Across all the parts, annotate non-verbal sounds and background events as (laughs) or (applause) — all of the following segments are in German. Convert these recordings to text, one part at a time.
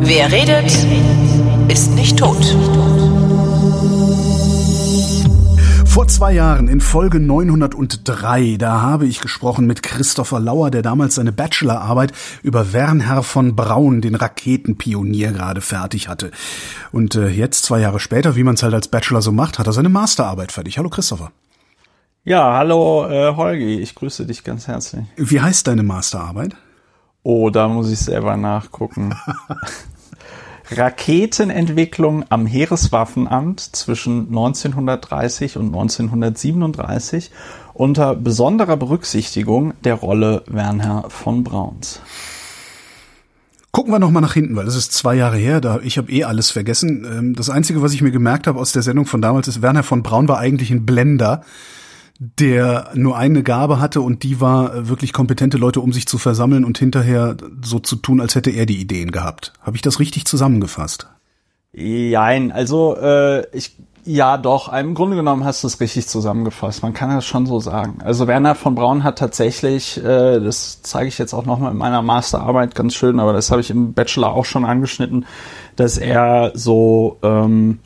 Wer redet, ist nicht tot. Vor zwei Jahren in Folge 903, da habe ich gesprochen mit Christopher Lauer, der damals seine Bachelorarbeit über Wernher von Braun, den Raketenpionier, gerade fertig hatte. Und äh, jetzt, zwei Jahre später, wie man es halt als Bachelor so macht, hat er seine Masterarbeit fertig. Hallo Christopher. Ja, hallo äh, Holgi, ich grüße dich ganz herzlich. Wie heißt deine Masterarbeit? Oh, da muss ich selber nachgucken. (laughs) Raketenentwicklung am Heereswaffenamt zwischen 1930 und 1937 unter besonderer Berücksichtigung der Rolle Wernher von Brauns. Gucken wir noch mal nach hinten, weil das ist zwei Jahre her. Da ich habe eh alles vergessen. Ähm, das Einzige, was ich mir gemerkt habe aus der Sendung von damals, ist Werner von Braun war eigentlich ein Blender der nur eine Gabe hatte und die war, äh, wirklich kompetente Leute um sich zu versammeln und hinterher so zu tun, als hätte er die Ideen gehabt. Habe ich das richtig zusammengefasst? Jein, also äh, ich ja doch, im Grunde genommen hast du es richtig zusammengefasst. Man kann das schon so sagen. Also Werner von Braun hat tatsächlich, äh, das zeige ich jetzt auch nochmal in meiner Masterarbeit ganz schön, aber das habe ich im Bachelor auch schon angeschnitten, dass er so ähm,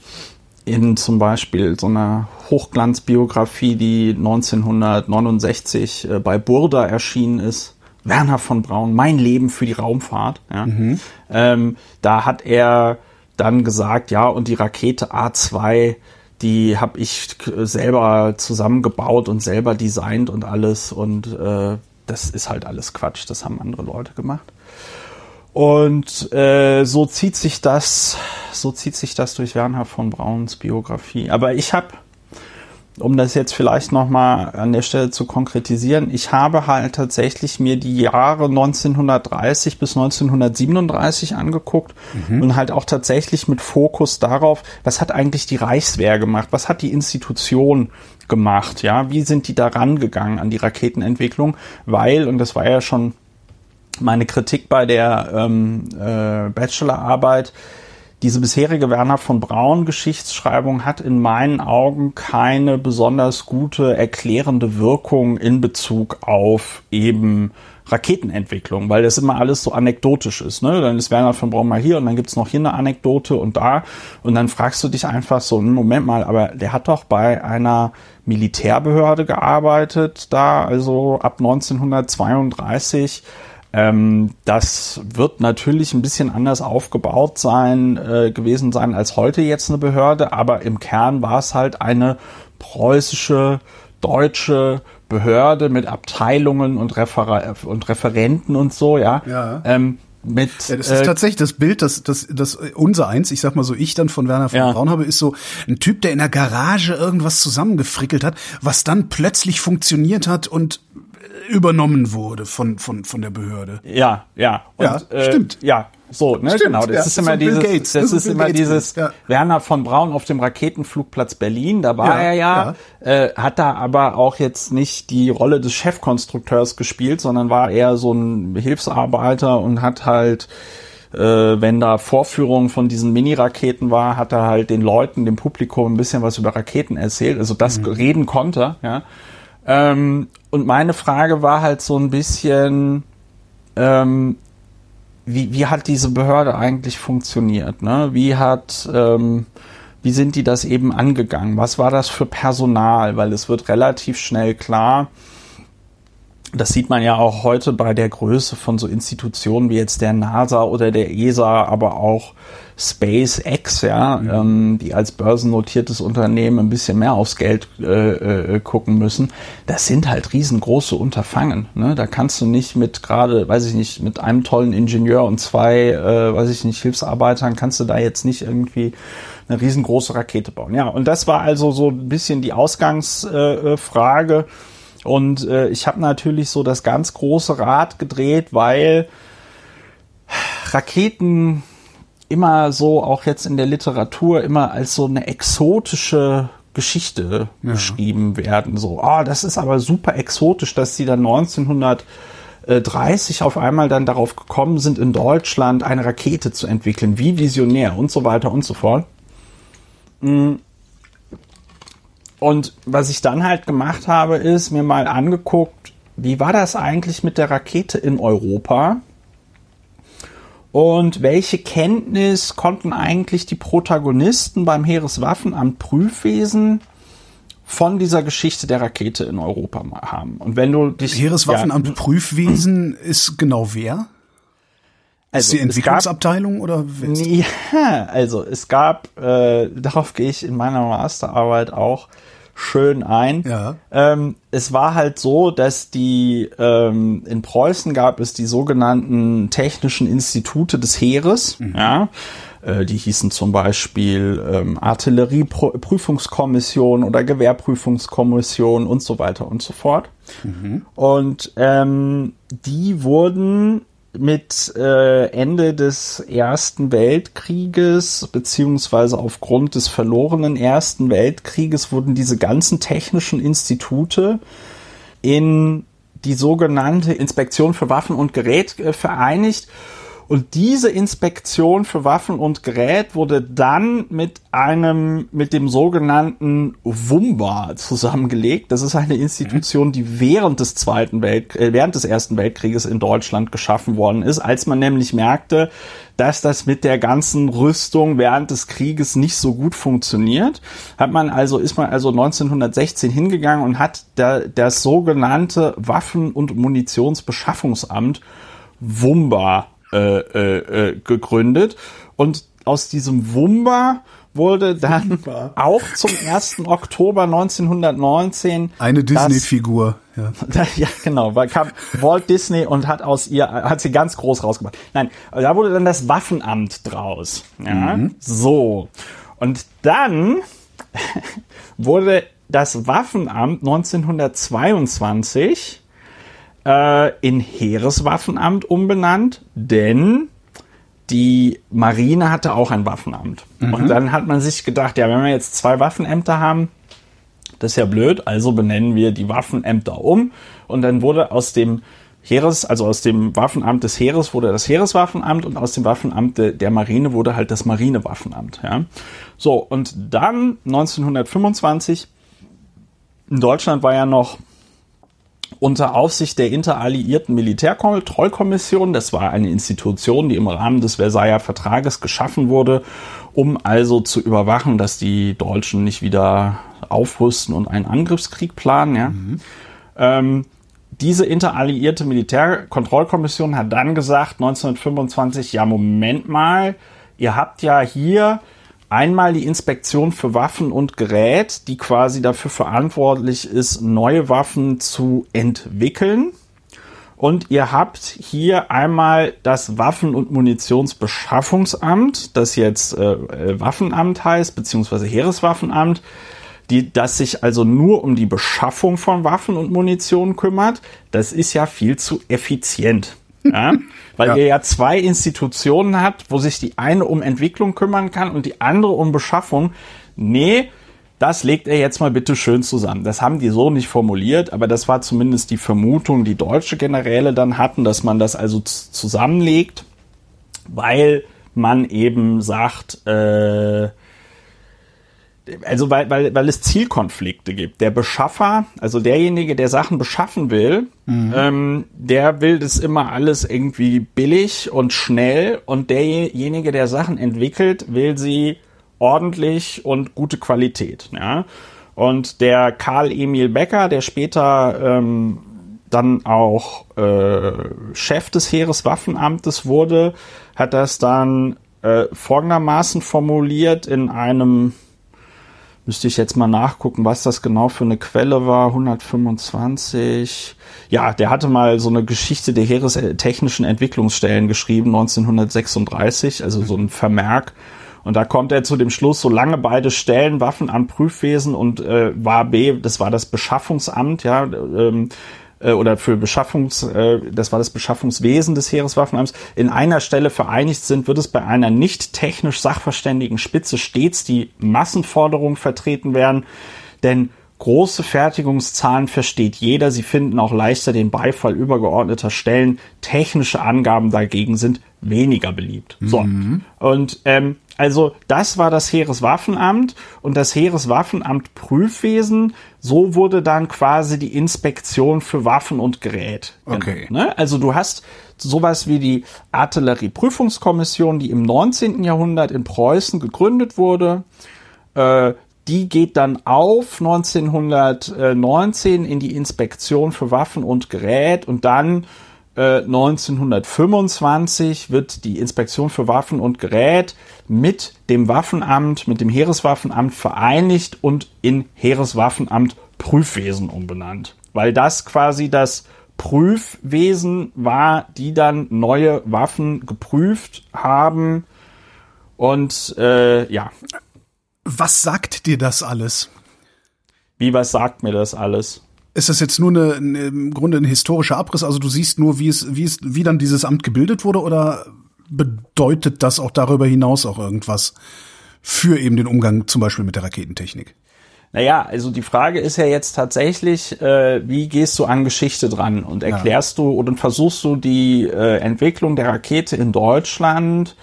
in zum Beispiel so einer Hochglanzbiografie, die 1969 äh, bei Burda erschienen ist, Werner von Braun, Mein Leben für die Raumfahrt. Ja. Mhm. Ähm, da hat er dann gesagt, ja, und die Rakete A2, die habe ich selber zusammengebaut und selber designt und alles. Und äh, das ist halt alles Quatsch, das haben andere Leute gemacht. Und äh, so zieht sich das, so zieht sich das durch Werner von Brauns Biografie. Aber ich habe, um das jetzt vielleicht nochmal an der Stelle zu konkretisieren, ich habe halt tatsächlich mir die Jahre 1930 bis 1937 angeguckt mhm. und halt auch tatsächlich mit Fokus darauf, was hat eigentlich die Reichswehr gemacht, was hat die Institution gemacht, ja, wie sind die da rangegangen an die Raketenentwicklung, weil, und das war ja schon meine Kritik bei der ähm, äh, Bachelorarbeit, diese bisherige Werner von Braun Geschichtsschreibung hat in meinen Augen keine besonders gute erklärende Wirkung in Bezug auf eben Raketenentwicklung, weil das immer alles so anekdotisch ist. Ne? Dann ist Werner von Braun mal hier und dann gibt's noch hier eine Anekdote und da und dann fragst du dich einfach so, hm, Moment mal, aber der hat doch bei einer Militärbehörde gearbeitet, da also ab 1932 ähm, das wird natürlich ein bisschen anders aufgebaut sein, äh, gewesen sein als heute jetzt eine Behörde, aber im Kern war es halt eine preußische, deutsche Behörde mit Abteilungen und, Refer und Referenten und so, ja. ja. Ähm, mit, ja, das ist äh, tatsächlich das Bild, das, das, das unser eins, ich sag mal so, ich dann von Werner von ja. Braun habe, ist so ein Typ, der in der Garage irgendwas zusammengefrickelt hat, was dann plötzlich funktioniert hat und übernommen wurde von, von, von der Behörde. Ja, ja. Und, ja, äh, stimmt. Ja, so, ne, stimmt, genau. Das ja, ist immer dieses, Gates, das, ist immer Gates dieses ja. Werner von Braun auf dem Raketenflugplatz Berlin. Da war ja, er ja, ja. Äh, hat da aber auch jetzt nicht die Rolle des Chefkonstrukteurs gespielt, sondern war eher so ein Hilfsarbeiter und hat halt äh, wenn da Vorführungen von diesen Mini-Raketen war, hat er halt den Leuten, dem Publikum ein bisschen was über Raketen erzählt, also das mhm. reden konnte, ja. Ähm, und meine Frage war halt so ein bisschen, ähm, wie, wie hat diese Behörde eigentlich funktioniert? Ne? Wie hat, ähm, wie sind die das eben angegangen? Was war das für Personal? Weil es wird relativ schnell klar, das sieht man ja auch heute bei der Größe von so Institutionen wie jetzt der NASA oder der ESA, aber auch SpaceX, ja, mhm. ähm, die als börsennotiertes Unternehmen ein bisschen mehr aufs Geld äh, äh, gucken müssen. Das sind halt riesengroße Unterfangen. Ne? Da kannst du nicht mit gerade, weiß ich nicht, mit einem tollen Ingenieur und zwei, äh, weiß ich nicht, Hilfsarbeitern kannst du da jetzt nicht irgendwie eine riesengroße Rakete bauen. Ja, und das war also so ein bisschen die Ausgangsfrage. Äh, und äh, ich habe natürlich so das ganz große Rad gedreht, weil Raketen immer so, auch jetzt in der Literatur, immer als so eine exotische Geschichte ja. beschrieben werden. So, ah, oh, das ist aber super exotisch, dass sie dann 1930 auf einmal dann darauf gekommen sind, in Deutschland eine Rakete zu entwickeln. Wie visionär und so weiter und so fort. Mm. Und was ich dann halt gemacht habe, ist mir mal angeguckt, wie war das eigentlich mit der Rakete in Europa? Und welche Kenntnis konnten eigentlich die Protagonisten beim Heereswaffenamt Prüfwesen von dieser Geschichte der Rakete in Europa haben? Und wenn du dich Heereswaffenamt ja, Prüfwesen ist genau wer? Also, ist die Entwicklungsabteilung gab, oder? Ja, also es gab, äh, darauf gehe ich in meiner Masterarbeit auch schön ein. Ja. Ähm, es war halt so, dass die ähm, in Preußen gab es die sogenannten technischen Institute des Heeres. Mhm. Ja. Äh, die hießen zum Beispiel ähm, Artillerieprüfungskommission oder Gewehrprüfungskommission und so weiter und so fort. Mhm. Und ähm, die wurden mit äh, Ende des Ersten Weltkrieges beziehungsweise aufgrund des verlorenen Ersten Weltkrieges wurden diese ganzen technischen Institute in die sogenannte Inspektion für Waffen und Gerät äh, vereinigt und diese Inspektion für Waffen und Gerät wurde dann mit einem, mit dem sogenannten WUMBA zusammengelegt. Das ist eine Institution, die während des Zweiten Welt, äh, während des Ersten Weltkrieges in Deutschland geschaffen worden ist, als man nämlich merkte, dass das mit der ganzen Rüstung während des Krieges nicht so gut funktioniert, hat man also, ist man also 1916 hingegangen und hat da, das sogenannte Waffen- und Munitionsbeschaffungsamt WUMBA äh, äh, äh, gegründet. Und aus diesem Wumba wurde dann auch zum 1. Oktober 1919 eine Disney-Figur. Ja. (laughs) ja, genau, weil kam Walt Disney und hat aus ihr hat sie ganz groß rausgemacht. Nein, da wurde dann das Waffenamt draus. Ja, mhm. so und dann (laughs) wurde das Waffenamt 1922 äh, in Heereswaffenamt umbenannt, denn die Marine hatte auch ein Waffenamt. Mhm. Und dann hat man sich gedacht, ja, wenn wir jetzt zwei Waffenämter haben, das ist ja blöd, also benennen wir die Waffenämter um. Und dann wurde aus dem Heeres, also aus dem Waffenamt des Heeres wurde das Heereswaffenamt und aus dem Waffenamt de, der Marine wurde halt das Marinewaffenamt. Ja. So, und dann 1925, in Deutschland war ja noch unter Aufsicht der Interalliierten Militärkontrollkommission. Das war eine Institution, die im Rahmen des Versailler Vertrages geschaffen wurde, um also zu überwachen, dass die Deutschen nicht wieder aufrüsten und einen Angriffskrieg planen. Ja. Mhm. Ähm, diese interalliierte Militärkontrollkommission hat dann gesagt, 1925, ja, Moment mal, ihr habt ja hier Einmal die Inspektion für Waffen und Gerät, die quasi dafür verantwortlich ist, neue Waffen zu entwickeln. Und ihr habt hier einmal das Waffen- und Munitionsbeschaffungsamt, das jetzt äh, äh, Waffenamt heißt, beziehungsweise Heereswaffenamt, die, das sich also nur um die Beschaffung von Waffen und Munition kümmert. Das ist ja viel zu effizient. Ja? (laughs) Weil ja. ihr ja zwei Institutionen habt, wo sich die eine um Entwicklung kümmern kann und die andere um Beschaffung. Nee, das legt er jetzt mal bitte schön zusammen. Das haben die so nicht formuliert, aber das war zumindest die Vermutung, die deutsche Generäle dann hatten, dass man das also zusammenlegt, weil man eben sagt, äh, also weil, weil, weil es Zielkonflikte gibt. Der Beschaffer, also derjenige, der Sachen beschaffen will, mhm. ähm, der will das immer alles irgendwie billig und schnell und derjenige, der Sachen entwickelt, will sie ordentlich und gute Qualität. Ja? Und der Karl Emil Becker, der später ähm, dann auch äh, Chef des Heereswaffenamtes wurde, hat das dann äh, folgendermaßen formuliert in einem Müsste ich jetzt mal nachgucken, was das genau für eine Quelle war. 125. Ja, der hatte mal so eine Geschichte der Heerestechnischen Entwicklungsstellen geschrieben, 1936, also so ein Vermerk. Und da kommt er zu dem Schluss, solange beide Stellen Waffen an Prüfwesen und äh, war B, das war das Beschaffungsamt, ja, ähm, äh, oder für Beschaffungs, äh, das war das Beschaffungswesen des Heereswaffenamts, in einer Stelle vereinigt sind, wird es bei einer nicht technisch sachverständigen Spitze stets die Massenforderung vertreten werden, denn Große Fertigungszahlen versteht jeder, sie finden auch leichter den Beifall übergeordneter Stellen. Technische Angaben dagegen sind weniger beliebt. So. Und ähm, also das war das Heereswaffenamt und das Heereswaffenamt Prüfwesen, so wurde dann quasi die Inspektion für Waffen und Gerät. Okay. Ne? Also du hast sowas wie die Artillerieprüfungskommission, die im 19. Jahrhundert in Preußen gegründet wurde. Äh, die geht dann auf 1919 in die Inspektion für Waffen und Gerät und dann äh, 1925 wird die Inspektion für Waffen und Gerät mit dem Waffenamt, mit dem Heereswaffenamt vereinigt und in Heereswaffenamt Prüfwesen umbenannt. Weil das quasi das Prüfwesen war, die dann neue Waffen geprüft haben. Und äh, ja, Was sagt dir das alles? wie was sagt mir das alles? Ist das jetzt nur eine, eine, im Grunde ein historischer Abriss? Also du siehst nur, wie es, wie es, wie dann dieses Amt gebildet wurde, oder bedeutet das auch darüber hinaus auch irgendwas für eben den Umgang zum Beispiel mit der Raketentechnik? Naja, also die Frage ist ja jetzt tatsächlich, äh, wie gehst du an Geschichte dran und erklärst du oder versuchst du die äh, Entwicklung der Rakete in Deutschland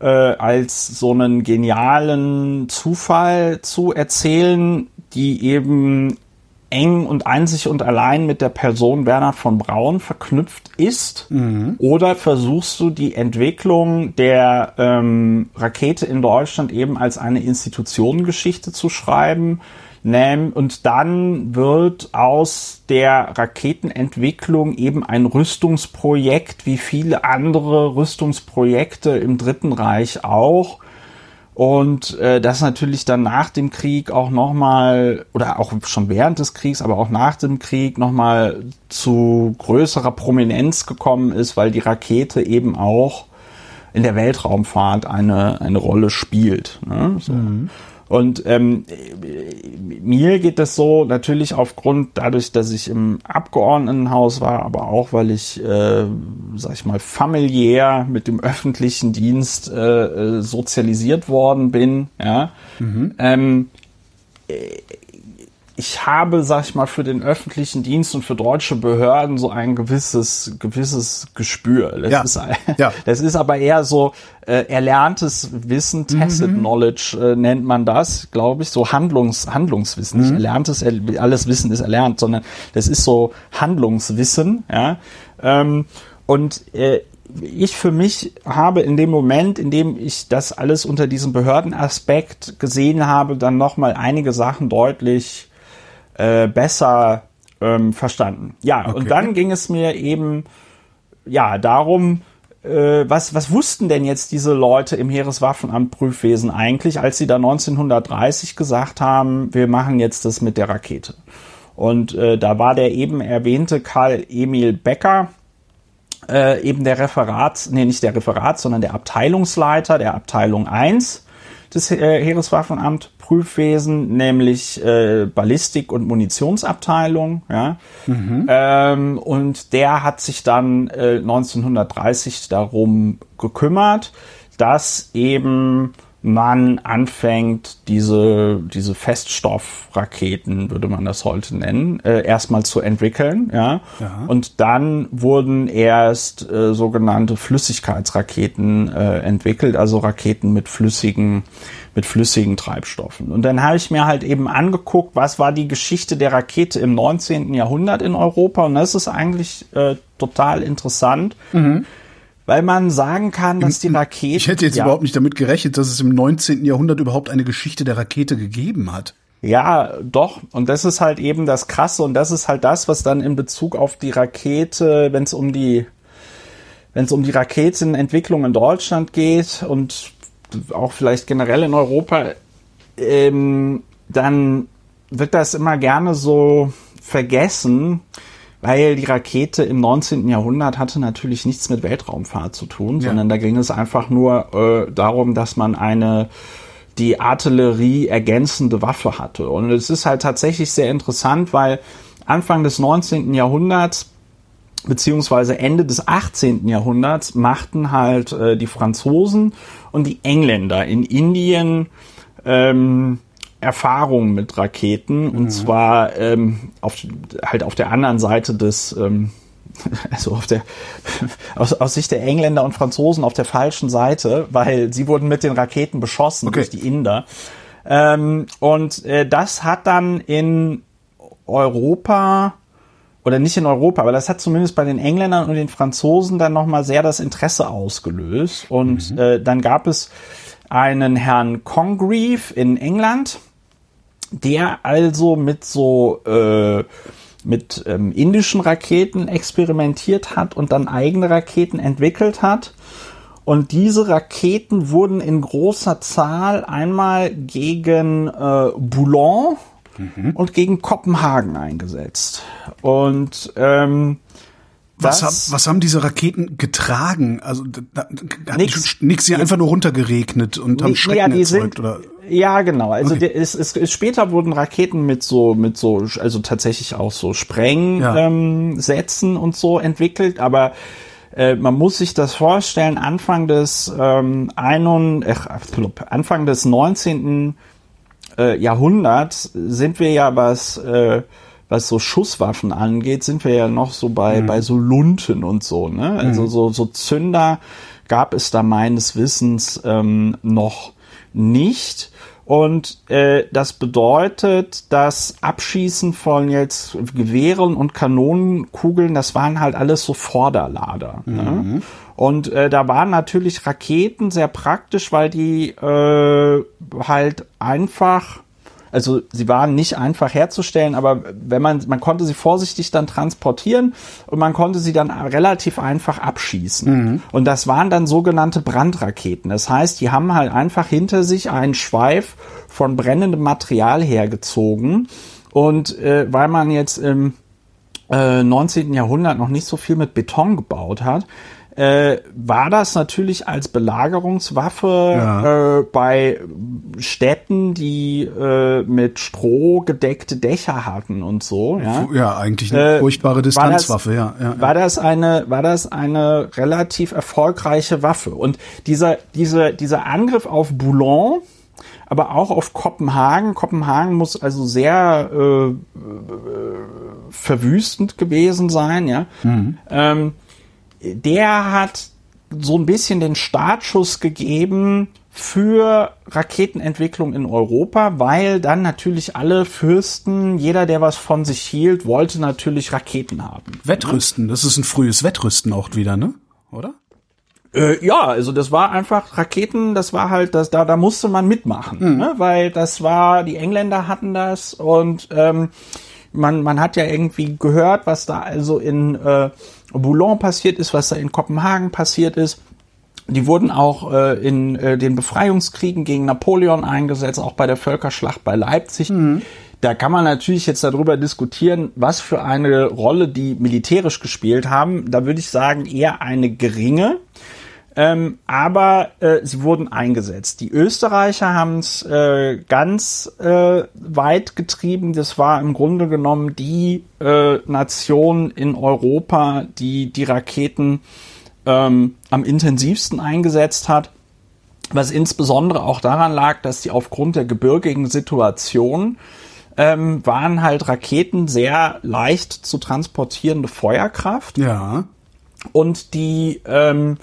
äh, als so einen genialen Zufall zu erzählen, die eben eng und einzig und allein mit der Person Werner von Braun verknüpft ist? Oder versuchst du die Entwicklung der ähm, Rakete in Deutschland eben als eine Institutionengeschichte zu schreiben? Und dann wird aus der Raketenentwicklung eben ein Rüstungsprojekt, wie viele andere Rüstungsprojekte im Dritten Reich auch. Und äh, das natürlich dann nach dem Krieg auch nochmal, oder auch schon während des Kriegs, aber auch nach dem Krieg nochmal zu größerer Prominenz gekommen ist, weil die Rakete eben auch in der Weltraumfahrt eine, eine Rolle spielt. Ne? So. Und ähm, mir geht das so natürlich aufgrund dadurch, dass ich im Abgeordnetenhaus war, aber auch weil ich, äh, sag ich mal, familiär mit dem öffentlichen Dienst äh, äh, sozialisiert worden bin. Ja. Ähm, ich habe, sag ich mal, für den öffentlichen Dienst und für deutsche Behörden so ein gewisses, gewisses Gespür. Das, Ja. ist, Ja. (laughs) das ist aber eher so äh, erlerntes Wissen, Tacit Knowledge äh, nennt man das, glaube ich, so Handlungs, Handlungswissen. Nicht erlerntes, er- alles Wissen ist erlernt, sondern das ist so Handlungswissen. Ja? Ähm, und äh, ich für mich habe in dem Moment, in dem ich das alles unter diesem Behördenaspekt gesehen habe, dann nochmal einige Sachen deutlich äh, besser ähm, verstanden. Ja, Okay. und dann ging es mir eben ja darum, äh, was, was wussten denn jetzt diese Leute im Heereswaffenamt Prüfwesen eigentlich, als sie da 1930 gesagt haben, wir machen jetzt das mit der Rakete? Und äh, da war der eben erwähnte Karl Emil Becker, äh, eben der Referat, nee, nicht der Referat, sondern der Abteilungsleiter der Abteilung 1 des äh, Heereswaffenamt Prüfwesen, nämlich äh, Ballistik- und Munitionsabteilung. Ja? Ähm, und der hat sich dann äh, 1930 darum gekümmert, dass eben man anfängt, diese, diese Feststoffraketen, würde man das heute nennen, äh, erstmal zu entwickeln. Ja? Ja. Und dann wurden erst äh, sogenannte Flüssigkeitsraketen äh, entwickelt, also Raketen mit flüssigen, mit flüssigen Treibstoffen. Und dann habe ich mir halt eben angeguckt, was war die Geschichte der Rakete im 19. Jahrhundert in Europa. Und das ist eigentlich äh, total interessant. Weil man sagen kann, dass die Rakete. Ich hätte jetzt ja, überhaupt nicht damit gerechnet, dass es im 19. Jahrhundert überhaupt eine Geschichte der Rakete gegeben hat. Ja, doch. Und das ist halt eben das Krasse und das ist halt das, was dann in Bezug auf die Rakete, wenn es um die, wenn es um die Raketenentwicklung in Deutschland geht und auch vielleicht generell in Europa, ähm, dann wird das immer gerne so vergessen, weil die Rakete im 19. Jahrhundert hatte natürlich nichts mit Weltraumfahrt zu tun, Ja. sondern da ging es einfach nur äh, darum, dass man eine die Artillerie ergänzende Waffe hatte. Und es ist halt tatsächlich sehr interessant, weil Anfang des 19. Jahrhunderts beziehungsweise Ende des 18. Jahrhunderts machten halt äh, die Franzosen und die Engländer in Indien ähm, Erfahrungen mit Raketen und zwar ähm, auf, halt auf der anderen Seite des, ähm, (laughs) also auf der, (laughs) aus, aus Sicht der Engländer und Franzosen auf der falschen Seite, weil sie wurden mit den Raketen beschossen Okay. durch die Inder. Ähm, und äh, das hat dann in Europa oder nicht in Europa, aber das hat zumindest bei den Engländern und den Franzosen dann nochmal sehr das Interesse ausgelöst. Und äh, dann gab es einen Herrn Congreve in England, der also mit so äh, mit ähm, indischen Raketen experimentiert hat und dann eigene Raketen entwickelt hat. Und diese Raketen wurden in großer Zahl einmal gegen äh, Boulogne und gegen Kopenhagen eingesetzt. Und ähm, Was, hab, was haben diese Raketen getragen? Also da, da, Nix. nix sie einfach nur runtergeregnet und haben Schrecken ja, erzeugt sind, oder Ja, genau. Also Okay. es, es, es, später wurden Raketen mit so, mit so, also tatsächlich auch so Sprengsätzen Ja. ähm, und so entwickelt, aber äh, man muss sich das vorstellen, Anfang des ähm, einund, äh, Anfang des 19. Äh, Jahrhunderts sind wir ja was äh, was so Schusswaffen angeht, sind wir ja noch so bei bei so Lunten und so, ne? Also so so Zünder gab es da meines Wissens ähm, noch nicht. Und äh, das bedeutet, das Abschießen von jetzt Gewehren und Kanonenkugeln, das waren halt alles so Vorderlader. Ne? Und äh, da waren natürlich Raketen sehr praktisch, weil die äh, halt einfach also sie waren nicht einfach herzustellen, aber wenn man, man konnte sie vorsichtig dann transportieren und man konnte sie dann relativ einfach abschießen. Und das waren dann sogenannte Brandraketen. Das heißt, die haben halt einfach hinter sich einen Schweif von brennendem Material hergezogen. Und äh, weil man jetzt im äh, 19. Jahrhundert noch nicht so viel mit Beton gebaut hat, äh, war das natürlich als Belagerungswaffe Ja. äh, bei Städten, die äh, mit Stroh gedeckte Dächer hatten und so. Ja, ja eigentlich eine Äh, furchtbare war das- Distanzwaffe, ja, ja, war das eine, war das eine relativ erfolgreiche Waffe. Und dieser, dieser, dieser Angriff auf Boulogne, aber auch auf Kopenhagen. Kopenhagen muss also sehr äh, äh, verwüstend gewesen sein, ja. Ähm, der hat so ein bisschen den Startschuss gegeben für Raketenentwicklung in Europa, weil dann natürlich alle Fürsten, jeder, der was von sich hielt, wollte natürlich Raketen haben. Wettrüsten, das ist ein frühes Wettrüsten auch wieder, ne? Oder? Äh, ja, also das war einfach Raketen, das war halt, das, da, da musste man mitmachen, ne? weil das war, die Engländer hatten das und ähm, man, man hat ja irgendwie gehört, was da also in äh, Boulogne passiert ist, was da in Kopenhagen passiert ist. Die wurden auch äh, in äh, den Befreiungskriegen gegen Napoleon eingesetzt, auch bei der Völkerschlacht bei Leipzig. Da kann man natürlich jetzt darüber diskutieren, was für eine Rolle die militärisch gespielt haben. Da würde ich sagen, eher eine geringe. Ähm, aber äh, sie wurden eingesetzt. Die Österreicher haben es äh, ganz äh, weit getrieben. Das war im Grunde genommen die äh, Nation in Europa, die die Raketen ähm, am intensivsten eingesetzt hat. Was insbesondere auch daran lag, dass die aufgrund der gebirgigen Situation ähm, waren halt Raketen sehr leicht zu transportierende Feuerkraft Ja. und die ähm,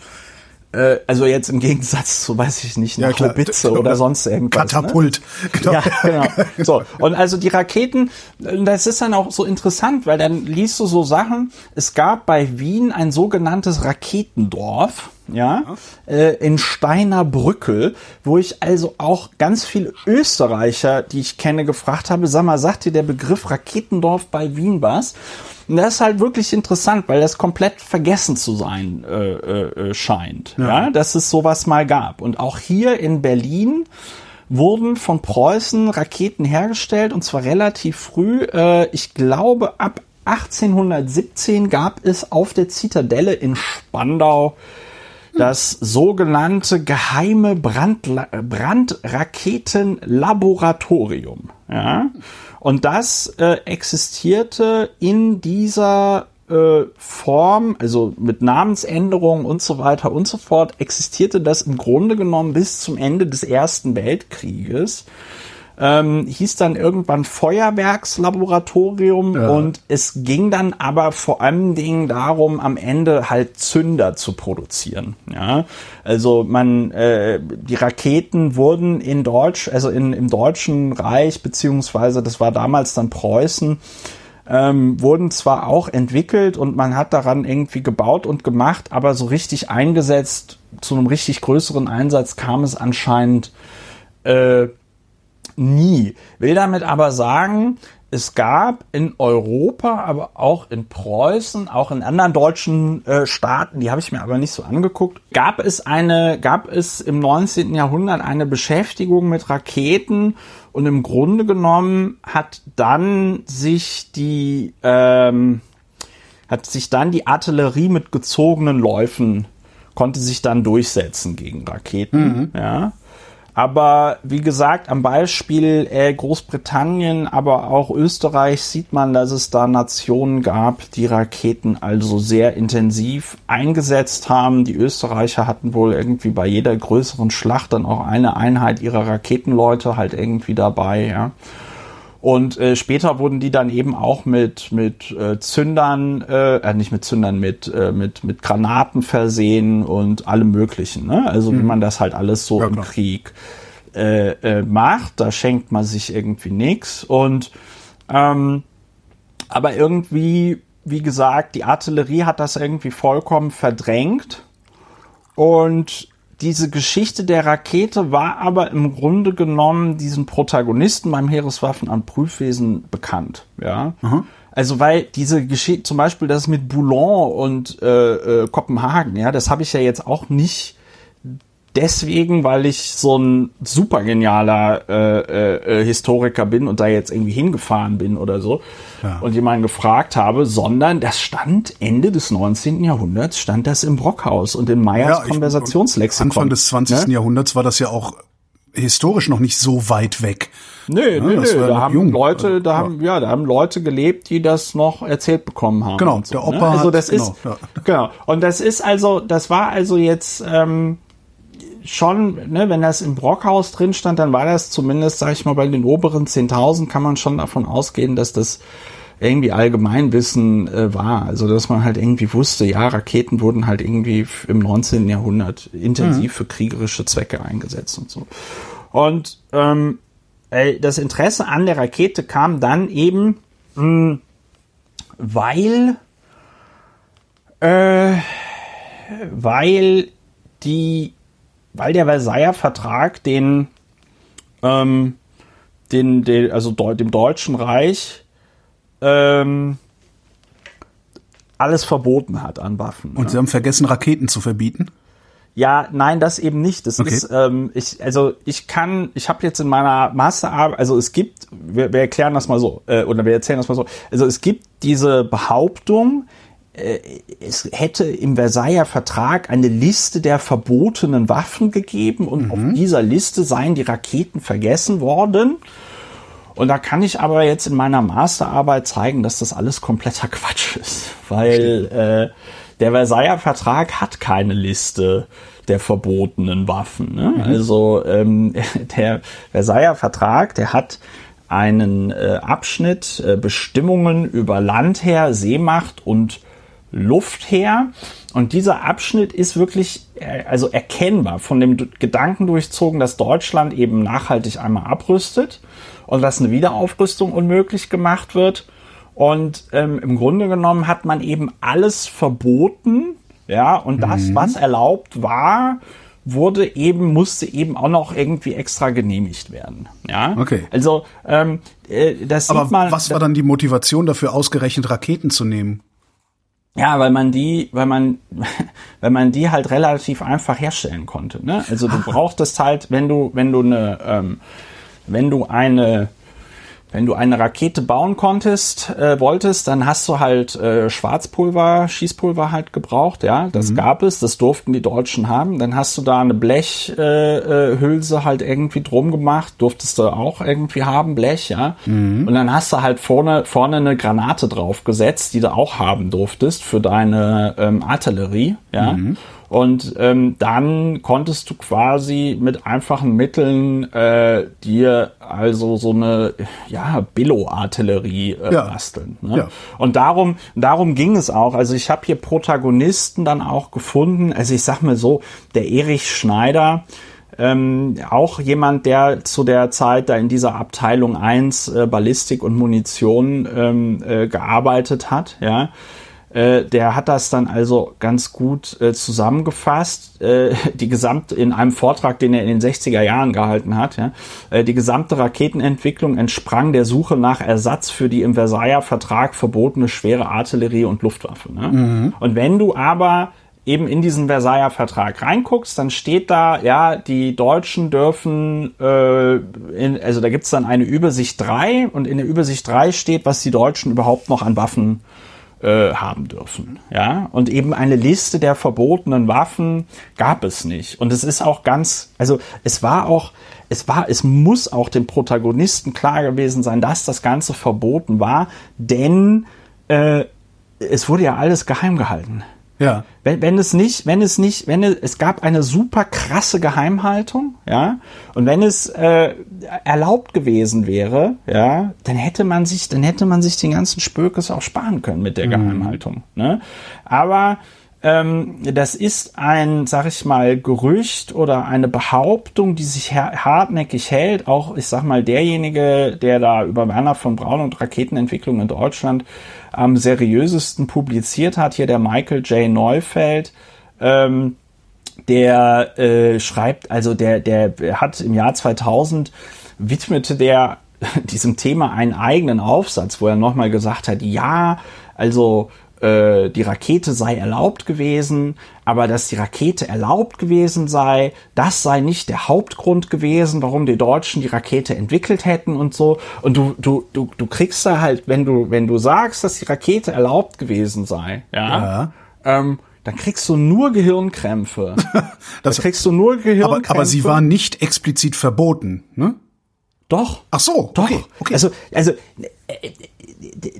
äh, also jetzt im Gegensatz zu, weiß ich nicht, Ja, einer klar. Haubitze oder sonst irgendwas. Ne? Katapult. Genau. Ja, genau. (laughs) So. Und also die Raketen, das ist dann auch so interessant, weil dann liest du so Sachen. Es gab bei Wien ein sogenanntes Raketendorf, ja, äh, in Steiner Brückel, wo ich also auch ganz viele Österreicher, die ich kenne, gefragt habe, sag mal, sagt dir der Begriff Raketendorf bei Wien was? Und das ist halt wirklich interessant, weil das komplett vergessen zu sein äh, äh, äh, scheint, ja. dass es sowas mal gab. Und auch hier in Berlin wurden von Preußen Raketen hergestellt und zwar relativ früh. Äh, ich glaube, ab 1817 gab es auf der Zitadelle in Spandau das sogenannte geheime Brandla Brandraketenlaboratorium. Ja? Und das äh, existierte in dieser äh, Form, also mit Namensänderungen und so weiter und so fort, existierte das im Grunde genommen bis zum Ende des Ersten Weltkrieges. Ähm, hieß dann irgendwann Feuerwerkslaboratorium Ja. und es ging dann aber vor allen Dingen darum, am Ende halt Zünder zu produzieren. Ja, also man, äh, die Raketen wurden in Deutsch, also in, im Deutschen Reich beziehungsweise das war damals dann Preußen, ähm, wurden zwar auch entwickelt und man hat daran irgendwie gebaut und gemacht, aber so richtig eingesetzt, zu einem richtig größeren Einsatz kam es anscheinend äh, nie. Will damit aber sagen, es gab in Europa, aber auch in Preußen, auch in anderen deutschen äh, Staaten, die habe ich mir aber nicht so angeguckt, gab es eine, gab es im 19. Jahrhundert eine Beschäftigung mit Raketen und im Grunde genommen hat dann sich die ähm, hat sich dann die Artillerie mit gezogenen Läufen konnte sich dann durchsetzen gegen Raketen, ja. Aber wie gesagt, am Beispiel äh, Großbritannien, aber auch Österreich sieht man, dass es da Nationen gab, die Raketen also sehr intensiv eingesetzt haben. Die Österreicher hatten wohl irgendwie bei jeder größeren Schlacht dann auch eine Einheit ihrer Raketenleute halt irgendwie dabei, ja. Und äh, später wurden die dann eben auch mit mit äh, Zündern, äh, äh, nicht mit Zündern, mit äh, mit mit Granaten versehen und allem Möglichen. Ne? Also wie man das halt alles so Ja, im klar. Krieg äh, äh, macht. Da schenkt man sich irgendwie nichts. Und ähm, aber irgendwie, wie gesagt, die Artillerie hat das irgendwie vollkommen verdrängt. Und diese Geschichte der Rakete war aber im Grunde genommen diesen Protagonisten beim Heereswaffenamt Prüfwesen bekannt. Ja. Also weil diese Geschichte, zum Beispiel das mit Boulogne und äh, äh, Kopenhagen, ja, das habe ich ja jetzt auch nicht deswegen, weil ich so ein super genialer äh, äh, äh, Historiker bin und da jetzt irgendwie hingefahren bin oder so Ja. und jemanden gefragt habe, sondern das stand Ende des 19. Jahrhunderts, stand das im Brockhaus und in Meyers ich- Konversationslexikon. Anfang des 20. Ne? Jahrhunderts war das ja auch historisch noch nicht so weit weg. Nö, nö, nö, da haben jung. Leute, da Ja. haben, ja, da haben Leute gelebt, die das noch erzählt bekommen haben. Genau, so, der Opa ne? Also hat- das ist, genau, genau. Und das ist also, das war also jetzt, ähm, schon, ne, wenn das im Brockhaus drin stand, dann war das zumindest, sag ich mal, bei den oberen 10.000 kann man schon davon ausgehen, dass das irgendwie Allgemeinwissen äh, war. Also, dass man halt irgendwie wusste, ja, Raketen wurden halt irgendwie im 19. Jahrhundert intensiv für kriegerische Zwecke eingesetzt und so. Und ähm, ey, das Interesse an der Rakete kam dann eben, mh, weil äh, weil die, weil der Versailler Vertrag den, ähm, den, den also dem Deutschen Reich ähm, alles verboten hat an Waffen. Und ne? sie haben vergessen, Raketen zu verbieten. Ja, nein, das eben nicht. Das Okay. ist, ähm, ich, also ich kann, ich habe jetzt in meiner Masterarbeit, also es gibt, wir, wir erklären das mal so, äh, oder wir erzählen das mal so, also es gibt diese Behauptung, es hätte im Versailler Vertrag eine Liste der verbotenen Waffen gegeben und auf dieser Liste seien die Raketen vergessen worden. Und da kann ich aber jetzt in meiner Masterarbeit zeigen, dass das alles kompletter Quatsch ist, weil äh, der Versailler Vertrag hat keine Liste der verbotenen Waffen. Ne? Also ähm, (laughs) der Versailler Vertrag, der hat einen äh, Abschnitt äh, Bestimmungen über Landheer, Seemacht und Luftheer. Und dieser Abschnitt ist wirklich äh, also erkennbar von dem Gedanken durchzogen, dass Deutschland eben nachhaltig einmal abrüstet und dass eine Wiederaufrüstung unmöglich gemacht wird. Und ähm, im Grunde genommen hat man eben alles verboten, ja, und das, was erlaubt war, wurde eben, musste eben auch noch irgendwie extra genehmigt werden. Ja. Okay. Also ähm, äh, das Aber sieht man. was war dann die Motivation dafür, ausgerechnet Raketen zu nehmen? Ja, weil man die, weil man, (laughs) weil man die halt relativ einfach herstellen konnte. Ne? Also du (laughs) brauchtest halt, wenn du, wenn du eine, ähm, wenn du eine, wenn du eine Rakete bauen konntest, äh, wolltest, dann hast du halt äh, Schwarzpulver, Schießpulver halt gebraucht, ja. Das gab es, das durften die Deutschen haben. Dann hast du da eine Blechhülse äh, Hülse halt irgendwie drum gemacht, durftest du auch irgendwie haben, Blech, ja. Und dann hast du halt vorne, vorne eine Granate draufgesetzt, die du auch haben durftest für deine ähm, Artillerie, ja. Und ähm, dann konntest du quasi mit einfachen Mitteln äh, dir also so eine ja Billo-Artillerie äh, Ja. basteln. Ne? Ja. Und darum, darum ging es auch. Also ich habe hier Protagonisten dann auch gefunden. Also ich sag mal so, der Erich Schneider, ähm, auch jemand, der zu der Zeit da in dieser Abteilung 1 äh, Ballistik und Munition ähm, äh, gearbeitet hat, ja. Äh, der hat das dann also ganz gut äh, zusammengefasst, äh, die gesamte, in einem Vortrag, den er in den 60er Jahren gehalten hat, ja, äh, die gesamte Raketenentwicklung entsprang der Suche nach Ersatz für die im Versailler Vertrag verbotene schwere Artillerie und Luftwaffe. Ne? Und wenn du aber eben in diesen Versailler Vertrag reinguckst, dann steht da, ja, die Deutschen dürfen, äh, in, also da gibt's dann eine Übersicht 3 und in der Übersicht 3 steht, was die Deutschen überhaupt noch an Waffen äh, haben dürfen. Ja, und eben eine Liste der verbotenen Waffen gab es nicht. Und es ist auch ganz, also es war auch, es war, es muss auch dem Protagonisten klar gewesen sein, dass das Ganze verboten war, denn äh, es wurde ja alles geheim gehalten. Ja. Wenn, wenn es nicht, wenn es nicht, wenn es, es gab eine super krasse Geheimhaltung, ja, und wenn es äh, erlaubt gewesen wäre, ja, dann hätte man sich, dann hätte man sich den ganzen Spökes auch sparen können mit der Geheimhaltung, ne? Aber das ist ein, sag ich mal, Gerücht oder eine Behauptung, die sich har- hartnäckig hält. Auch, ich sag mal, derjenige, der da über Werner von Braun und Raketenentwicklung in Deutschland am seriösesten publiziert hat, hier der Michael J. Neufeld, ähm, der äh, schreibt, also der, der hat im Jahr 2000 widmete der (laughs) diesem Thema einen eigenen Aufsatz, wo er nochmal gesagt hat, ja, also äh, die Rakete sei erlaubt gewesen, aber dass die Rakete erlaubt gewesen sei, das sei nicht der Hauptgrund gewesen, warum die Deutschen die Rakete entwickelt hätten und so. Und du, du, du, du kriegst da halt, wenn du, wenn du sagst, dass die Rakete erlaubt gewesen sei, ja, Ja. ähm, dann kriegst du nur Gehirnkrämpfe. (laughs) Das- da kriegst du nur Aber, Gehirnkrämpfe. aber sie waren nicht explizit verboten, ne? doch. Ach so, Doch. okay, okay. Also, also äh,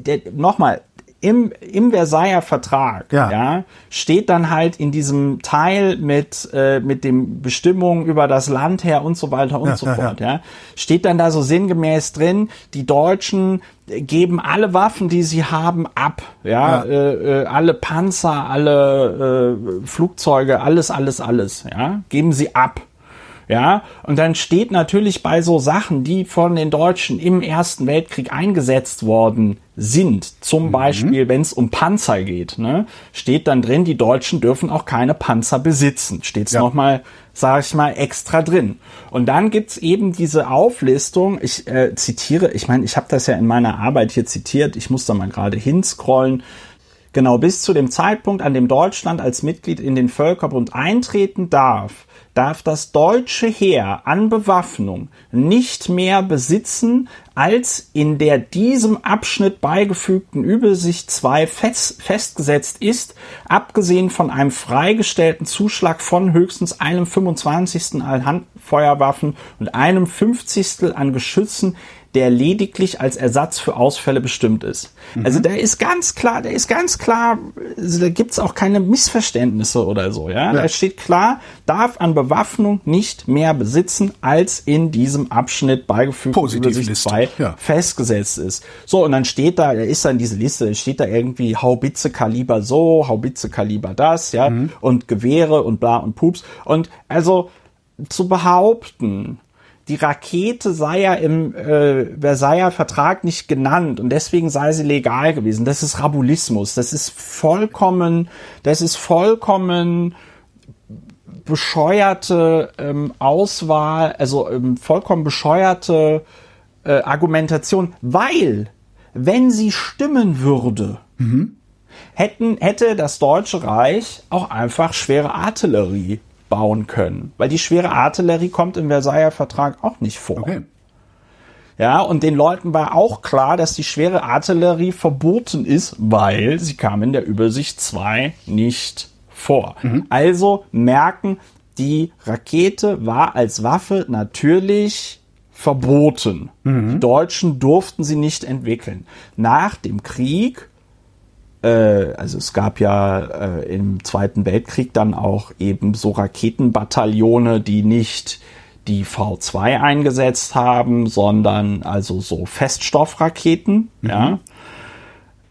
äh, äh, nochmal, im, im Versailler Vertrag Ja. ja. steht dann halt in diesem Teil mit, äh, mit den Bestimmungen über das Land her und so weiter und Ja, so ja, fort. Ja. Steht dann da so sinngemäß drin, die Deutschen geben alle Waffen, die sie haben, ab. Ja, Ja. Äh, äh, alle Panzer, alle äh, Flugzeuge, alles, alles, alles. Ja, geben sie ab. Ja, und dann steht natürlich bei so Sachen, die von den Deutschen im Ersten Weltkrieg eingesetzt worden sind, zum Beispiel, wenn es um Panzer geht, ne, steht dann drin, die Deutschen dürfen auch keine Panzer besitzen. Steht's Ja. noch mal, sag ich mal, extra drin. Und dann gibt's eben diese Auflistung, ich äh, zitiere, ich meine, ich habe das ja in meiner Arbeit hier zitiert, ich muss da mal gerade hinscrollen. Genau, bis zu dem Zeitpunkt, an dem Deutschland als Mitglied in den Völkerbund eintreten darf, darf das deutsche Heer an Bewaffnung nicht mehr besitzen, als in der diesem Abschnitt beigefügten Übersicht 2 fest, festgesetzt ist, abgesehen von einem freigestellten Zuschlag von höchstens einem 25. an Handfeuerwaffen und einem 50. an Geschützen, der lediglich als Ersatz für Ausfälle bestimmt ist. Also der ist ganz klar, der ist ganz klar, also da gibt's auch keine Missverständnisse oder so, ja. Da steht klar, darf an Bewaffnung nicht mehr besitzen, als in diesem Abschnitt beigefügt Übersicht 2 ja. festgesetzt ist. So, und dann steht da, da ist dann diese Liste, da steht da irgendwie Haubitze Kaliber so, Haubitze Kaliber das, ja, Mhm. und Gewehre und bla und Pups. Und also zu behaupten, die Rakete sei ja im äh, Versailler Vertrag nicht genannt und deswegen sei sie legal gewesen. Das ist Rabulismus. Das ist vollkommen, das ist vollkommen bescheuerte ähm, Auswahl, also ähm, vollkommen bescheuerte äh, Argumentation, weil wenn sie stimmen würde, hätten, hätte das Deutsche Reich auch einfach schwere Artillerie bauen können. Weil die schwere Artillerie kommt im Versailler Vertrag auch nicht vor. Okay. Ja, und den Leuten war auch klar, dass die schwere Artillerie verboten ist, weil sie kam in der Übersicht 2 nicht vor. Also merken, die Rakete war als Waffe natürlich verboten. Die Deutschen durften sie nicht entwickeln. Nach dem Krieg also es gab ja äh, im Zweiten Weltkrieg dann auch eben so Raketenbataillone, die nicht die V2 eingesetzt haben, sondern also so Feststoffraketen, mhm. ja.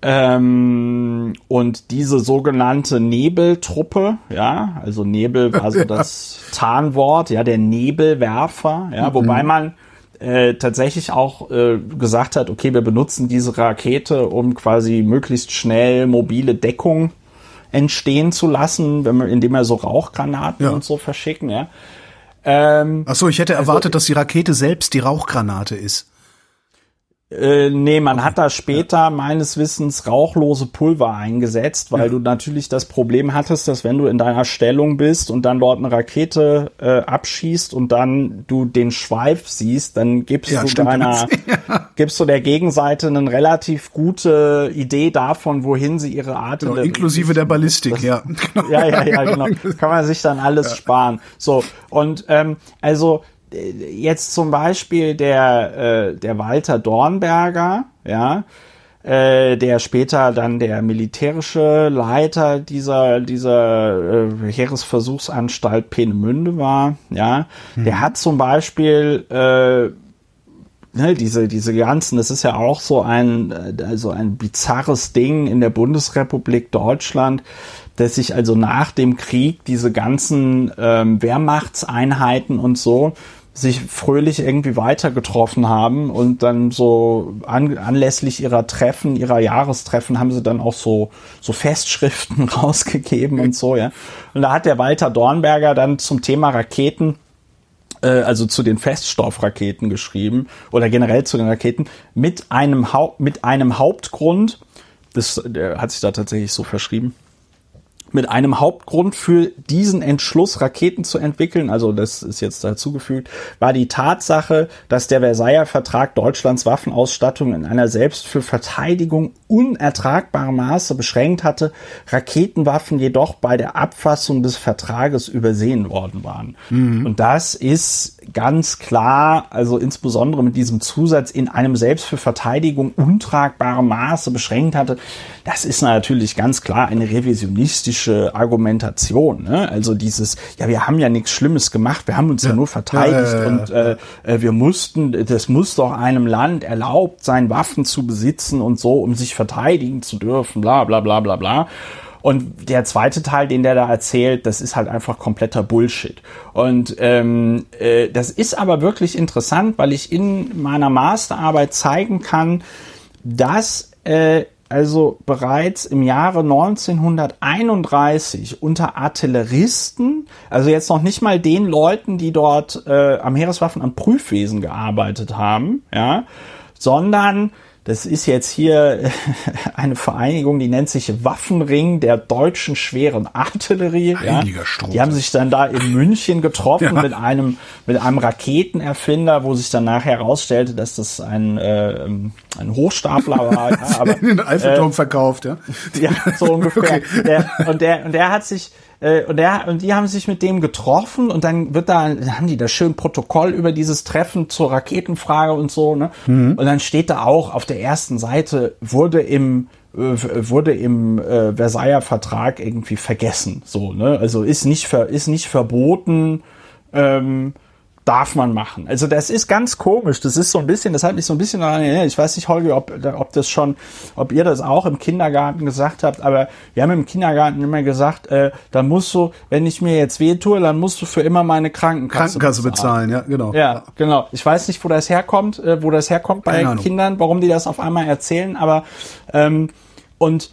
Ähm, und diese sogenannte Nebeltruppe, ja, also Nebel war so (laughs) das Tarnwort, ja, der Nebelwerfer, ja, mhm. wobei man äh, tatsächlich auch äh, gesagt hat, okay, wir benutzen diese Rakete, um quasi möglichst schnell mobile Deckung entstehen zu lassen, wenn wir, indem wir so Rauchgranaten ja. und so verschicken, ja. Ähm, Ach so, ich hätte also erwartet, also, dass die Rakete selbst die Rauchgranate ist. Äh, nee, man okay. hat da später ja. meines Wissens rauchlose Pulver eingesetzt, weil ja. du natürlich das Problem hattest, dass wenn du in deiner Stellung bist und dann dort eine Rakete äh, abschießt und dann du den Schweif siehst, dann gibst ja, du deiner, (laughs) gibst du der Gegenseite eine relativ gute Idee davon, wohin sie ihre Art genau, inklusive der Ballistik, das, ja. (laughs) ja, ja, ja, genau. (laughs) Kann man sich dann alles sparen. So und ähm, also jetzt zum Beispiel der, äh, der Walter Dornberger, ja, äh, der später dann der militärische Leiter dieser, dieser äh, Heeresversuchsanstalt Peenemünde war, ja, mhm. der hat zum Beispiel äh, ne, diese, diese ganzen, das ist ja auch so ein, also ein bizarres Ding in der Bundesrepublik Deutschland, dass sich also nach dem Krieg diese ganzen ähm, Wehrmachtseinheiten und so sich fröhlich irgendwie weiter getroffen haben und dann so an, anlässlich ihrer Treffen, ihrer Jahrestreffen haben sie dann auch so, so Festschriften (laughs) rausgegeben und so, ja. Und da hat der Walter Dornberger dann zum Thema Raketen äh, also zu den Feststoffraketen geschrieben oder generell zu den Raketen mit einem Haupt, mit einem Hauptgrund, das der hat sich da tatsächlich so verschrieben, mit einem Hauptgrund für diesen Entschluss, Raketen zu entwickeln, also das ist jetzt dazugefügt, war die Tatsache, dass der Versailler Vertrag Deutschlands Waffenausstattung in einer selbst für Verteidigung unertragbaren Maße beschränkt hatte, Raketenwaffen jedoch bei der Abfassung des Vertrages übersehen worden waren. Mhm. Und das ist ganz klar, also insbesondere mit diesem Zusatz in einem selbst für Verteidigung untragbaren Maße beschränkt hatte, das ist natürlich ganz klar eine revisionistische Argumentation. Ne? Also dieses, ja, wir haben ja nichts Schlimmes gemacht, wir haben uns ja, ja nur verteidigt ja, ja, und äh, äh, wir mussten, das muss doch einem Land erlaubt sein, Waffen zu besitzen und so, um sich verteidigen zu dürfen, bla bla bla bla bla. Und der zweite Teil, den der da erzählt, das ist halt einfach kompletter Bullshit. Und ähm, äh, das ist aber wirklich interessant, weil ich in meiner Masterarbeit zeigen kann, dass äh, also bereits im Jahre 1931 unter Artilleristen, also jetzt noch nicht mal den Leuten, die dort äh, am Heereswaffen- und Prüfwesen gearbeitet haben, ja, sondern das ist jetzt hier (laughs) eine Vereinigung, die nennt sich Waffenring der deutschen schweren Artillerie. Ja. Die haben sich dann da in München getroffen (laughs) ja. mit einem mit einem Raketenerfinder, wo sich dann nachher herausstellte, dass das ein äh, ein Hochstapler war. (laughs) ja, aber, den Eiffelturm äh, verkauft, ja. Ja, so ungefähr. Okay. Der, und der und der hat sich äh, und, der, und die haben sich mit dem getroffen und dann wird da, haben die da schön Protokoll über dieses Treffen zur Raketenfrage und so, ne? Mhm. Und dann steht da auch auf der ersten Seite, wurde im äh, wurde im äh, Versailler Vertrag irgendwie vergessen, so, ne? Also ist nicht, ver, ist nicht verboten, ähm, darf man machen. Also das ist ganz komisch. Das ist so ein bisschen, das hat mich so ein bisschen daran erinnert. Ich weiß nicht, Holger, ob, ob das schon, ob ihr das auch im Kindergarten gesagt habt, aber wir haben im Kindergarten immer gesagt, äh, dann musst du, wenn ich mir jetzt weh tue, dann musst du für immer meine Krankenkasse, Krankenkasse bezahlen. bezahlen. Ja, genau. Ja, genau. Ich weiß nicht, wo das herkommt, äh, wo das herkommt bei Kindern, warum die das auf einmal erzählen, aber ähm, und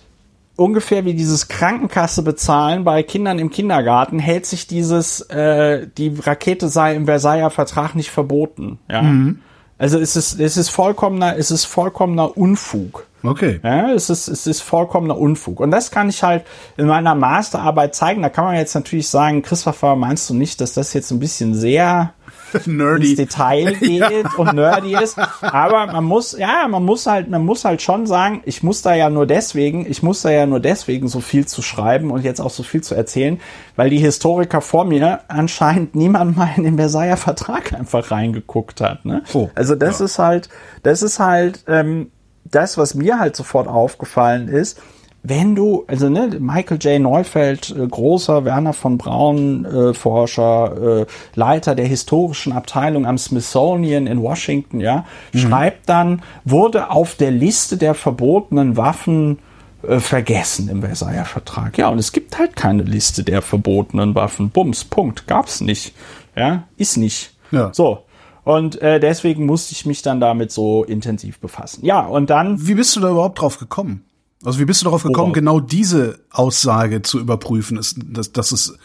ungefähr wie dieses Krankenkasse bezahlen bei Kindern im Kindergarten hält sich dieses äh, die Rakete sei im Versailler Vertrag nicht verboten. Ja. Mhm. Also es ist es ist vollkommener es ist vollkommener Unfug. Okay. Ja, es ist es ist vollkommener Unfug und das kann ich halt in meiner Masterarbeit zeigen. Da kann man jetzt natürlich sagen, Christopher, meinst du nicht, dass das jetzt ein bisschen sehr (laughs) nerdy. ins Detail (laughs) geht und nerdy ist. Aber man muss, ja, man muss halt, man muss halt schon sagen, ich muss da ja nur deswegen, ich muss da ja nur deswegen so viel zu schreiben und jetzt auch so viel zu erzählen, weil die Historiker vor mir anscheinend niemand mal in den Versailler Vertrag einfach reingeguckt hat. Ne? Oh, also das ja. ist halt, das ist halt ähm, das, was mir halt sofort aufgefallen ist wenn du, also ne, Michael J. Neufeld, äh, großer Werner von Braun äh, Forscher, äh, Leiter der historischen Abteilung am Smithsonian in Washington, ja, mhm. schreibt dann, wurde auf der Liste der verbotenen Waffen äh, vergessen im Versailler Vertrag. Ja, und es gibt halt keine Liste der verbotenen Waffen. Bums, Punkt, gab's nicht. Ja, ist nicht. Ja. So. Und äh, deswegen musste ich mich dann damit so intensiv befassen. Ja, und dann. Wie bist du da überhaupt drauf gekommen? Also wie bist du darauf gekommen, Worauf? genau diese Aussage zu überprüfen, ist, dass, dass, es,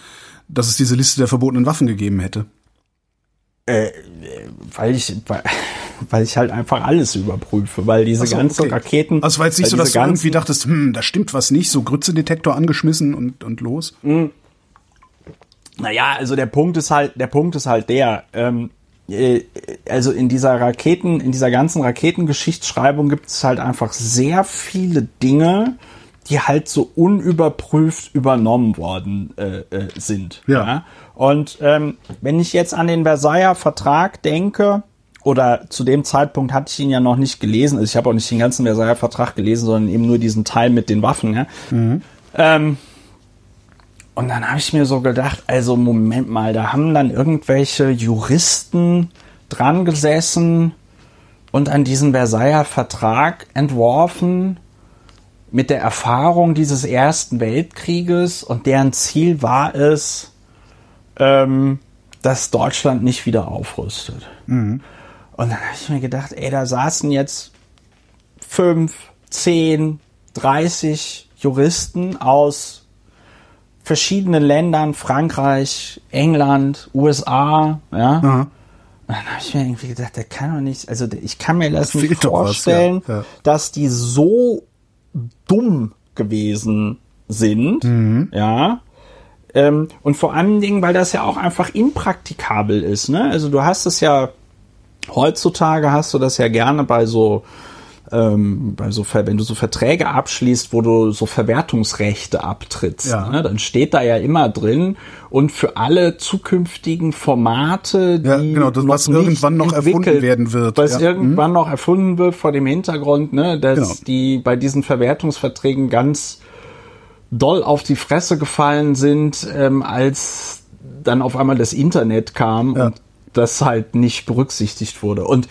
dass es diese Liste der verbotenen Waffen gegeben hätte? Äh, weil ich, weil, weil ich halt einfach alles überprüfe, weil diese so, ganzen okay. Raketen. Also war jetzt nicht so, dass du irgendwie dachtest, hm, da stimmt was nicht, so Grützedetektor angeschmissen und, und los? Mhm. Naja, also der Punkt ist halt, der Punkt ist halt der, ähm, äh, also in dieser Raketen, in dieser ganzen Raketengeschichtsschreibung gibt es halt einfach sehr viele Dinge, die halt so unüberprüft übernommen worden äh, äh, sind. Ja. ja? Und ähm, wenn ich jetzt an den Versailler Vertrag denke, oder zu dem Zeitpunkt hatte ich ihn ja noch nicht gelesen, also ich habe auch nicht den ganzen Versailler Vertrag gelesen, sondern eben nur diesen Teil mit den Waffen. Ja? Mhm. Ähm, und dann habe ich mir so gedacht, also Moment mal, da haben dann irgendwelche Juristen dran gesessen und an diesen Versailler Vertrag entworfen mit der Erfahrung dieses Ersten Weltkrieges und deren Ziel war es, ähm, dass Deutschland nicht wieder aufrüstet. Mhm. Und dann habe ich mir gedacht, ey, da saßen jetzt fünf, zehn, dreißig Juristen aus verschiedenen Ländern, Frankreich, England, USA, ja. Mhm. Und dann habe ich mir irgendwie gedacht, der kann doch nicht, also ich kann mir das nicht vorstellen, was, ja. Ja. dass die so dumm gewesen sind, mhm. ja. Ähm, und vor allen Dingen, weil das ja auch einfach impraktikabel ist, ne? Also du hast es ja, heutzutage hast du das ja gerne bei so ähm, bei so, wenn du so Verträge abschließt, wo du so Verwertungsrechte abtrittst, ja. ne, dann steht da ja immer drin und für alle zukünftigen Formate, die ja, genau, das, was irgendwann noch erfunden werden wird, was ja. irgendwann mhm. noch erfunden wird vor dem Hintergrund, ne, dass genau. die bei diesen Verwertungsverträgen ganz doll auf die Fresse gefallen sind, ähm, als dann auf einmal das Internet kam ja. und das halt nicht berücksichtigt wurde. Und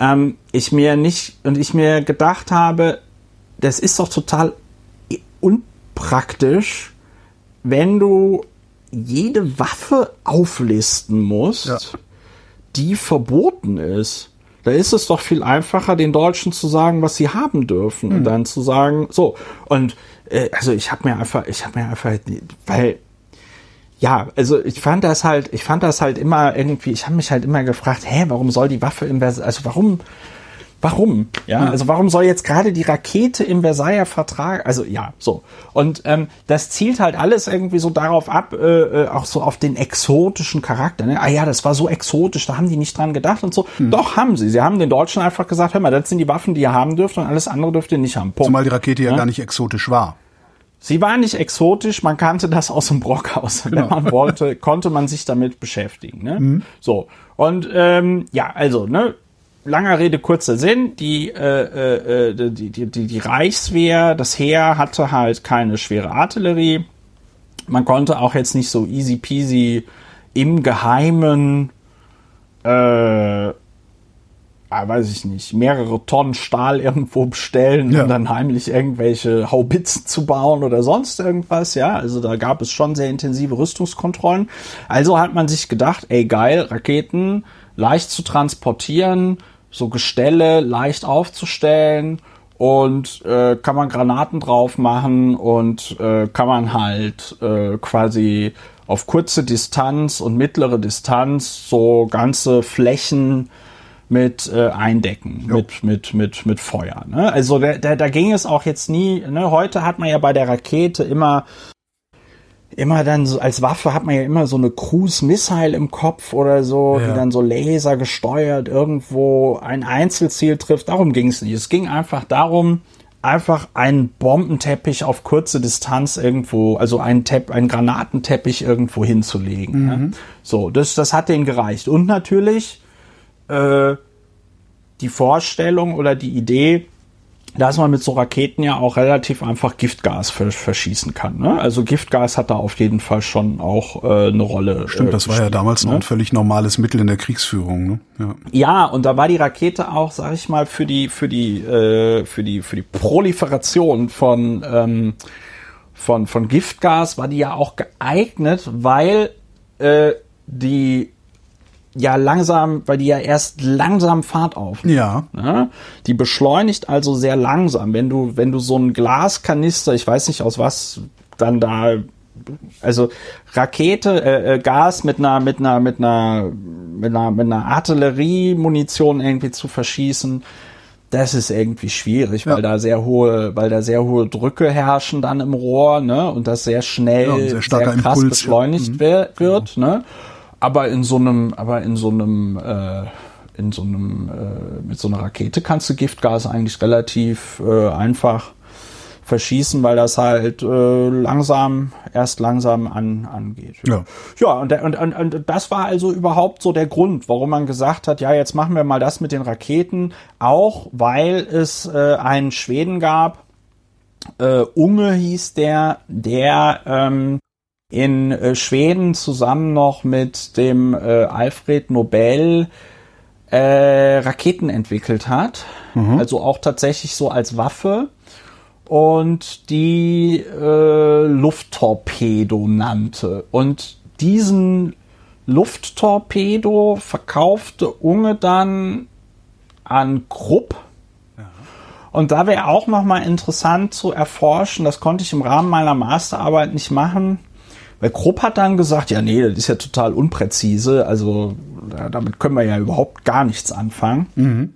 ähm, ich mir nicht und ich mir gedacht habe, das ist doch total unpraktisch, wenn du jede Waffe auflisten musst, ja. die verboten ist. Da ist es doch viel einfacher, den Deutschen zu sagen, was sie haben dürfen mhm. und dann zu sagen, so. Und äh, also ich habe mir einfach, ich habe mir einfach, weil ja, also ich fand das halt, ich fand das halt immer irgendwie, ich habe mich halt immer gefragt, hä, warum soll die Waffe im Versailles, also warum, warum, ja, mhm. also warum soll jetzt gerade die Rakete im Versailler Vertrag, also ja, so und ähm, das zielt halt alles irgendwie so darauf ab, äh, äh, auch so auf den exotischen Charakter, ne? ah ja, das war so exotisch, da haben die nicht dran gedacht und so, mhm. doch haben sie, sie haben den Deutschen einfach gesagt, hör mal, das sind die Waffen, die ihr haben dürft und alles andere dürft ihr nicht haben, Punkt. Zumal die Rakete ja, ja? gar nicht exotisch war. Sie war nicht exotisch, man kannte das aus dem Brockhaus. Genau. Wenn man wollte, konnte man sich damit beschäftigen. Ne? Mhm. So. Und ähm, ja, also, ne, langer Rede, kurzer Sinn, die, äh, äh, die, die, die, die Reichswehr, das Heer hatte halt keine schwere Artillerie. Man konnte auch jetzt nicht so easy peasy im Geheimen äh, ah, weiß ich nicht, mehrere Tonnen Stahl irgendwo bestellen ja. und dann heimlich irgendwelche Haubitzen zu bauen oder sonst irgendwas, ja. Also da gab es schon sehr intensive Rüstungskontrollen. Also hat man sich gedacht, ey geil, Raketen leicht zu transportieren, so Gestelle leicht aufzustellen und äh, kann man Granaten drauf machen und äh, kann man halt äh, quasi auf kurze Distanz und mittlere Distanz so ganze Flächen mit äh, eindecken, jo. mit, mit, mit, mit Feuer. Ne? Also da, da, da ging es auch jetzt nie, ne? heute hat man ja bei der Rakete immer immer dann so als Waffe hat man ja immer so eine Cruise Missile im Kopf oder so, ja. die dann so Laser gesteuert irgendwo ein Einzelziel trifft. Darum ging es nicht. Es ging einfach darum, einfach einen Bombenteppich auf kurze Distanz irgendwo, also einen, Tepp, einen Granatenteppich irgendwo hinzulegen. Mhm. Ne? So, das, das hat denen gereicht. Und natürlich äh, die Vorstellung oder die Idee, dass man mit so Raketen ja auch relativ einfach Giftgas verschießen kann. Ne? Also Giftgas hat da auf jeden Fall schon auch äh, eine Rolle. Stimmt, das äh, war ja damals ne? noch ein völlig normales Mittel in der Kriegsführung. Ne? Ja. ja, und da war die Rakete auch, sag ich mal, für die für die äh, für die für die Proliferation von ähm, von von Giftgas war die ja auch geeignet, weil äh, die ja langsam, weil die ja erst langsam Fahrt auf. Ja. Ne? Die beschleunigt also sehr langsam. Wenn du, wenn du so ein Glaskanister, ich weiß nicht aus was dann da, also Rakete, äh, äh, Gas mit einer, mit einer, mit einer, mit einer, mit einer Artilleriemunition irgendwie zu verschießen, das ist irgendwie schwierig, ja. weil da sehr hohe, weil da sehr hohe Drücke herrschen dann im Rohr, ne, und das sehr schnell, ja, sehr, sehr, krass Impuls, beschleunigt ja. mhm. wird, ne aber in so einem, aber in so einem, äh, in so einem, äh, mit so einer Rakete kannst du Giftgas eigentlich relativ äh, einfach verschießen, weil das halt äh, langsam, erst langsam an, angeht. Ja, ja und, und, und, und das war also überhaupt so der Grund, warum man gesagt hat, ja, jetzt machen wir mal das mit den Raketen, auch weil es äh, einen Schweden gab, äh, Unge hieß der, der ähm, in äh, Schweden zusammen noch mit dem äh, Alfred Nobel äh, Raketen entwickelt hat. Mhm. Also auch tatsächlich so als Waffe. Und die äh, Lufttorpedo nannte. Und diesen Lufttorpedo verkaufte Unge dann an Krupp. Und da wäre auch nochmal interessant zu erforschen, das konnte ich im Rahmen meiner Masterarbeit nicht machen, weil Krupp hat dann gesagt, ja, nee, das ist ja total unpräzise, also damit können wir ja überhaupt gar nichts anfangen. Mhm.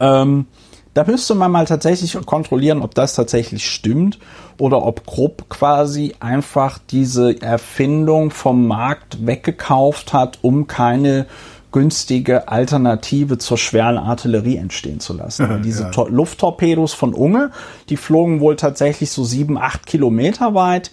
Ähm, da müsste man mal tatsächlich kontrollieren, ob das tatsächlich stimmt oder ob Krupp quasi einfach diese Erfindung vom Markt weggekauft hat, um keine günstige Alternative zur schweren Artillerie entstehen zu lassen. (laughs) Ja, diese ja. Lufttorpedos von Unge, die flogen wohl tatsächlich so sieben, acht Kilometer weit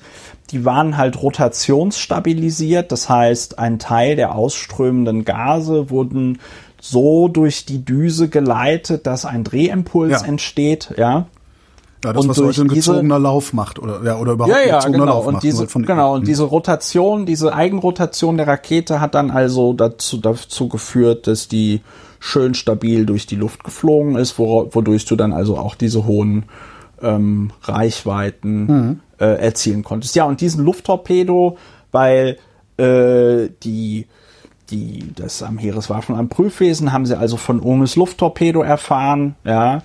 die waren halt rotationsstabilisiert. Das heißt, ein Teil der ausströmenden Gase wurden so durch die Düse geleitet, dass ein Drehimpuls ja. entsteht, ja. Ja, das, und was heute ein gezogener diese, Lauf macht oder ja oder überhaupt ja, ja, gezogener genau. Lauf und macht. Diese, von, genau, und diese Rotation, diese Eigenrotation der Rakete hat dann also dazu, dazu geführt, dass die schön stabil durch die Luft geflogen ist, wodurch du dann also auch diese hohen ähm, Reichweiten mhm äh, erzielen konntest. Ja, und diesen Lufttorpedo, weil äh, die die das am Heereswaffen am Prüfwesen haben sie also von Unges Lufttorpedo erfahren, ja.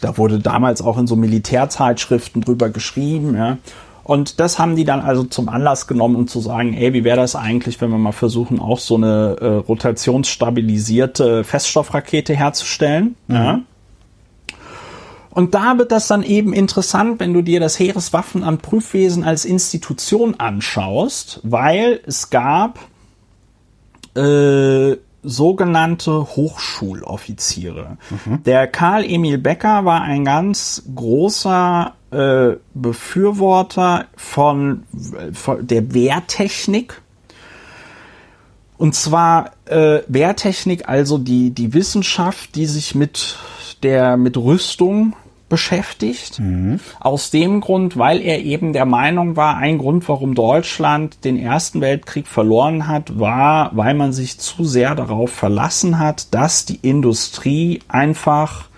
Da wurde damals auch in so Militärzeitschriften drüber geschrieben, ja. Und das haben die dann also zum Anlass genommen, um zu sagen, ey, wie wäre das eigentlich, wenn wir mal versuchen, auch so eine äh, rotationsstabilisierte Feststoffrakete herzustellen, mhm. ja. Und da wird das dann eben interessant, wenn du dir das Heereswaffenamt Prüfwesen als Institution anschaust, weil es gab äh, sogenannte Hochschuloffiziere. Mhm. Der Karl Emil Becker war ein ganz großer äh, Befürworter von, von der Wehrtechnik. Und zwar äh, Wehrtechnik, also die, die Wissenschaft, die sich mit der mit Rüstung beschäftigt. Mhm. Aus dem Grund, weil er eben der Meinung war, ein Grund, warum Deutschland den Ersten Weltkrieg verloren hat, war, weil man sich zu sehr darauf verlassen hat, dass die Industrie einfach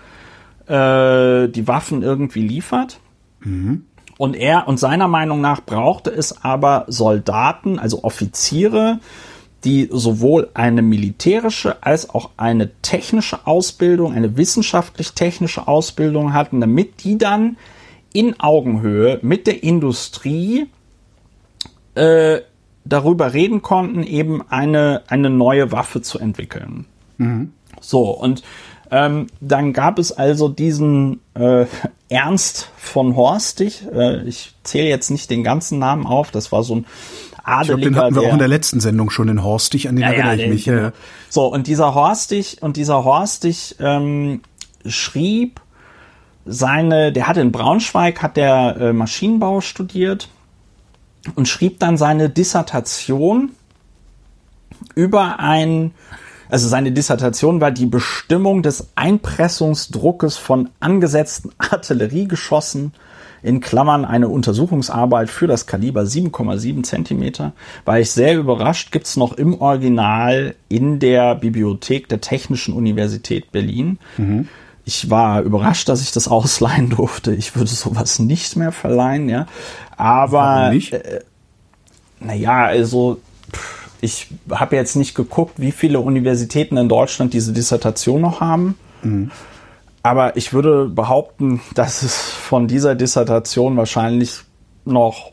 äh, die Waffen irgendwie liefert. Mhm. Und er und seiner Meinung nach brauchte es aber Soldaten, also Offiziere, die sowohl eine militärische als auch eine technische Ausbildung, eine wissenschaftlich-technische Ausbildung hatten, damit die dann in Augenhöhe mit der Industrie äh, darüber reden konnten, eben eine, eine neue Waffe zu entwickeln. Mhm. So, und ähm, dann gab es also diesen äh, Ernst von Horstig. Äh, ich zähle jetzt nicht den ganzen Namen auf. Das war so ein Adeliger. Ich glaube, den hatten wir der, auch in der letzten Sendung schon, den Horstig, an den ja, erinnere ja, ich mich. Genau. Ja. So, und dieser Horstig, und dieser Horstig ähm, schrieb seine, der hat in Braunschweig, hat der äh, Maschinenbau studiert und schrieb dann seine Dissertation über ein also seine Dissertation war die Bestimmung des Einpressungsdruckes von angesetzten (laughs) Artilleriegeschossen in Klammern eine Untersuchungsarbeit für das Kaliber 7,7 Zentimeter. War ich sehr überrascht, gibt's noch im Original in der Bibliothek der Technischen Universität Berlin. Mhm. Ich war überrascht, dass ich das ausleihen durfte. Ich würde sowas nicht mehr verleihen, ja. Aber äh, naja, also ich habe jetzt nicht geguckt, wie viele Universitäten in Deutschland diese Dissertation noch haben. Mhm. Aber ich würde behaupten, dass es von dieser Dissertation wahrscheinlich noch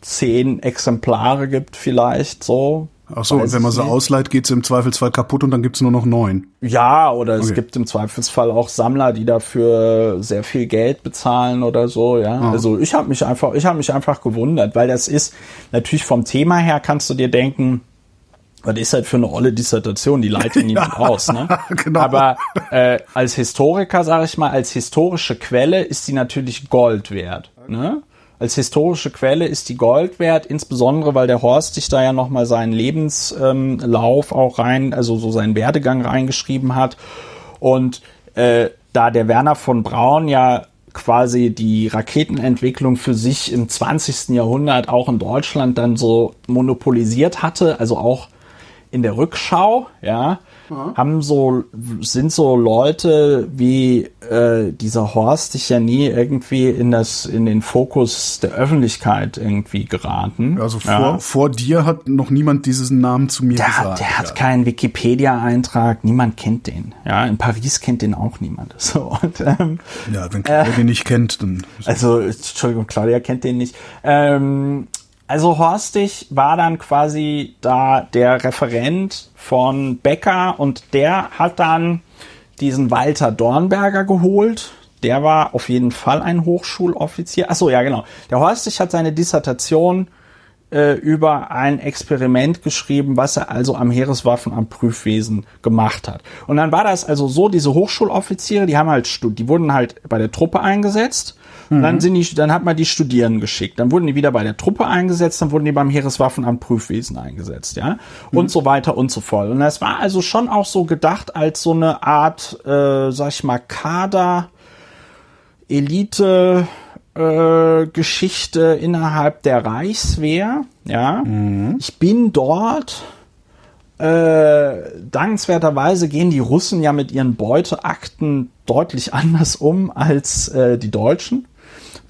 zehn Exemplare gibt, vielleicht so. Ach so, und wenn man sie ausleiht, geht sie im Zweifelsfall kaputt und dann gibt's nur noch neun. Ja, oder es gibt im Zweifelsfall auch Sammler, die dafür sehr viel Geld bezahlen oder so, ja. Ah. Also ich habe mich einfach, ich habe mich einfach gewundert, weil das ist natürlich vom Thema her kannst du dir denken, was ist halt für eine olle Dissertation, die leitet (laughs) niemand ja, aus. Ne? (laughs) Genau. Aber äh, als Historiker, sage ich mal, als historische Quelle ist sie natürlich Gold wert. Ne? Als historische Quelle ist die Gold wert, insbesondere weil der Horst sich da ja nochmal seinen Lebenslauf auch rein, also so seinen Werdegang reingeschrieben hat. Und äh, da der Werner von Braun ja quasi die Raketenentwicklung für sich im 20. Jahrhundert auch in Deutschland dann so monopolisiert hatte, also auch in der Rückschau, ja, ja. haben so, sind so Leute wie äh, dieser Horst dich ja nie irgendwie in das, in den Fokus der Öffentlichkeit irgendwie geraten. Also vor, ja. vor dir hat noch niemand diesen Namen zu mir der gesagt. Hat, der hat ja. keinen Wikipedia-Eintrag, niemand kennt den. Ja, in Paris kennt den auch niemand. (laughs) So, und, ähm, ja, wenn Claudia äh, den nicht kennt, dann. Also, Entschuldigung, Claudia kennt den nicht. Ähm, also Horstig war dann quasi da der Referent von Becker und der hat dann diesen Walter Dornberger geholt. Der war auf jeden Fall ein Hochschuloffizier. Ach so, ja genau. Der Horstig hat seine Dissertation äh, über ein Experiment geschrieben, was er also am Heereswaffen am Prüfwesen gemacht hat. Und dann war das also so, diese Hochschuloffiziere, die haben halt, die wurden halt bei der Truppe eingesetzt Mhm. Dann sind die, dann hat man die Studierenden geschickt. Dann wurden die wieder bei der Truppe eingesetzt, dann wurden die beim Heereswaffenamt Prüfwesen eingesetzt, ja. Mhm. Und so weiter und so fort. Und das war also schon auch so gedacht als so eine Art, äh, sag ich mal, Kader, Elite, äh, Geschichte innerhalb der Reichswehr, ja. Mhm. Ich bin dort, äh, dankenswerterweise gehen die Russen ja mit ihren Beuteakten deutlich (laughs) anders um als äh, die Deutschen.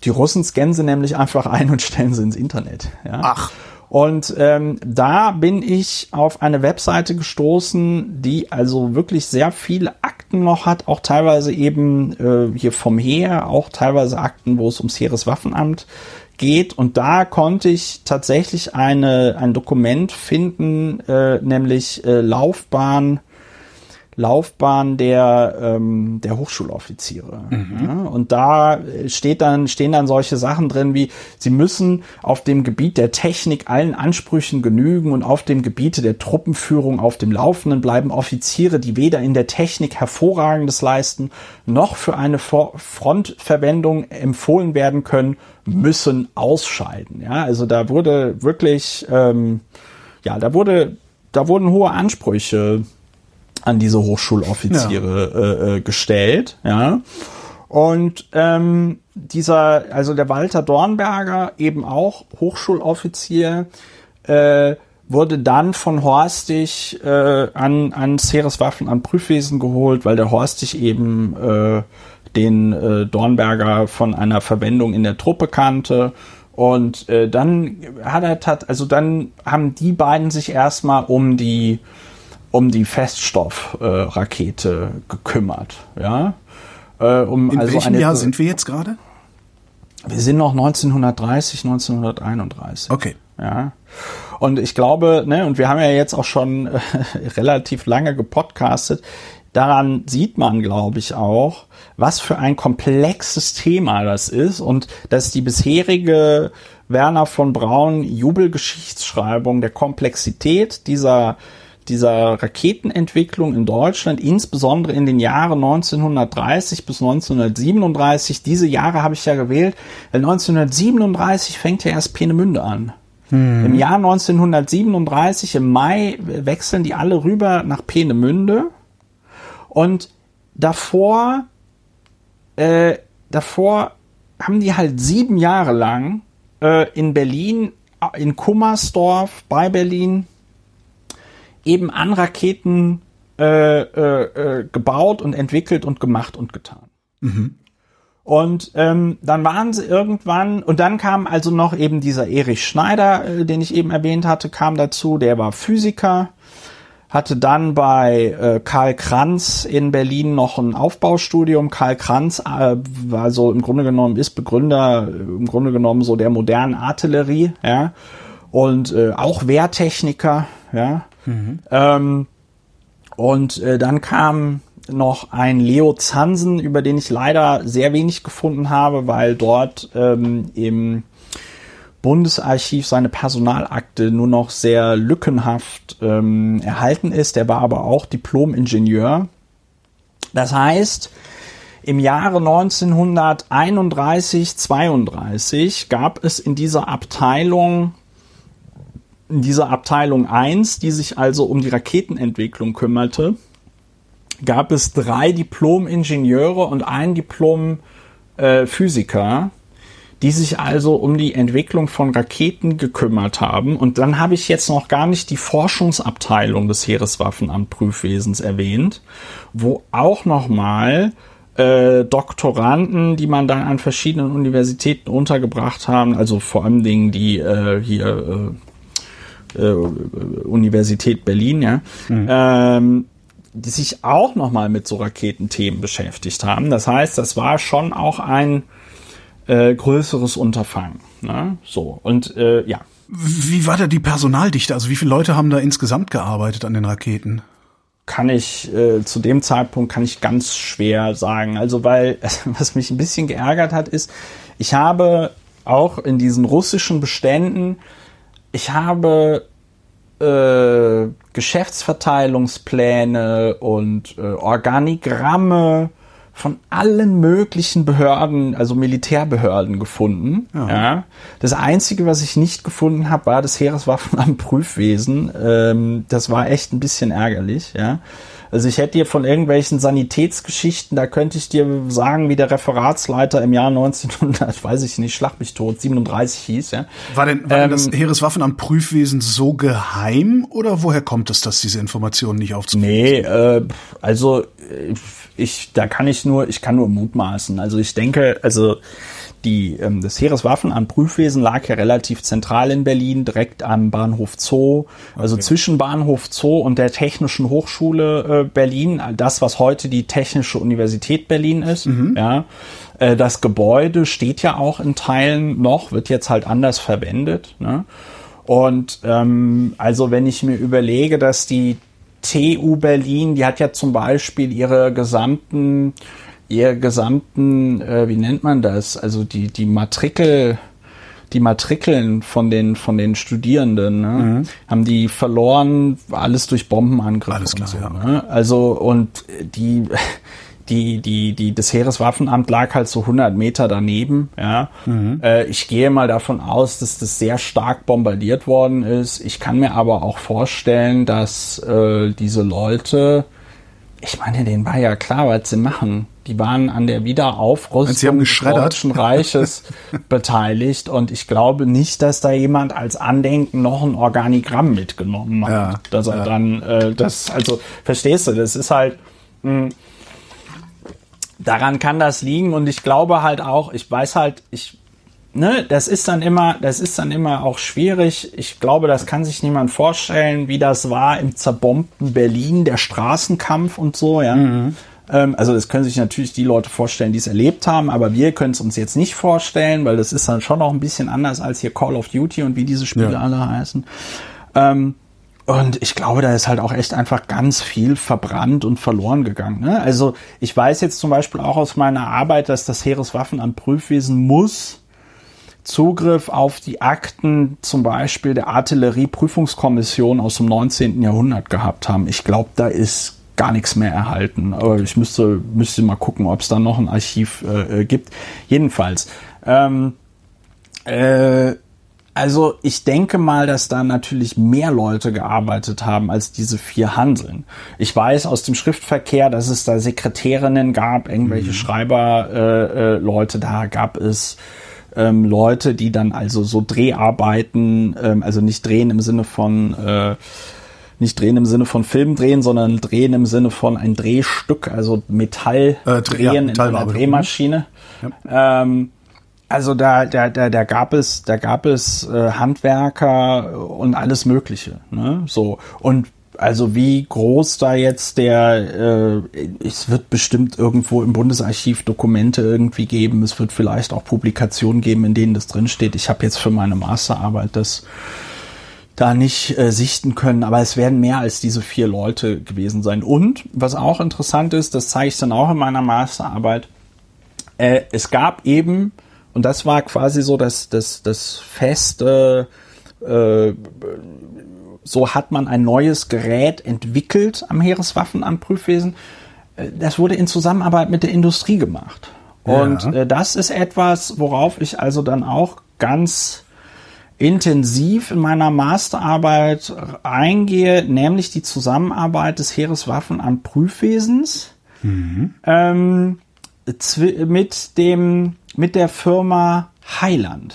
Die Russen scannen sie nämlich einfach ein und stellen sie ins Internet. Ja? Ach. Und ähm, da bin ich auf eine Webseite gestoßen, die also wirklich sehr viele Akten noch hat, auch teilweise eben äh, hier vom Heer, auch teilweise Akten, wo es ums Heereswaffenamt geht. Und da konnte ich tatsächlich eine, ein Dokument finden, äh, nämlich äh, Laufbahn Laufbahn der, ähm, der Hochschuloffiziere. Mhm. Ja, und da steht dann, stehen dann solche Sachen drin wie, sie müssen auf dem Gebiet der Technik allen Ansprüchen genügen und auf dem Gebiete der Truppenführung auf dem Laufenden bleiben Offiziere, die weder in der Technik hervorragendes leisten, noch für eine Frontverwendung empfohlen werden können, müssen ausscheiden. Ja, also da wurde wirklich, ähm, ja, da wurde, da wurden hohe Ansprüche an diese Hochschuloffiziere ja. äh, äh, gestellt, ja. Und ähm, dieser, also der Walter Dornberger, eben auch Hochschuloffizier, äh, wurde dann von Horstig äh, an ans Heereswaffen an Prüfwesen geholt, weil der Horstig eben äh, den äh, Dornberger von einer Verwendung in der Truppe kannte. Und äh, dann hat er tat, also dann haben die beiden sich erstmal um die um die Feststoffrakete äh, gekümmert. Ja? Äh, um In also welchem eine, Jahr sind wir jetzt gerade? Wir sind noch 1930, 1931. Okay. Ja. Und ich glaube, ne, und wir haben ja jetzt auch schon äh, (laughs) relativ lange gepodcastet, daran sieht man, glaube ich, auch, was für ein komplexes Thema das ist und dass die bisherige Werner von Braun Jubelgeschichtsschreibung der Komplexität dieser dieser Raketenentwicklung in Deutschland, insbesondere in den Jahren 1930 bis 1937. Diese Jahre habe ich ja gewählt, weil 1937 fängt ja erst Peenemünde an. Mhm. Im Jahr 1937, im Mai, wechseln die alle rüber nach Peenemünde. Und davor, äh, davor haben die halt sieben Jahre lang äh, in Berlin, in Kummersdorf bei Berlin, eben an Raketen äh, äh, äh, gebaut und entwickelt und gemacht und getan. Mhm. Und ähm, dann waren sie irgendwann, und dann kam also noch eben dieser Erich Schneider, äh, den ich eben erwähnt hatte, kam dazu, der war Physiker, hatte dann bei äh, Karl Kranz in Berlin noch ein Aufbaustudium. Karl Kranz äh, war so im Grunde genommen, ist Begründer, äh, im Grunde genommen so der modernen Artillerie, ja, und äh, auch Wehrtechniker, ja. Mhm. Ähm, und äh, dann kam noch ein Leo Zansen, über den ich leider sehr wenig gefunden habe, weil dort ähm, im Bundesarchiv seine Personalakte nur noch sehr lückenhaft ähm, erhalten ist. Der war aber auch Diplom-Ingenieur. Das heißt, im Jahre 1931, 32 gab es in dieser Abteilung, dieser Abteilung 1, die sich also um die Raketenentwicklung kümmerte, gab es drei Diplom-Ingenieure und ein Diplom-Physiker, die sich also um die Entwicklung von Raketen gekümmert haben. Und dann habe ich jetzt noch gar nicht die Forschungsabteilung des Heereswaffenamt-Prüfwesens erwähnt, wo auch nochmal äh, Doktoranden, die man dann an verschiedenen Universitäten untergebracht haben, also vor allem Dingen die äh, hier äh, äh, Universität Berlin, ja, mhm. ähm, die sich auch nochmal mit so Raketenthemen beschäftigt haben. Das heißt, das war schon auch ein äh, größeres Unterfangen. Ne? So, und äh, ja. Wie war da die Personaldichte? Also wie viele Leute haben da insgesamt gearbeitet an den Raketen? Kann ich äh, zu dem Zeitpunkt kann ich ganz schwer sagen. Also weil (laughs) was mich ein bisschen geärgert hat, ist, ich habe auch in diesen russischen Beständen, ich habe äh, Geschäftsverteilungspläne und äh, Organigramme von allen möglichen Behörden, also Militärbehörden gefunden. Ja. ja. Das Einzige, was ich nicht gefunden habe, war das Heereswaffenamt Prüfwesen. Ähm, das war echt ein bisschen ärgerlich. Ja. Also ich hätte dir von irgendwelchen Sanitätsgeschichten, da könnte ich dir sagen, wie der Referatsleiter im Jahr 1900, (laughs) weiß ich nicht, schlag mich tot, 37 hieß. Ja. War denn, war ähm, denn das Heereswaffenamt Prüfwesen so geheim oder woher kommt es, dass diese Informationen nicht aufzunehmen Nee, äh, also ich, da kann ich nur, ich kann nur mutmaßen. Also ich denke, also die, ähm, das Heereswaffenamt Prüfwesen lag ja relativ zentral in Berlin, direkt am Bahnhof Zoo, also okay. zwischen Bahnhof Zoo und der Technischen Hochschule äh, Berlin, das, was heute die Technische Universität Berlin ist. Mhm. Ja, äh, das Gebäude steht ja auch in Teilen noch, wird jetzt halt anders verwendet. Ne? Und ähm, also wenn ich mir überlege, dass die TU Berlin, die hat ja zum Beispiel ihre gesamten ihr gesamten, äh, wie nennt man das? Also die, die Matrikel, die Matrikeln von den, von den Studierenden, ne? Mhm. haben die verloren, alles durch Bombenangriffe. Alles klar, so, ja. ne? Also, und die, die, die, die, das Heereswaffenamt lag halt so 100 Meter daneben, ja. Mhm. Äh, ich gehe mal davon aus, dass das sehr stark bombardiert worden ist. Ich kann mir aber auch vorstellen, dass äh, diese Leute, ich meine, denen war ja klar, was sie machen. Die waren an der Wiederaufrüstung des Deutschen Reiches (laughs) beteiligt und ich glaube nicht, dass da jemand als Andenken noch ein Organigramm mitgenommen hat. Ja, dass er ja. dann äh, das, also verstehst du, das ist halt mh, hm, daran kann das liegen und ich glaube halt auch, ich weiß halt, ich ne, das ist dann immer, das ist dann immer auch schwierig. Ich glaube, das kann sich niemand vorstellen, wie das war im zerbombten Berlin, der Straßenkampf und so, ja. Mhm. Ähm, also das können sich natürlich die Leute vorstellen, die es erlebt haben, aber wir können es uns jetzt nicht vorstellen, weil das ist dann schon noch ein bisschen anders als hier Call of Duty und wie diese Spiele ja. alle heißen. Ähm, und ich glaube, da ist halt auch echt einfach ganz viel verbrannt und verloren gegangen. Ne? Also ich weiß jetzt zum Beispiel auch aus meiner Arbeit, dass das Heereswaffenamt Prüfwesen muss Zugriff auf die Akten zum Beispiel der Artillerieprüfungskommission aus dem 19. Jahrhundert gehabt haben. Ich glaube, da ist gar nichts mehr erhalten. Aber ich müsste, müsste mal gucken, ob es da noch ein Archiv äh, äh, gibt. Jedenfalls. Ähm, äh, Also ich denke mal, dass da natürlich mehr Leute gearbeitet haben als diese vier Hanseln. Ich weiß aus dem Schriftverkehr, dass es da Sekretärinnen gab, irgendwelche mhm. Schreiberleute, äh, äh, Leute, da gab es ähm, Leute, die dann also so Dreharbeiten, ähm, also nicht drehen im Sinne von äh, nicht drehen im Sinne von Film drehen, sondern drehen im Sinne von ein Drehstück, also Metall äh, drehen ja, in einer Drehmaschine. Ja. Ähm, also da, da, da, da gab es, da gab es äh, Handwerker und alles Mögliche. Ne? So und also wie groß da jetzt der, äh, es wird bestimmt irgendwo im Bundesarchiv Dokumente irgendwie geben. Es wird vielleicht auch Publikationen geben, in denen das drinsteht. Ich habe jetzt für meine Masterarbeit das da nicht äh, sichten können, aber es werden mehr als diese vier Leute gewesen sein. Und was auch interessant ist, das zeige ich dann auch in meiner Masterarbeit, äh, es gab eben, und das war quasi so das, das, das feste, äh, so hat man ein neues Gerät entwickelt am Heereswaffenamt Prüfwesen. Äh, das wurde in Zusammenarbeit mit der Industrie gemacht. Und ja. äh, das ist etwas, worauf ich also dann auch ganz intensiv in meiner Masterarbeit eingehe, nämlich die Zusammenarbeit des Heereswaffenamt Prüfwesens mhm. ähm, mit dem mit der Firma Heiland.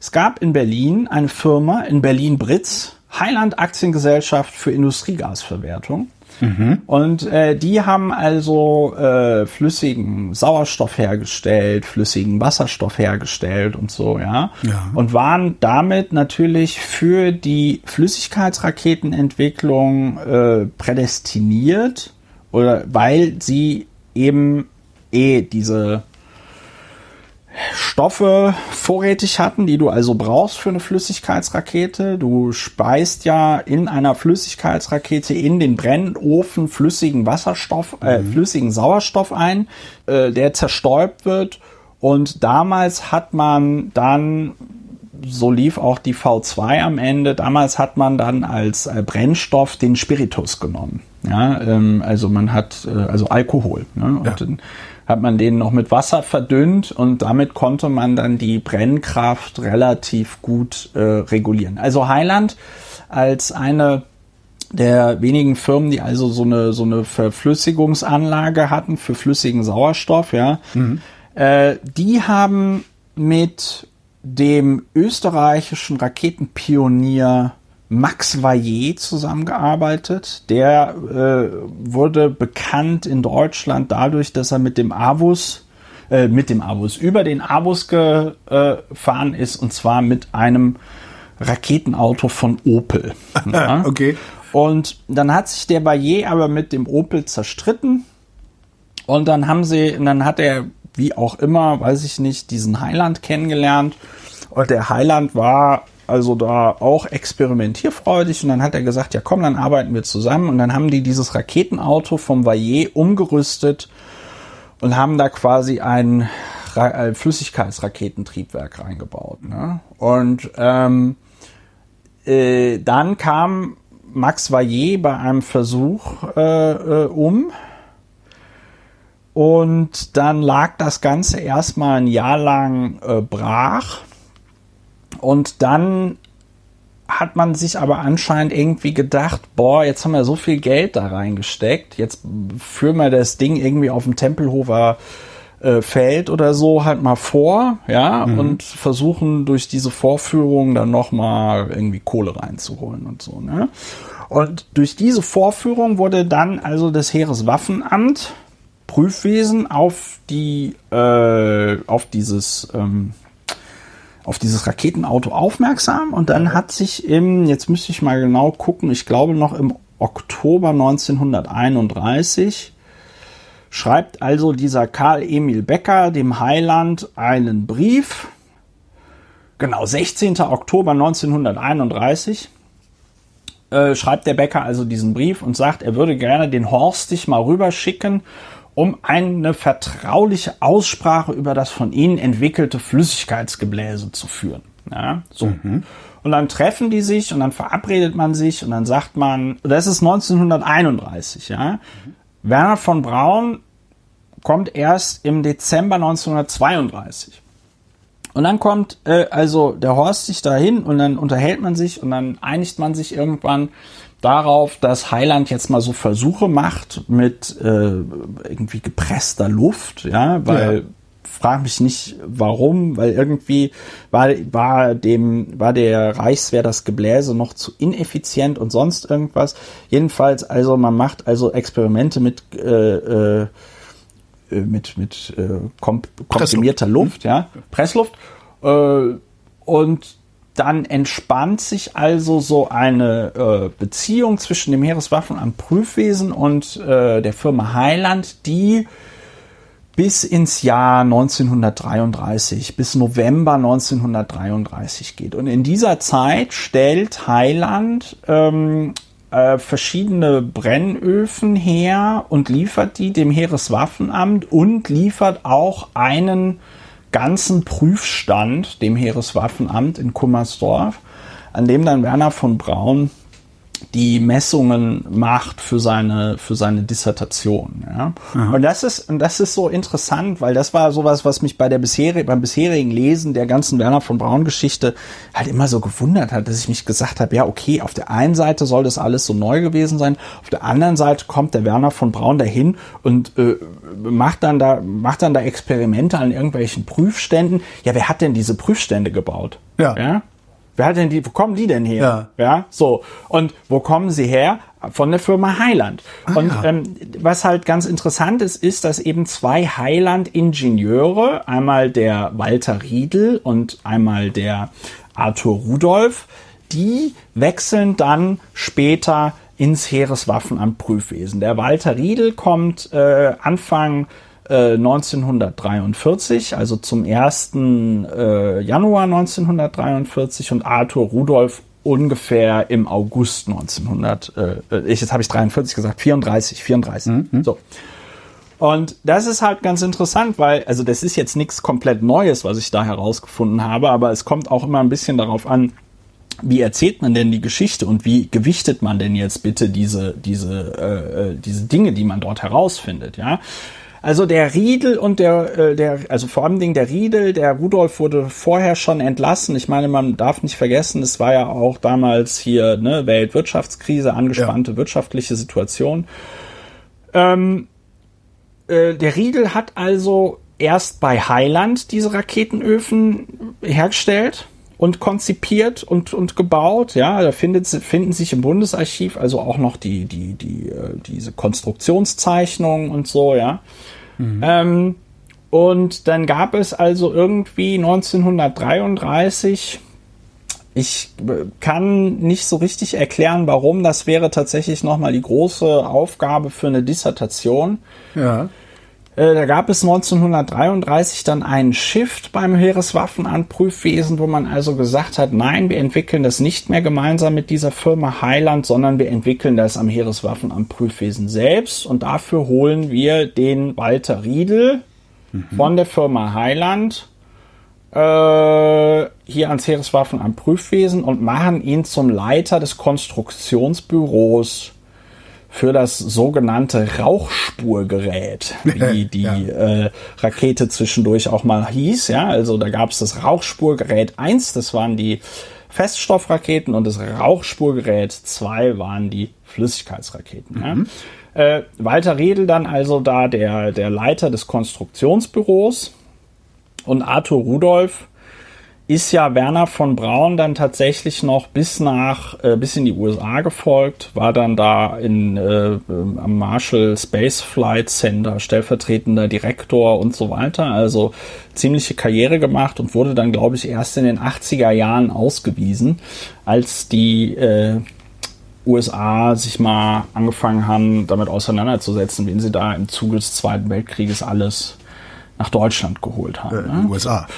Es gab in Berlin eine Firma in Berlin Britz, Heiland Aktiengesellschaft für Industriegasverwertung. Mhm. Und äh, die haben also äh, flüssigen Sauerstoff hergestellt, flüssigen Wasserstoff hergestellt und so, ja? ja. Und waren damit natürlich für die Flüssigkeitsraketenentwicklung äh, prädestiniert, oder weil sie eben eh diese Stoffe vorrätig hatten, die du also brauchst für eine Flüssigkeitsrakete. Du speist ja in einer Flüssigkeitsrakete in den Brennofen flüssigen Wasserstoff, äh, mhm. flüssigen Sauerstoff ein, äh, der zerstäubt wird. Und damals hat man dann so lief auch die V2 am Ende. Damals hat man dann als äh, Brennstoff den Spiritus genommen. Ja, ähm, also man hat äh, also Alkohol. Ne? Ja. Und hat man den noch mit Wasser verdünnt und damit konnte man dann die Brennkraft relativ gut äh, regulieren. Also Highland als eine der wenigen Firmen, die also so eine so eine Verflüssigungsanlage hatten für flüssigen Sauerstoff, ja, mhm. äh, die haben mit dem österreichischen Raketenpionier Max Vaillet zusammengearbeitet. Der äh, wurde bekannt in Deutschland dadurch, dass er mit dem Avus, äh, mit dem Avus, über den Avus gefahren ist und zwar mit einem Raketenauto von Opel. (laughs) Ja? okay. Und dann hat sich der Vaillet aber mit dem Opel zerstritten. Und dann haben sie, dann hat er, wie auch immer, weiß ich nicht, diesen Highland kennengelernt. Und der Highland war also da auch experimentierfreudig und dann hat er gesagt, ja komm, dann arbeiten wir zusammen und dann haben die dieses Raketenauto vom Vaillet umgerüstet und haben da quasi ein, ein Flüssigkeitsraketentriebwerk reingebaut. Ne? Und ähm, äh, dann kam Max Vaillet bei einem Versuch äh, äh, um. Und dann lag das Ganze erstmal ein Jahr lang äh, brach. Und dann hat man sich aber anscheinend irgendwie gedacht, boah, jetzt haben wir so viel Geld da reingesteckt, jetzt führen wir das Ding irgendwie auf dem Tempelhofer äh, Feld oder so halt mal vor, ja, mhm. und versuchen durch diese Vorführung dann nochmal irgendwie Kohle reinzuholen und so, ne? Und durch diese Vorführung wurde dann also das Heereswaffenamt Prüfwesen auf die, äh, auf dieses, ähm, auf dieses Raketenauto aufmerksam und dann hat sich im, jetzt müsste ich mal genau gucken, ich glaube noch im Oktober 1931 schreibt also dieser Karl Emil Becker dem Heiland einen Brief. Genau, 16. Oktober 1931 äh, schreibt der Becker also diesen Brief und sagt, er würde gerne den Horst dich mal rüberschicken um eine vertrauliche Aussprache über das von ihnen entwickelte Flüssigkeitsgebläse zu führen. Ja, so. Mhm. Und dann treffen die sich und dann verabredet man sich und dann sagt man, das ist 1931, ja. Mhm. Werner von Braun kommt erst im Dezember 1932. Und dann kommt äh, also der Horst sich dahin und dann unterhält man sich und dann einigt man sich irgendwann darauf, dass Heiland jetzt mal so Versuche macht mit äh, irgendwie gepresster Luft, ja, weil ja. frag mich nicht warum, weil irgendwie war war dem war der Reichswehr das Gebläse noch zu ineffizient und sonst irgendwas. Jedenfalls also man macht also Experimente mit äh, äh, äh, mit, mit äh, komp komprimierter Luft, ja, Pressluft. Äh, und dann entspannt sich also so eine äh, Beziehung zwischen dem Heereswaffenamt Prüfwesen und äh, der Firma Heiland, die bis ins Jahr 1933, bis November 1933 geht. Und in dieser Zeit stellt Heiland ähm, äh, verschiedene Brennöfen her und liefert die dem Heereswaffenamt und liefert auch einen ganzen Prüfstand dem Heereswaffenamt in Kummersdorf, an dem dann Werner von Braun die Messungen macht für seine für seine Dissertation. Ja? Und das ist und das ist so interessant, weil das war sowas, was mich bei der bisherigen beim bisherigen Lesen der ganzen Werner von Braun Geschichte halt immer so gewundert hat, dass ich mich gesagt habe, ja okay, auf der einen Seite soll das alles so neu gewesen sein, auf der anderen Seite kommt der Werner von Braun dahin und äh, macht dann da macht dann da Experimente an irgendwelchen Prüfständen. Ja, wer hat denn diese Prüfstände gebaut? Ja. ja? Wer hat denn die, wo kommen die denn her? Ja. ja, so. Und wo kommen sie her? Von der Firma Heiland. Ah, und ja. ähm, was halt ganz interessant ist, ist, dass eben zwei Heiland-Ingenieure, einmal der Walter Riedel und einmal der Arthur Rudolph, die wechseln dann später ins Heereswaffenamt Prüfwesen. Der Walter Riedel kommt äh, Anfang 1943, äh, also zum 1. Äh, Januar 1943 und Arthur Rudolph ungefähr im August 1900, äh, ich, jetzt habe ich 43 gesagt, 34, 34. Mhm. So. Und das ist halt ganz interessant, weil, also das ist jetzt nichts komplett Neues, was ich da herausgefunden habe, aber es kommt auch immer ein bisschen darauf an, wie erzählt man denn die Geschichte und wie gewichtet man denn jetzt bitte diese, diese, äh, diese Dinge, die man dort herausfindet, ja? Also der Riedel und der, äh, der, also vor allem der Riedel, der Rudolf wurde vorher schon entlassen. Ich meine, man darf nicht vergessen, es war ja auch damals hier ne, Weltwirtschaftskrise, angespannte ja. wirtschaftliche Situation. Ähm, äh, der Riedel hat also erst bei Heiland diese Raketenöfen hergestellt und konzipiert und, und gebaut. Ja, da findet, finden sich im Bundesarchiv also auch noch die, die, die, äh, diese Konstruktionszeichnungen und so, ja. Mhm. Ähm, und dann gab es also irgendwie 1933 ich äh, kann nicht so richtig erklären, warum. Das wäre tatsächlich nochmal die große Aufgabe für eine Dissertation. Ja. Äh, da gab es 1933 dann einen Shift beim Heereswaffenamt Prüfwesen, wo man also gesagt hat, nein, wir entwickeln das nicht mehr gemeinsam mit dieser Firma Heiland, sondern wir entwickeln das am Heereswaffenamt Prüfwesen selbst und dafür holen wir den Walter Riedel mhm. von der Firma Heiland äh, hier ans Heereswaffenamt Prüfwesen und machen ihn zum Leiter des Konstruktionsbüros für das sogenannte Rauchspurgerät, (laughs) wie die ja. äh, Rakete zwischendurch auch mal hieß. Ja, also da gab es das Rauchspurgerät 1, das waren die Feststoffraketen und das Rauchspurgerät 2 waren die Flüssigkeitsraketen. Mhm. Ja. Äh, Walter Redel dann also da der, der Leiter des Konstruktionsbüros und Arthur Rudolph ist ja Werner von Braun dann tatsächlich noch bis nach äh, bis in die USA gefolgt, war dann da in äh, am Marshall Space Flight Center stellvertretender Direktor und so weiter, also ziemliche Karriere gemacht und wurde dann glaube ich erst in den 80er Jahren ausgewiesen, als die äh, USA sich mal angefangen haben, damit auseinanderzusetzen, wen sie da im Zuge des Zweiten Weltkrieges alles nach Deutschland geholt haben. Äh, ne? USA.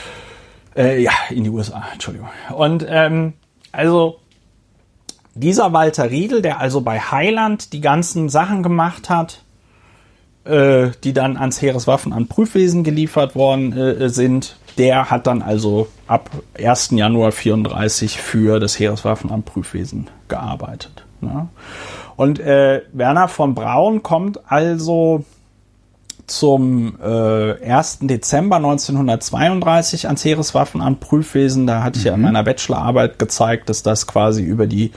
Äh, ja, in die USA, Entschuldigung. Und ähm, also dieser Walter Riedel, der also bei Heiland die ganzen Sachen gemacht hat, äh, die dann ans Heereswaffenamt Prüfwesen geliefert worden äh, sind, der hat dann also ab 1. Januar 34 für das Heereswaffenamt Prüfwesen gearbeitet. Ne? Und äh, Werner von Braun kommt also zum äh, 1. Dezember 1932 ans Heereswaffenamt Prüfwesen. Da hatte ich ja in meiner Bachelorarbeit gezeigt, dass das quasi über die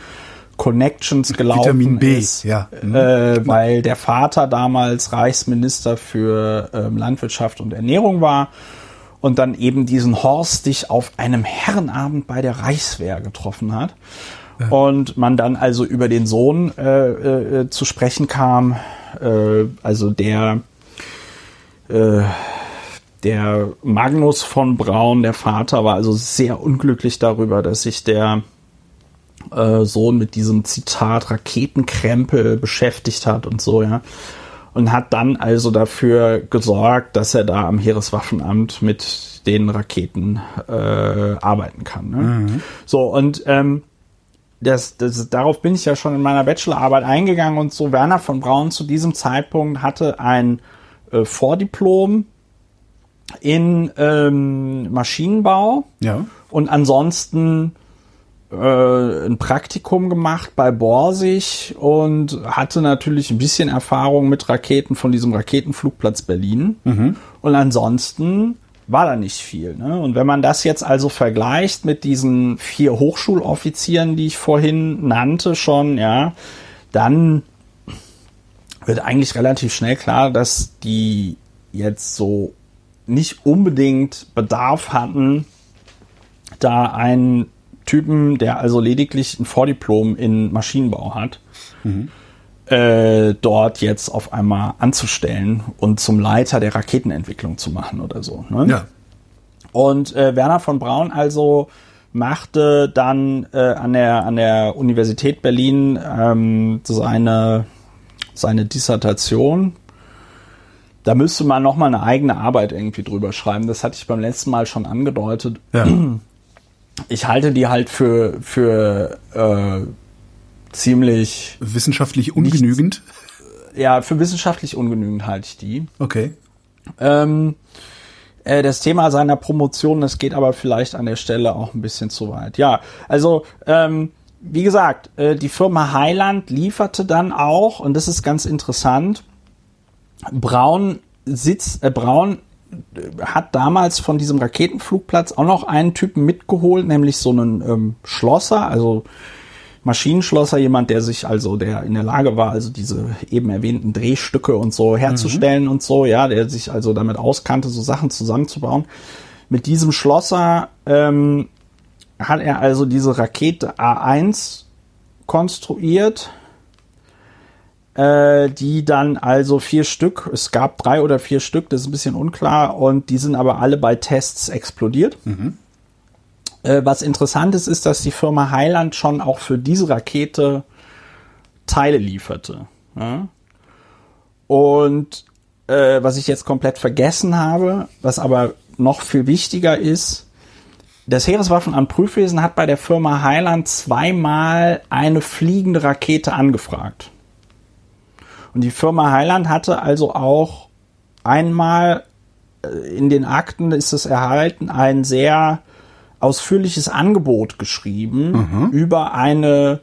Connections gelaufen Vitamin B, ist, ja. äh, weil der Vater damals Reichsminister für ähm, Landwirtschaft und Ernährung war und dann eben diesen Horst dich auf einem Herrenabend bei der Reichswehr getroffen hat. Und man dann also über den Sohn äh, äh, zu sprechen kam, äh, also der äh, der Magnus von Braun, der Vater, war also sehr unglücklich darüber, dass sich der äh, Sohn mit diesem Zitat Raketenkrempel beschäftigt hat und so, ja. Und hat dann also dafür gesorgt, dass er da am Heereswaffenamt mit den Raketen äh, arbeiten kann. Ne? So, und ähm, das, das, darauf bin ich ja schon in meiner Bachelorarbeit eingegangen und so. Werner von Braun zu diesem Zeitpunkt hatte ein äh, Vordiplom in ähm, Maschinenbau Ja. und ansonsten äh, ein Praktikum gemacht bei Borsig und hatte natürlich ein bisschen Erfahrung mit Raketen von diesem Raketenflugplatz Berlin. Und ansonsten war da nicht viel. Ne? Und wenn man das jetzt also vergleicht mit diesen vier Hochschuloffizieren, die ich vorhin nannte schon, ja, dann wird eigentlich relativ schnell klar, dass die jetzt so nicht unbedingt Bedarf hatten, da einen Typen, der also lediglich ein Vordiplom in Maschinenbau hat, äh, dort jetzt auf einmal anzustellen und zum Leiter der Raketenentwicklung zu machen oder so. Ne? Ja. Und äh, Werner von Braun also machte dann äh, an der an der Universität Berlin ähm, seine seine Dissertation. Da müsste man noch mal eine eigene Arbeit irgendwie drüber schreiben. Das hatte ich beim letzten Mal schon angedeutet. Ja. Ich halte die halt für für äh, ziemlich Wissenschaftlich ungenügend. ja für wissenschaftlich ungenügend halte ich die. Okay. Ähm, äh, das Thema seiner Promotion, das geht aber vielleicht an der Stelle auch ein bisschen zu weit. Ja, also ähm, wie gesagt, äh, die Firma Highland lieferte dann auch, und das ist ganz interessant, Braun sitzt, äh, Braun äh, hat damals von diesem Raketenflugplatz auch noch einen Typen mitgeholt, nämlich so einen ähm, Schlosser, also Maschinenschlosser, jemand, der sich also, der in der Lage war, also diese eben erwähnten Drehstücke und so herzustellen und so, ja, der sich also damit auskannte, so Sachen zusammenzubauen. Mit diesem Schlosser ähm, hat er also diese Rakete A1 konstruiert, äh, die dann also vier Stück, es gab drei oder vier Stück, das ist ein bisschen unklar, und die sind aber alle bei Tests explodiert. Äh, was interessant ist, ist, dass die Firma Highland schon auch für diese Rakete Teile lieferte. Ja? Und äh, was ich jetzt komplett vergessen habe, was aber noch viel wichtiger ist, das Heereswaffenamt Prüfwesen hat bei der Firma Highland zweimal eine fliegende Rakete angefragt. Und die Firma Highland hatte also auch einmal äh, in den Akten ist es erhalten, ein sehr ausführliches Angebot geschrieben über eine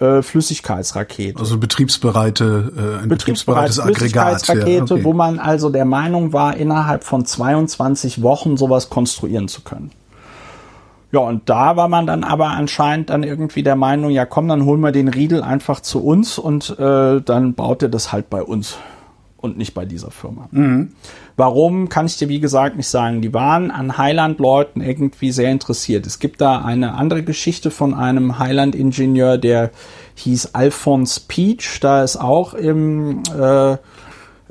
äh, Flüssigkeitsrakete. Also betriebsbereite, äh, ein betriebsbereites Aggregat. Flüssigkeitsrakete, okay. wo man also der Meinung war, innerhalb von 22 Wochen sowas konstruieren zu können. Ja, und da war man dann aber anscheinend dann irgendwie der Meinung, ja komm, dann holen wir den Riedel einfach zu uns und äh, dann baut er das halt bei uns und nicht bei dieser Firma. Warum, kann ich dir wie gesagt nicht sagen. Die waren an Highland-Leuten irgendwie sehr interessiert. Es gibt da eine andere Geschichte von einem Highland-Ingenieur, der hieß Alphonse Peach. Da ist auch im äh,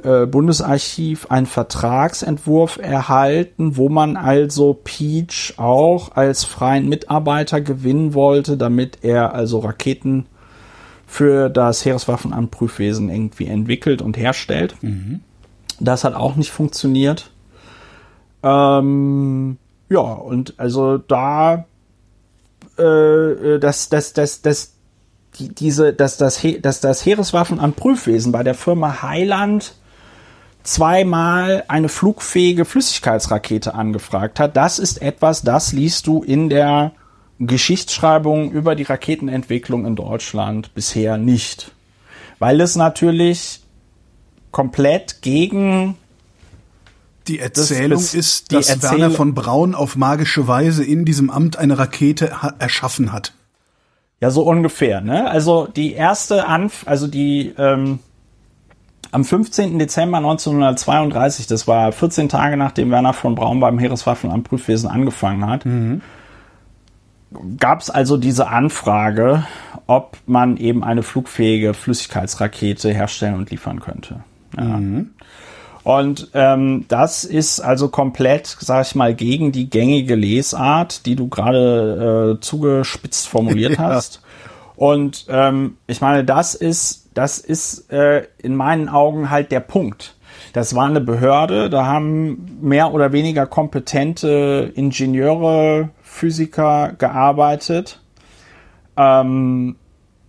äh, Bundesarchiv ein Vertragsentwurf erhalten, wo man also Peach auch als freien Mitarbeiter gewinnen wollte, damit er also Raketen für das Heereswaffenamt Prüfwesen irgendwie entwickelt und herstellt. Das hat auch nicht funktioniert. Ähm, ja, und also da äh, das, das, das, das, die, diese, dass das, dass das Heereswaffenamt Prüfwesen bei der Firma Highland zweimal eine flugfähige Flüssigkeitsrakete angefragt hat. Das ist etwas, das liest du in der Geschichtsschreibung über die Raketenentwicklung in Deutschland bisher nicht. Weil es natürlich komplett gegen Die Erzählung das, ist, dass Erzähl Werner von Braun auf magische Weise in diesem Amt eine Rakete erschaffen hat. Ja, so ungefähr. Ne? Also die erste Anf, also die ähm, am 15. Dezember 1932, das war 14 Tage nachdem Werner von Braun beim Heereswaffenamt Prüfwesen angefangen hat, mhm. gab es also diese Anfrage, ob man eben eine flugfähige Flüssigkeitsrakete herstellen und liefern könnte. Mhm. Und ähm, das ist also komplett, sag ich mal, gegen die gängige Lesart, die du gerade äh, zugespitzt formuliert (laughs) hast. Und ähm, ich meine, das ist, das ist äh, in meinen Augen halt der Punkt. Das war eine Behörde, da haben mehr oder weniger kompetente Ingenieure, Physiker gearbeitet. Ähm,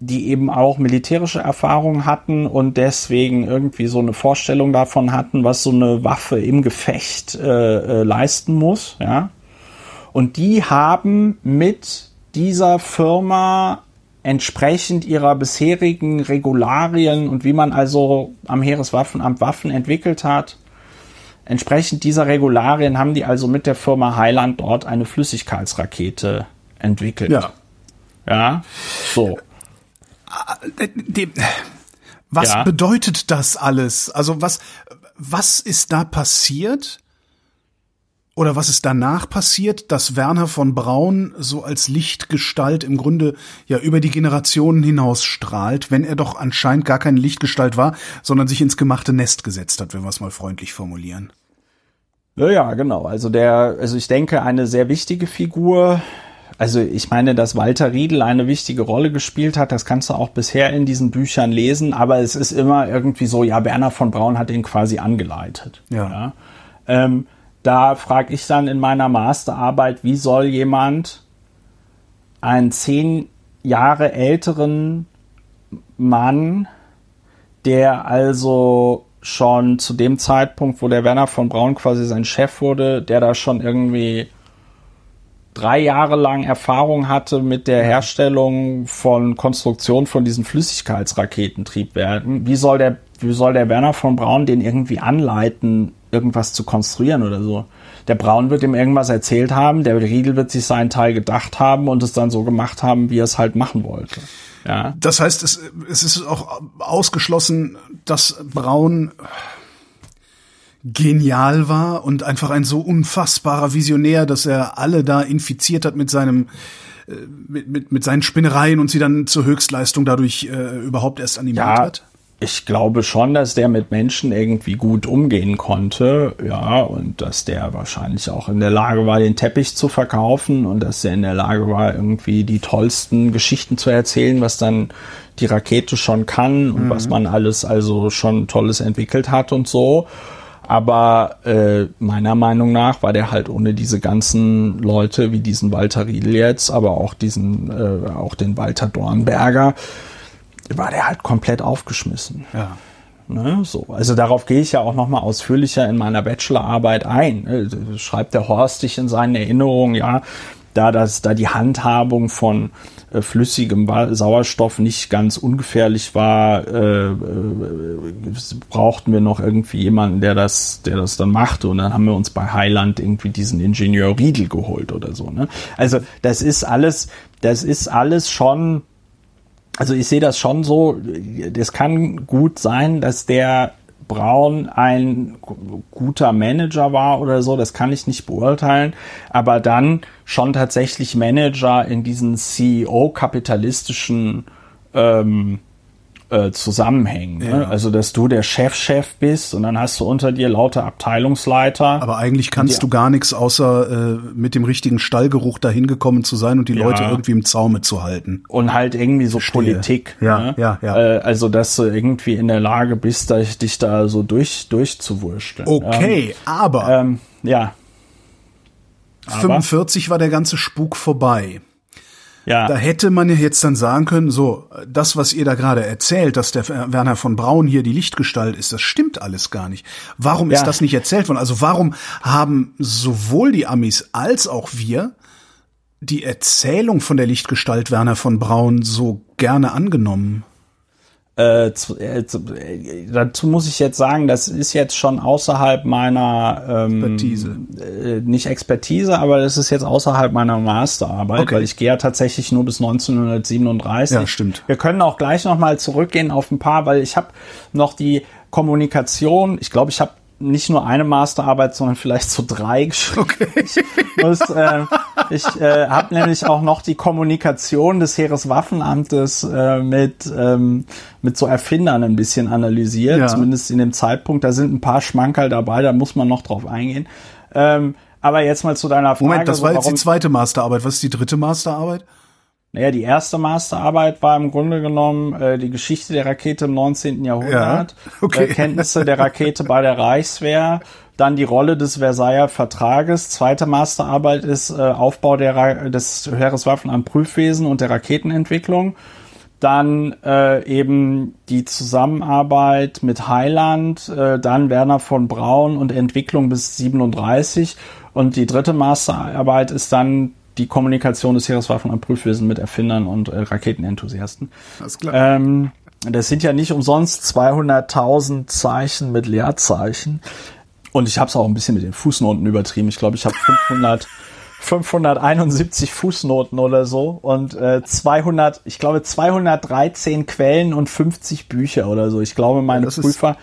die eben auch militärische Erfahrung hatten und deswegen irgendwie so eine Vorstellung davon hatten, was so eine Waffe im Gefecht äh, äh, leisten muss, ja. Und die haben mit dieser Firma entsprechend ihrer bisherigen Regularien und wie man also am Heereswaffenamt Waffen entwickelt hat, entsprechend dieser Regularien haben die also mit der Firma Heiland dort eine Flüssigkeitsrakete entwickelt. Ja. Ja, so. Was ja. bedeutet das alles? Also was, was ist da passiert? Oder was ist danach passiert, dass Werner von Braun so als Lichtgestalt im Grunde ja über die Generationen hinaus strahlt, wenn er doch anscheinend gar keine Lichtgestalt war, sondern sich ins gemachte Nest gesetzt hat, wenn wir es mal freundlich formulieren. Ja, ja, genau. Also der, also ich denke, eine sehr wichtige Figur, also ich meine, dass Walter Riedel eine wichtige Rolle gespielt hat, das kannst du auch bisher in diesen Büchern lesen, aber es ist immer irgendwie so, ja, Werner von Braun hat ihn quasi angeleitet. Ja. ja. Ähm, da frage ich dann in meiner Masterarbeit, wie soll jemand einen zehn Jahre älteren Mann, der also schon zu dem Zeitpunkt, wo der Werner von Braun quasi sein Chef wurde, der da schon irgendwie drei Jahre lang Erfahrung hatte mit der Herstellung von Konstruktion von diesen Flüssigkeitsraketentriebwerken, wie soll der, wie soll der Werner von Braun den irgendwie anleiten, irgendwas zu konstruieren oder so? Der Braun wird ihm irgendwas erzählt haben, der Riedel wird sich seinen Teil gedacht haben und es dann so gemacht haben, wie er es halt machen wollte. Ja. Das heißt, es, es ist auch ausgeschlossen, dass Braun genial war und einfach ein so unfassbarer Visionär, dass er alle da infiziert hat mit seinem äh, mit, mit, mit seinen Spinnereien und sie dann zur Höchstleistung dadurch äh, überhaupt erst animiert ja, hat? Ich glaube schon, dass der mit Menschen irgendwie gut umgehen konnte, ja, und dass der wahrscheinlich auch in der Lage war, den Teppich zu verkaufen und dass er in der Lage war, irgendwie die tollsten Geschichten zu erzählen, was dann die Rakete schon kann und mhm. was man alles also schon Tolles entwickelt hat und so. Aber äh, meiner Meinung nach war der halt ohne diese ganzen Leute wie diesen Walter Riedel jetzt, aber auch diesen, äh, auch den Walter Dornberger, war der halt komplett aufgeschmissen. Ja. Ne, so. Also darauf gehe ich ja auch nochmal ausführlicher in meiner Bachelorarbeit ein. Äh, schreibt der Horst sich in seinen Erinnerungen, ja, da das, da die Handhabung von äh, flüssigem Sauerstoff nicht ganz ungefährlich war, äh, äh, brauchten wir noch irgendwie jemanden, der das, der das dann machte. Und dann haben wir uns bei Highland irgendwie diesen Ingenieur Riedel geholt oder so. Ne? Also das ist alles, das ist alles schon. Also ich sehe das schon so. Das kann gut sein, dass der Braun ein guter Manager war oder so, das kann ich nicht beurteilen, aber dann schon tatsächlich Manager in diesen CEO-kapitalistischen ähm, äh, Zusammenhängen. Ne? Also, dass du der Chef-Chef bist und dann hast du unter dir lauter Abteilungsleiter. Aber eigentlich kannst du gar nichts, außer äh, mit dem richtigen Stallgeruch dahin gekommen zu sein und die ja. Leute irgendwie im Zaume zu halten. Und halt irgendwie so Verstehe. Politik. Ja, ne? ja, ja. Äh, also, dass du irgendwie in der Lage bist, dich da so durch, durchzuwurschteln. Okay, ähm, aber. Ähm, ja. 45 war der ganze Spuk vorbei. Ja. Da hätte man ja jetzt dann sagen können, so, das, was ihr da gerade erzählt, dass der Werner von Braun hier die Lichtgestalt ist, das stimmt alles gar nicht. Warum ja. ist das nicht erzählt worden? Also warum haben sowohl die Amis als auch wir die Erzählung von der Lichtgestalt Werner von Braun so gerne angenommen? Äh, zu, äh, zu, äh, dazu muss ich jetzt sagen, das ist jetzt schon außerhalb meiner ähm, Expertise. Äh, nicht Expertise, aber das ist jetzt außerhalb meiner Masterarbeit, Okay. weil ich gehe ja tatsächlich nur bis 1937. Ja, stimmt. Wir können auch gleich noch mal zurückgehen auf ein paar, weil ich habe noch die Kommunikation. Ich glaube, ich habe nicht nur eine Masterarbeit, sondern vielleicht so drei geschrieben. Okay. Ich, muss, äh, ich äh, habe nämlich auch noch die Kommunikation des Heereswaffenamtes äh, mit, ähm, mit so Erfindern ein bisschen analysiert, Ja. zumindest in dem Zeitpunkt. Da sind ein paar Schmankerl dabei, da muss man noch drauf eingehen. Ähm, aber jetzt mal zu deiner Frage. Moment, das war jetzt die zweite Masterarbeit. Was ist die dritte Masterarbeit? Naja, die erste Masterarbeit war im Grunde genommen äh, die Geschichte der Rakete im 19. Jahrhundert, Ja, (laughs) okay. äh, Kenntnisse der Rakete bei der Reichswehr, dann die Rolle des Versailler Vertrages. Zweite Masterarbeit ist äh, Aufbau der, Ra- des Heereswaffen am Prüfwesen und der Raketenentwicklung. Dann äh, eben die Zusammenarbeit mit Heiland, äh, dann Werner von Braun und Entwicklung bis 37. Und die dritte Masterarbeit ist dann die Kommunikation des Heereswaffen am Prüfwesen mit Erfindern und äh, Raketenenthusiasten. Alles klar. Ähm, das sind ja nicht umsonst 200.000 Zeichen mit Leerzeichen. Und ich habe es auch ein bisschen mit den Fußnoten übertrieben. Ich glaube, ich habe 500, 571 Fußnoten oder so und äh, 200, ich glaube 213 Quellen und 50 Bücher oder so. Ich glaube, meine ist- Prüfer,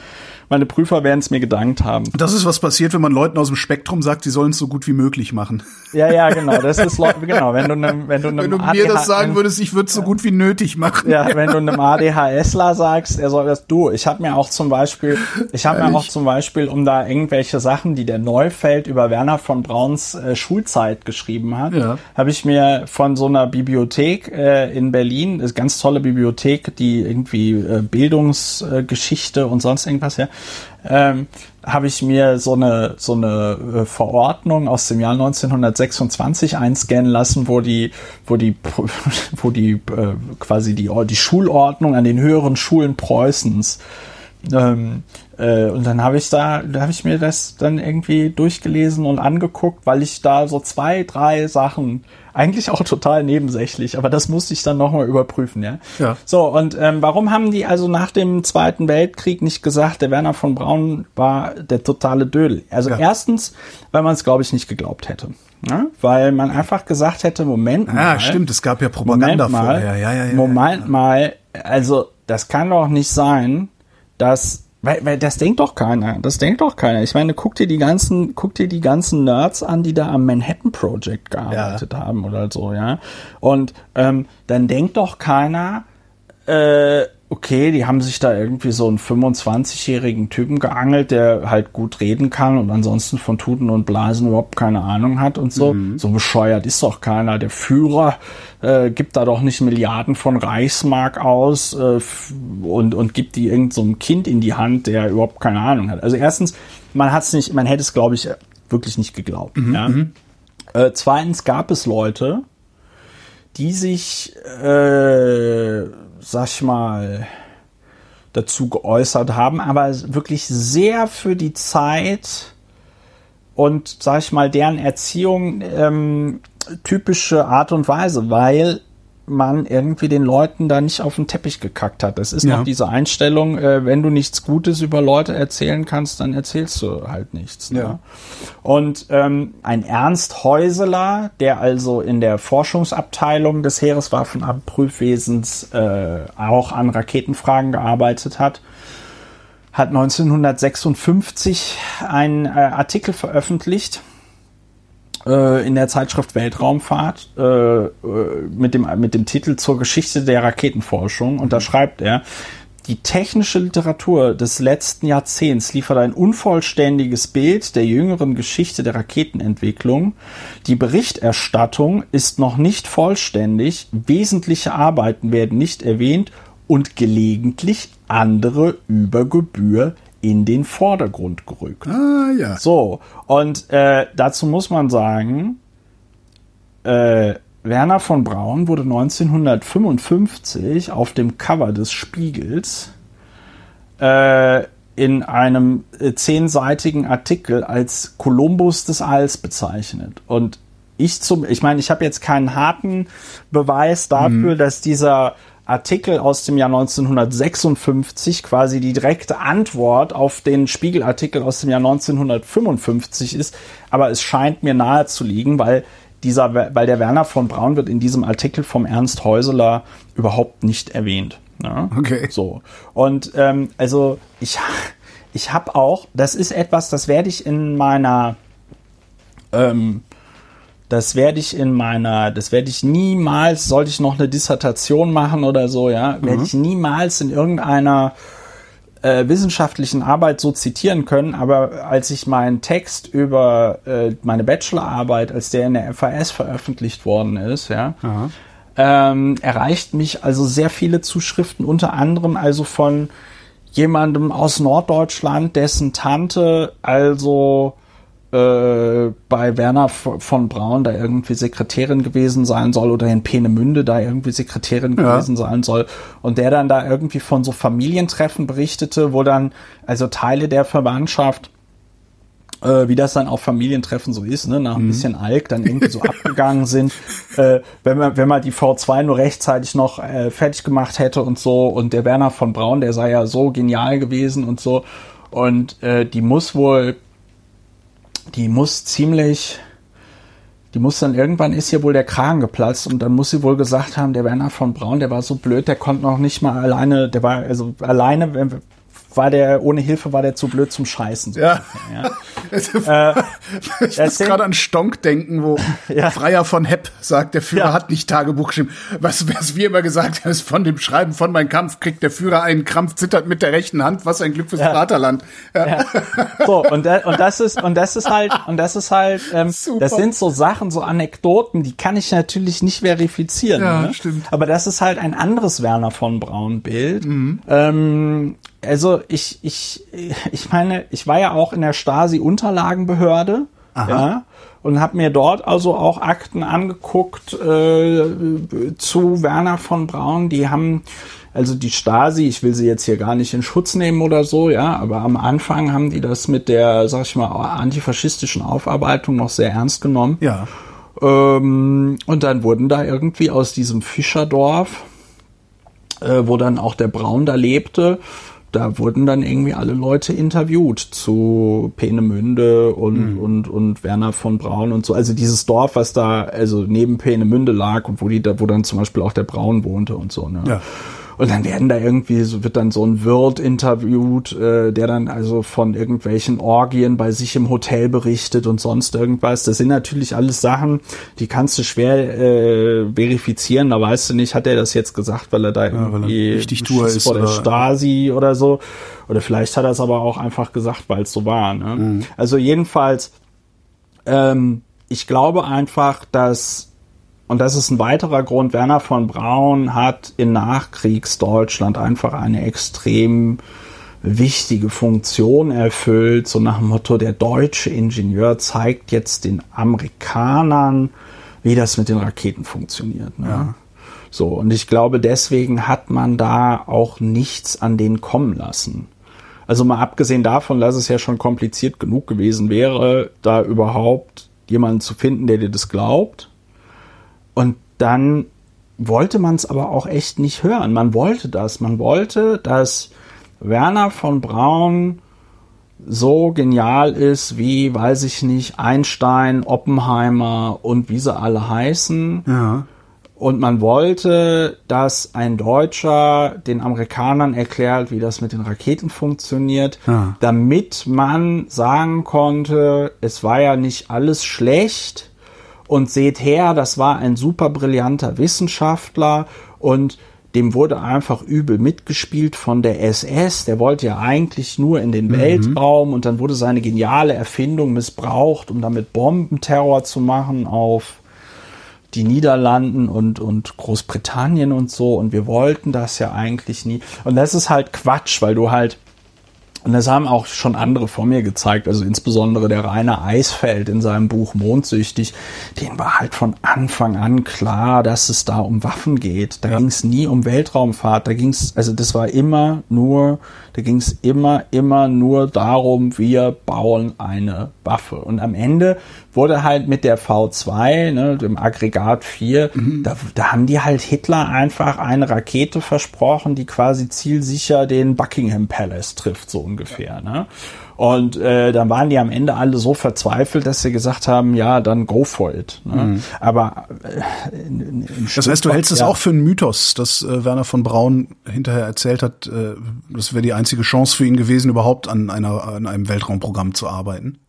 meine Prüfer werden es mir gedankt haben. Das ist, was passiert, wenn man Leuten aus dem Spektrum sagt, sie sollen es so gut wie möglich machen. Ja, ja, genau. Das ist genau. Wenn du nem, wenn du nem Wenn du mir ADH das sagen würdest, ich würde es so gut wie nötig machen. Ja, wenn du einem ADHSler sagst, er soll das du. Ich habe mir auch zum Beispiel, ich habe mir auch zum Beispiel, um da irgendwelche Sachen, die der Neufeld über Werner von Brauns äh, Schulzeit geschrieben hat, Ja. habe ich mir von so einer Bibliothek äh, in Berlin, ist eine ganz tolle Bibliothek, die irgendwie äh, Bildungsgeschichte äh, und sonst irgendwas, ja, ähm, habe ich mir so eine so eine äh, Verordnung aus dem Jahr 1926 einscannen lassen, wo die wo die (laughs) wo die äh, quasi die die Schulordnung an den höheren Schulen Preußens ähm, äh, und dann habe ich da, da habe ich mir das dann irgendwie durchgelesen und angeguckt, weil ich da so zwei, drei Sachen, eigentlich auch total nebensächlich, aber das musste ich dann nochmal überprüfen, ja. Ja. So, und ähm, warum haben die also nach dem Zweiten Weltkrieg nicht gesagt, der Werner von Braun war der totale Dödel? Also Ja. erstens, weil man es, glaube ich, nicht geglaubt hätte. Ja? Weil man einfach gesagt hätte, Moment mal. Ja, stimmt, es gab ja Propaganda Moment mal, vorher. Ja, ja, ja, Moment mal, also das kann doch nicht sein, dass weil, weil das denkt doch keiner. Das denkt doch keiner. Ich meine, guck dir die ganzen, guck dir die ganzen Nerds an, die da am Manhattan Project gearbeitet haben oder so, ja. Und ähm, dann denkt doch keiner, äh, okay, die haben sich da irgendwie so einen 25-jährigen Typen geangelt, der halt gut reden kann und ansonsten von Tuten und Blasen überhaupt keine Ahnung hat und so. So bescheuert ist doch keiner. Der Führer äh, gibt da doch nicht Milliarden von Reichsmark aus äh, und, und gibt die irgendeinem so einem Kind in die Hand, der überhaupt keine Ahnung hat. Also erstens, man hat's nicht, man hätte es, glaube ich, wirklich nicht geglaubt. ja? Äh, zweitens gab es Leute, die sich, äh, sag ich mal, dazu geäußert haben, aber wirklich sehr für die Zeit und, sag ich mal, deren Erziehung ähm, typische Art und Weise, weil man irgendwie den Leuten da nicht auf den Teppich gekackt hat. Das ist Ja. noch diese Einstellung, äh, wenn du nichts Gutes über Leute erzählen kannst, dann erzählst du halt nichts. Ne? Ja. Und ähm, ein Ernst Häuseler, der also in der Forschungsabteilung des Heereswaffenabprüfwesens äh, auch an Raketenfragen gearbeitet hat, hat 1956 einen äh, Artikel veröffentlicht äh, in der Zeitschrift Weltraumfahrt äh, äh, mit, dem, mit dem Titel zur Geschichte der Raketenforschung. Und da schreibt er, die technische Literatur des letzten Jahrzehnts liefert ein unvollständiges Bild der jüngeren Geschichte der Raketenentwicklung. Die Berichterstattung ist noch nicht vollständig, wesentliche Arbeiten werden nicht erwähnt und gelegentlich andere über Gebühr in den Vordergrund gerückt. Ah, ja. So, und äh, dazu muss man sagen, äh, Werner von Braun wurde 1955 auf dem Cover des Spiegels äh, in einem äh, zehnseitigen Artikel als Kolumbus des Alls bezeichnet. Und ich zum, ich meine, ich habe jetzt keinen harten Beweis dafür, dass dieser Artikel aus dem Jahr 1956 quasi die direkte Antwort auf den Spiegelartikel aus dem Jahr 1955 ist. Aber es scheint mir nahe zu liegen, weil dieser, weil der Werner von Braun wird in diesem Artikel vom Ernst Häuseler überhaupt nicht erwähnt. Ja? Okay. So. Und ähm, also ich, ich habe auch, das ist etwas, das werde ich in meiner ähm, das werde ich in meiner, das werde ich niemals, sollte ich noch eine Dissertation machen oder so, ja, werde ich niemals in irgendeiner äh, wissenschaftlichen Arbeit so zitieren können, aber als ich meinen Text über äh, meine Bachelorarbeit, als der in der FAS veröffentlicht worden ist, ja, ähm, erreicht mich also sehr viele Zuschriften, unter anderem also von jemandem aus Norddeutschland, dessen Tante also äh, bei Werner von Braun da irgendwie Sekretärin gewesen sein soll oder in Peenemünde da irgendwie Sekretärin Ja. gewesen sein soll. Und der dann da irgendwie von so Familientreffen berichtete, wo dann also Teile der Verwandtschaft äh, wie das dann auf Familientreffen so ist, ne, nach ein bisschen Alk dann irgendwie so abgegangen sind, (laughs) äh, wenn man wenn man die V2 nur rechtzeitig noch äh, fertig gemacht hätte und so. Und der Werner von Braun, der sei ja so genial gewesen und so. Und äh, die muss wohl die muss ziemlich, die muss dann irgendwann ist ihr wohl der Kragen geplatzt und dann muss sie wohl gesagt haben, der Werner von Braun, der war so blöd, der konnte noch nicht mal alleine, der war also alleine, war der ohne Hilfe war der zu blöd zum Scheißen. So. Ja. Ja. (laughs) ich muss gerade an Stonk denken, wo (laughs) Ja. Freier von Hepp sagt, der Führer Ja. hat nicht Tagebuch geschrieben. Was, was wir immer gesagt haben, ist von dem Schreiben von Mein Kampf kriegt der Führer einen Krampf, zittert mit der rechten Hand. Was ein Glück fürs. Vaterland. So, und, da, und das ist, und das ist halt, und das ist halt, ähm, das sind so Sachen, so Anekdoten, die kann ich natürlich nicht verifizieren. Ja, ne? stimmt. Aber das ist halt ein anderes Werner von Braun Bild. Mhm. Ähm, also ich, ich, ich meine, ich war ja auch in der Stasi-Unterlagenbehörde. Ja, und habe mir dort also auch Akten angeguckt äh, zu Werner von Braun. Die haben also die Stasi, ich will sie jetzt hier gar nicht in Schutz nehmen oder so, ja, aber am Anfang haben die das mit der, sag ich mal, antifaschistischen Aufarbeitung noch sehr ernst genommen. ja. Ähm, und dann wurden da irgendwie aus diesem Fischerdorf, äh, wo dann auch der Braun da lebte, da wurden dann irgendwie alle Leute interviewt zu Peenemünde und, und, und Werner von Braun und so. Also dieses Dorf, was da also neben Peenemünde lag und wo die da, wo dann zum Beispiel auch der Braun wohnte und so. Ne? Ja. Und dann werden da irgendwie, so wird dann so ein Wirt interviewt, äh, der dann also von irgendwelchen Orgien bei sich im Hotel berichtet und sonst irgendwas. Das sind natürlich alles Sachen, die kannst du schwer äh, verifizieren. Da weißt du nicht, hat er das jetzt gesagt, weil er da er irgendwie richtig Tour Schiss ist vor der oder- Stasi oder so. Oder vielleicht hat er es aber auch einfach gesagt, weil es so war. Ne? Mhm. Also jedenfalls, ähm, ich glaube einfach, dass und das ist ein weiterer Grund, Werner von Braun hat in Nachkriegsdeutschland einfach eine extrem wichtige Funktion erfüllt, so nach dem Motto, der deutsche Ingenieur zeigt jetzt den Amerikanern, wie das mit den Raketen funktioniert. Ne? So, und ich glaube, deswegen hat man da auch nichts an den kommen lassen. Also mal abgesehen davon, dass es ja schon kompliziert genug gewesen wäre, da überhaupt jemanden zu finden, der dir das glaubt. Und dann wollte man es aber auch echt nicht hören. Man wollte das. Man wollte, dass Werner von Braun so genial ist wie, weiß ich nicht, Einstein, Oppenheimer und wie sie alle heißen. Ja. Und man wollte, dass ein Deutscher den Amerikanern erklärt, wie das mit den Raketen funktioniert, Ja. damit man sagen konnte, es war ja nicht alles schlecht und seht her, das war ein super brillanter Wissenschaftler und dem wurde einfach übel mitgespielt von der SS. Der wollte ja eigentlich nur in den Weltraum und dann wurde seine geniale Erfindung missbraucht, um damit Bombenterror zu machen auf die Niederlanden und, und Großbritannien und so. Und wir wollten das ja eigentlich nie. Und das ist halt Quatsch, weil du halt, und das haben auch schon andere vor mir gezeigt, also insbesondere der Rainer Eisfeld in seinem Buch Mondsüchtig, den war halt von Anfang an klar, dass es da um Waffen geht. Da ging es nie um Weltraumfahrt, da ging es, also das war immer nur, da ging es immer, immer nur darum, wir bauen eine Waffe. Und am Ende wurde halt mit der V2, ne, dem Aggregat 4, mhm. da, da haben die halt Hitler einfach eine Rakete versprochen, die quasi zielsicher den Buckingham Palace trifft, so ungefähr. Ne? Und äh, dann waren die am Ende alle so verzweifelt, dass sie gesagt haben, ja, dann go for it. Ne? Mhm. Aber äh, in, in das heißt, du hältst es ja. auch für einen Mythos, dass äh, Werner von Braun hinterher erzählt hat, äh, das wäre die einzige Chance für ihn gewesen, überhaupt an einer an einem Weltraumprogramm zu arbeiten.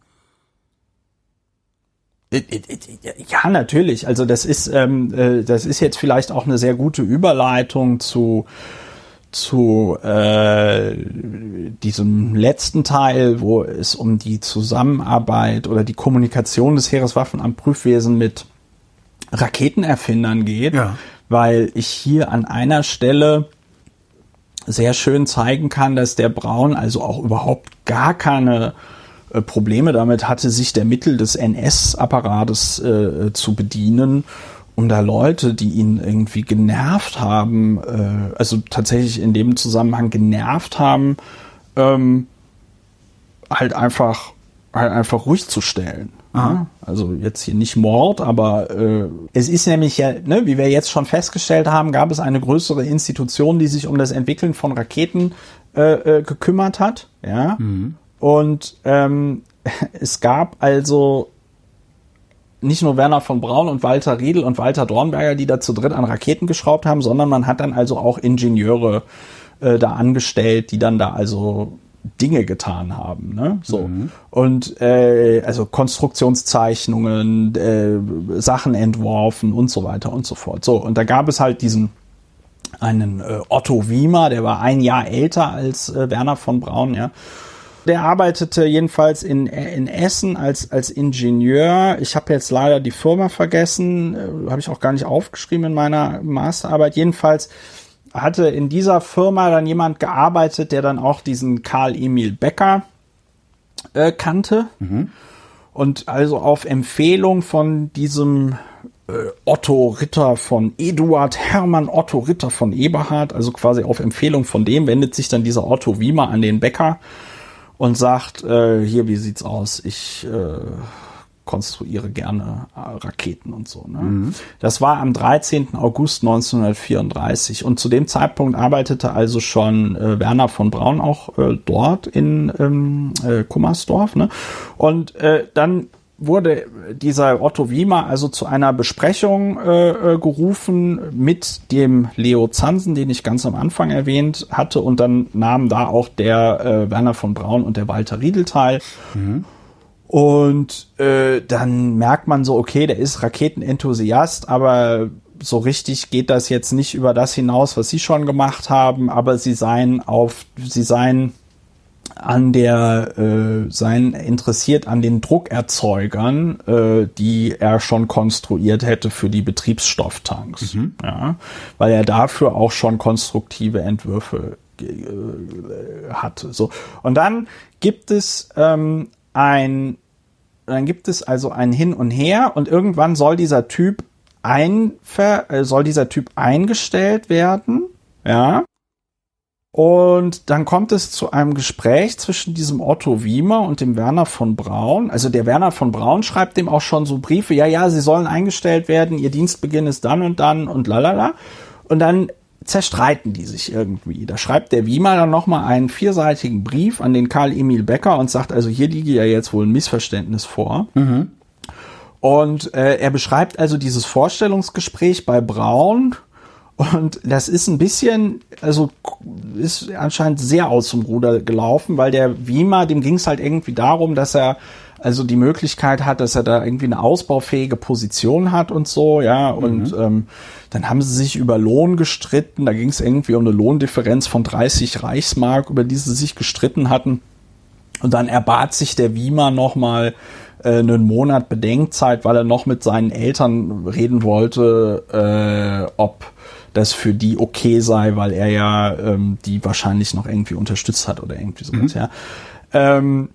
Ja, natürlich. Also das ist, ähm, äh, das ist jetzt vielleicht auch eine sehr gute Überleitung zu zu äh, diesem letzten Teil, wo es um die Zusammenarbeit oder die Kommunikation des Heereswaffenamtprüfwesen mit Raketenerfindern geht, ja. weil ich hier an einer Stelle sehr schön zeigen kann, dass der Braun also auch überhaupt gar keine äh, Probleme damit hatte, sich der Mittel des NS-Apparates äh, zu bedienen, um da Leute, die ihn irgendwie genervt haben, äh, also tatsächlich in dem Zusammenhang genervt haben, ähm, halt einfach halt einfach ruhig zu stellen. Ja? Also jetzt hier nicht Mord, aber äh, es ist nämlich ja, ne, wie wir jetzt schon festgestellt haben, gab es eine größere Institution, die sich um das Entwickeln von Raketen äh, äh, gekümmert hat. Ja. Mhm. Und ähm, (laughs) es gab also nicht nur Werner von Braun und Walter Riedel und Walter Dornberger, die da zu dritt an Raketen geschraubt haben, sondern man hat dann also auch Ingenieure äh, da angestellt, die dann da also Dinge getan haben, ne? So mhm. und äh, also Konstruktionszeichnungen, äh, Sachen entworfen und so weiter und so fort. So und da gab es halt diesen einen äh, Otto Wiemer, der war ein Jahr älter als äh, Werner von Braun, ja. Der arbeitete jedenfalls in, in Essen als, als Ingenieur. Ich habe jetzt leider die Firma vergessen, äh, habe ich auch gar nicht aufgeschrieben in meiner Masterarbeit. Jedenfalls hatte in dieser Firma dann jemand gearbeitet, der dann auch diesen Karl Emil Becker äh, kannte. Mhm. Und also auf Empfehlung von diesem äh, Otto Ritter von Eduard Hermann Otto Ritter von Eberhard, also quasi auf Empfehlung von dem, wendet sich dann dieser Otto Wiemer an den Bäcker und sagt, äh, hier, wie sieht's aus? Ich äh, konstruiere gerne äh, Raketen und so. Ne? Mhm. Das war am 13. August 1934 und zu dem Zeitpunkt arbeitete also schon äh, Werner von Braun auch äh, dort in ähm, äh, Kummersdorf. Ne? Und äh, dann wurde dieser Otto Wiemer also zu einer Besprechung äh, äh, gerufen mit dem Leo Zansen, den ich ganz am Anfang erwähnt hatte, und dann nahmen da auch der äh, Werner von Braun und der Walter Riedel teil. Mhm. Und äh, dann merkt man so, okay, der ist Raketenenthusiast, aber so richtig geht das jetzt nicht über das hinaus, was sie schon gemacht haben, aber sie seien auf, sie seien an der äh, sein interessiert an den Druckerzeugern, äh, die er schon konstruiert hätte für die Betriebsstofftanks, mhm. ja, weil er dafür auch schon konstruktive Entwürfe äh, hatte. So und dann gibt es ähm, ein, dann gibt es also ein Hin und Her und irgendwann soll dieser Typ ein, äh, soll dieser Typ eingestellt werden, ja. Und dann kommt es zu einem Gespräch zwischen diesem Otto Wiemer und dem Werner von Braun. Also der Werner von Braun schreibt dem auch schon so Briefe, ja, ja, sie sollen eingestellt werden, ihr Dienstbeginn ist dann und dann und lalala. Und dann zerstreiten die sich irgendwie. Da schreibt der Wiemer dann nochmal einen vierseitigen Brief an den Karl Emil Becker und sagt, also hier liege ja jetzt wohl ein Missverständnis vor. Mhm. Und äh, er beschreibt also dieses Vorstellungsgespräch bei Braun und das ist ein bisschen, also ist anscheinend sehr aus dem Ruder gelaufen, weil der Wiemer, dem ging es halt irgendwie darum, dass er also die Möglichkeit hat, dass er da irgendwie eine ausbaufähige Position hat und so, ja. Und mhm. ähm, dann haben sie sich über Lohn gestritten. Da ging es irgendwie um eine Lohndifferenz von 30 Reichsmark, über die sie sich gestritten hatten. Und dann erbat sich der Wiemer nochmal äh, einen Monat Bedenkzeit, weil er noch mit seinen Eltern reden wollte, äh, ob das für die okay sei, weil er ja ähm, die wahrscheinlich noch irgendwie unterstützt hat oder irgendwie sowas, mhm. ja. Ähm,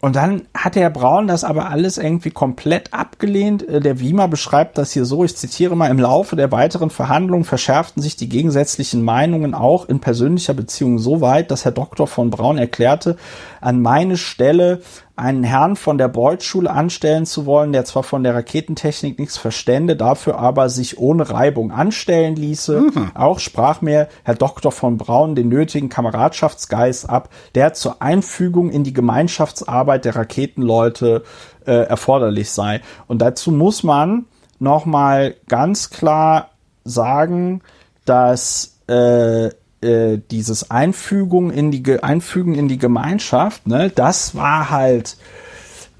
und dann hat der Braun das aber alles irgendwie komplett abgelehnt. Äh, der Wiemer beschreibt das hier so, ich zitiere mal, im Laufe der weiteren Verhandlungen verschärften sich die gegensätzlichen Meinungen auch in persönlicher Beziehung so weit, dass Herr Dr. von Braun erklärte, an meine Stelle einen Herrn von der Beuth-Schule anstellen zu wollen, der zwar von der Raketentechnik nichts verstände, dafür aber sich ohne Reibung anstellen ließe. Mhm. Auch sprach mir Herr Dr. von Braun den nötigen Kameradschaftsgeist ab, der zur Einfügung in die Gemeinschaftsarbeit der Raketenleute äh, erforderlich sei. Und dazu muss man nochmal ganz klar sagen, dass äh, äh, dieses Einfügung in die Einfügen in die Gemeinschaft, ne, das war halt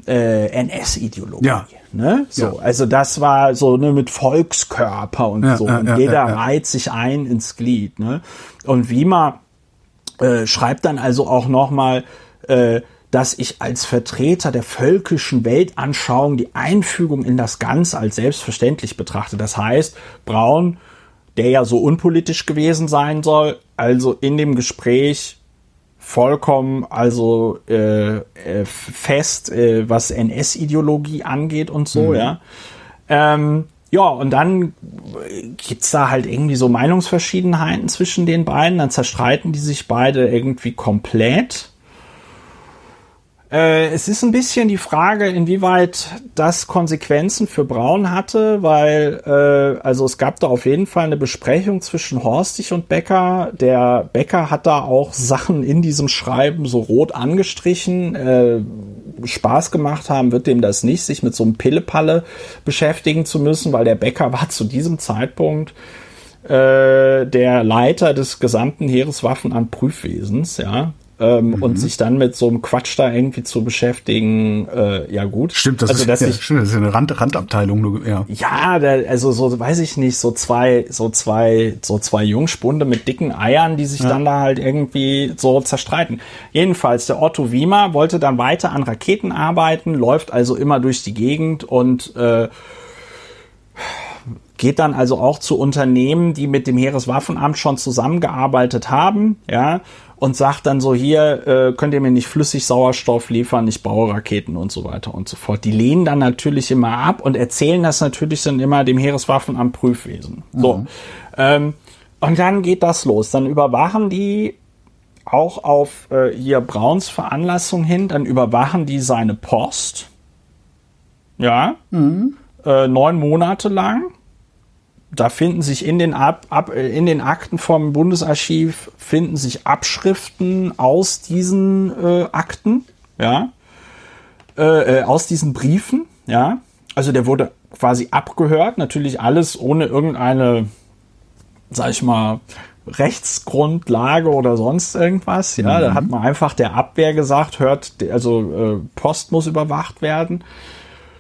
äh, NS-Ideologie. Ja. Ne? So, ja. also das war so ne, mit Volkskörper und ja, so. Und jeder reiht sich ein ins Glied. Ne? Und Wiemer äh, schreibt dann also auch nochmal, äh, dass ich als Vertreter der völkischen Weltanschauung die Einfügung in das Ganze als selbstverständlich betrachte. Das heißt, Braun der ja so unpolitisch gewesen sein soll, also in dem Gespräch vollkommen also äh, äh, fest, äh, was NS-Ideologie angeht und so, mhm. ja. Ähm, ja, und dann gibt's da halt irgendwie so Meinungsverschiedenheiten zwischen den beiden, dann zerstreiten die sich beide irgendwie komplett. Äh, es ist ein bisschen die Frage, inwieweit das Konsequenzen für Braun hatte, weil äh, also es gab da auf jeden Fall eine Besprechung zwischen Horstig und Becker. Der Becker hat da auch Sachen in diesem Schreiben so rot angestrichen. Äh, Spaß gemacht haben wird dem das nicht, sich mit so einem Pillepalle beschäftigen zu müssen, weil der Becker war (laughs) zu diesem Zeitpunkt äh, der Leiter des gesamten Heereswaffenamtprüfwesens, ja ähm, mhm. und sich dann mit so einem Quatsch da irgendwie zu beschäftigen, äh, ja gut. Stimmt, das, also, ist, ja, ich, stimmt, das ist eine Rand, Randabteilung. Ja, ja da, also so weiß ich nicht, so zwei, so zwei, so zwei Jungspunde mit dicken Eiern, die sich ja. dann da halt irgendwie so zerstreiten. Jedenfalls, der Otto Wiemer wollte dann weiter an Raketen arbeiten, läuft also immer durch die Gegend und äh, geht dann also auch zu Unternehmen, die mit dem Heereswaffenamt schon zusammengearbeitet haben, ja, und sagt dann so, hier äh, könnt ihr mir nicht flüssig Sauerstoff liefern, ich baue Raketen und so weiter und so fort. Die lehnen dann natürlich immer ab und erzählen das natürlich dann immer dem Heereswaffenamt Prüfwesen. So. Mhm. Ähm, und dann geht das los. Dann überwachen die auch auf äh, hier Brauns Veranlassung hin, dann überwachen die seine Post. Ja. Mhm. Äh, neun Monate lang da finden sich in den, Ab, Ab, in den Akten vom Bundesarchiv finden sich Abschriften aus diesen äh, Akten, ja, äh, äh, aus diesen Briefen, ja. Also der wurde quasi abgehört, natürlich alles ohne irgendeine, sag ich mal, Rechtsgrundlage oder sonst irgendwas, ja. Mhm. Da hat man einfach der Abwehr gesagt, hört, also äh, Post muss überwacht werden.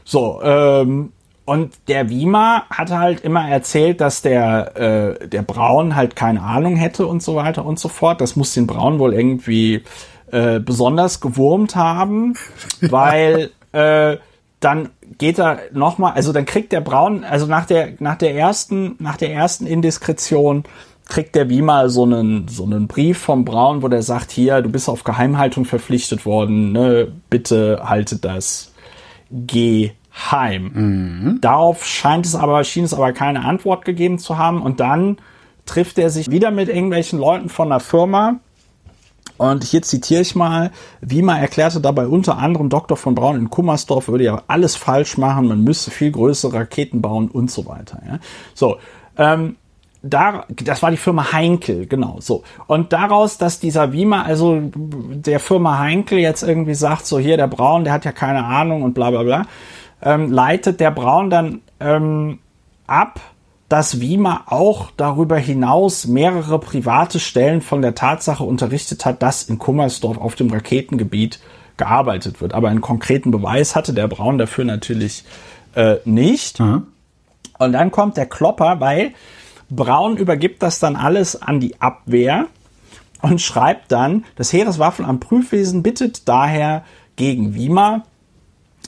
So, ähm, und der Wiemer hat halt immer erzählt, dass der, äh, der Braun halt keine Ahnung hätte und so weiter und so fort. Das muss den Braun wohl irgendwie äh, besonders gewurmt haben, (laughs) weil äh, dann geht er nochmal, also dann kriegt der Braun, also nach der, nach der ersten, nach der ersten Indiskretion kriegt der Wiemer so einen, so einen Brief vom Braun, wo der sagt, hier, du bist auf Geheimhaltung verpflichtet worden, ne, bitte halte das G heim. Mhm. Darauf scheint es aber, schien es aber keine Antwort gegeben zu haben. Und dann trifft er sich wieder mit irgendwelchen Leuten von der Firma. Und hier zitiere ich mal, Wiemer erklärte dabei unter anderem Dr. von Braun in Kummersdorf würde ja alles falsch machen, man müsste viel größere Raketen bauen und so weiter. Ja. So, ähm, da, das war die Firma Heinkel, genau, so. Und daraus, dass dieser Wiemer, also der Firma Heinkel jetzt irgendwie sagt, so hier, der Braun, der hat ja keine Ahnung und bla bla bla, ähm, leitet der Braun dann ähm, ab, dass Wiemer auch darüber hinaus mehrere private Stellen von der Tatsache unterrichtet hat, dass in Kummersdorf auf dem Raketengebiet gearbeitet wird. Aber einen konkreten Beweis hatte der Braun dafür natürlich äh, nicht. Mhm. Und dann kommt der Klopper, weil Braun übergibt das dann alles an die Abwehr und schreibt dann, das Heereswaffenamt Prüfwesen bittet daher gegen Wiemer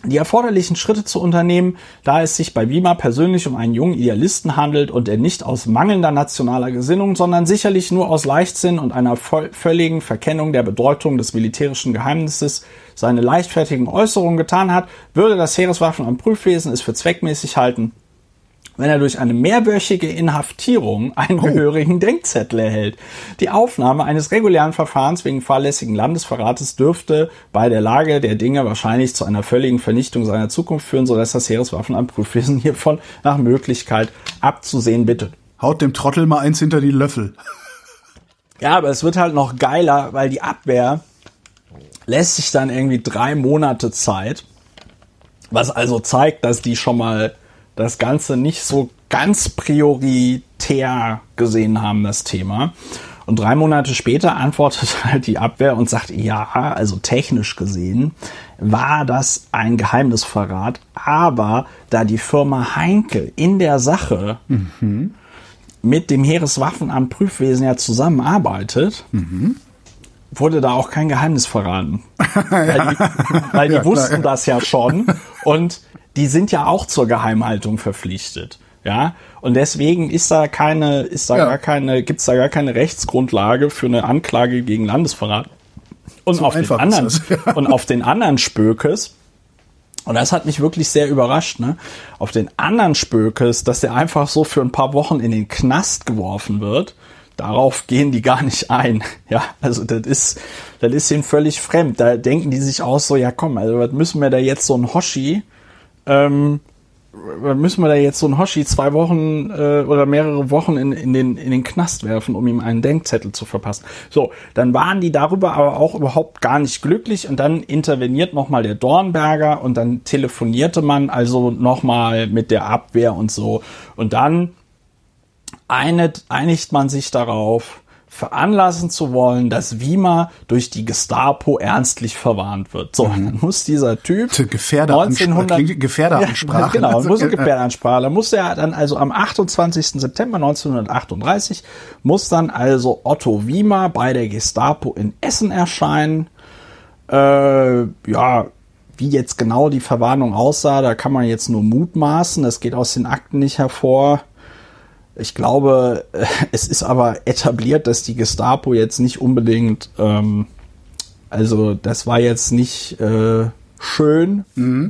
die erforderlichen Schritte zu unternehmen, da es sich bei Wiemer persönlich um einen jungen Idealisten handelt und er nicht aus mangelnder nationaler Gesinnung, sondern sicherlich nur aus Leichtsinn und einer völligen Verkennung der Bedeutung des militärischen Geheimnisses seine leichtfertigen Äußerungen getan hat, würde das Heereswaffen am Prüfwesen es für zweckmäßig halten, wenn er durch eine mehrwöchige Inhaftierung einen Oh. gehörigen Denkzettel erhält. Die Aufnahme eines regulären Verfahrens wegen fahrlässigen Landesverrates dürfte bei der Lage der Dinge wahrscheinlich zu einer völligen Vernichtung seiner Zukunft führen, sodass das Heereswaffenamt Prüfwesen hiervon nach Möglichkeit abzusehen bittet. Haut dem Trottel mal eins hinter die Löffel. Ja, aber es wird halt noch geiler, weil die Abwehr lässt sich dann irgendwie drei Monate Zeit, was also zeigt, dass die schon mal das Ganze nicht so ganz prioritär gesehen haben, das Thema. Und drei Monate später antwortet (laughs) halt die Abwehr und sagt, ja, also technisch gesehen war das ein Geheimnisverrat, aber da die Firma Heinkel in der Sache mit dem Heereswaffenamt Prüfwesen ja zusammenarbeitet, wurde da auch kein Geheimnis verraten. (laughs) weil die, weil die Ja, klar, wussten ja. das ja schon und die sind ja auch zur Geheimhaltung verpflichtet. Ja, und deswegen ist da keine, ist da Ja. gar keine, gibt's da gar keine Rechtsgrundlage für eine Anklage gegen Landesverrat. Und So auf den anderen, das, (laughs) ja. und auf den anderen Spökes, und das hat mich wirklich sehr überrascht, ne? Auf den anderen Spökes, dass der einfach so für ein paar Wochen in den Knast geworfen wird, darauf gehen die gar nicht ein. (laughs) Ja, also das ist, das ist ihnen völlig fremd. Da denken die sich auch so, ja komm, also was müssen wir da jetzt so ein Hoshi, ähm, müssen wir da jetzt so ein Hoshi zwei Wochen äh, oder mehrere Wochen in, in, den, in den Knast werfen, um ihm einen Denkzettel zu verpassen. So, dann waren die darüber aber auch überhaupt gar nicht glücklich und dann interveniert nochmal der Dornberger und dann telefonierte man also nochmal mit der Abwehr und so. Und dann einigt, einigt man sich darauf, veranlassen zu wollen, dass Wiemer durch die Gestapo ernstlich verwarnt wird. So, dann muss dieser Typ Gefährderansprache. 1900 Klingt Gefährderansprache. Ja, genau, Also, (laughs) muss eine äh, Gefährderansprache. Da muss er dann also am 28. September 1938 muss dann also Otto Wiemer bei der Gestapo in Essen erscheinen. Äh, ja, wie jetzt genau die Verwarnung aussah, da kann man jetzt nur mutmaßen. Das geht aus den Akten nicht hervor. Ich glaube, äh, es ist aber etabliert, dass die Gestapo jetzt nicht unbedingt, ähm, also das war jetzt nicht äh, schön,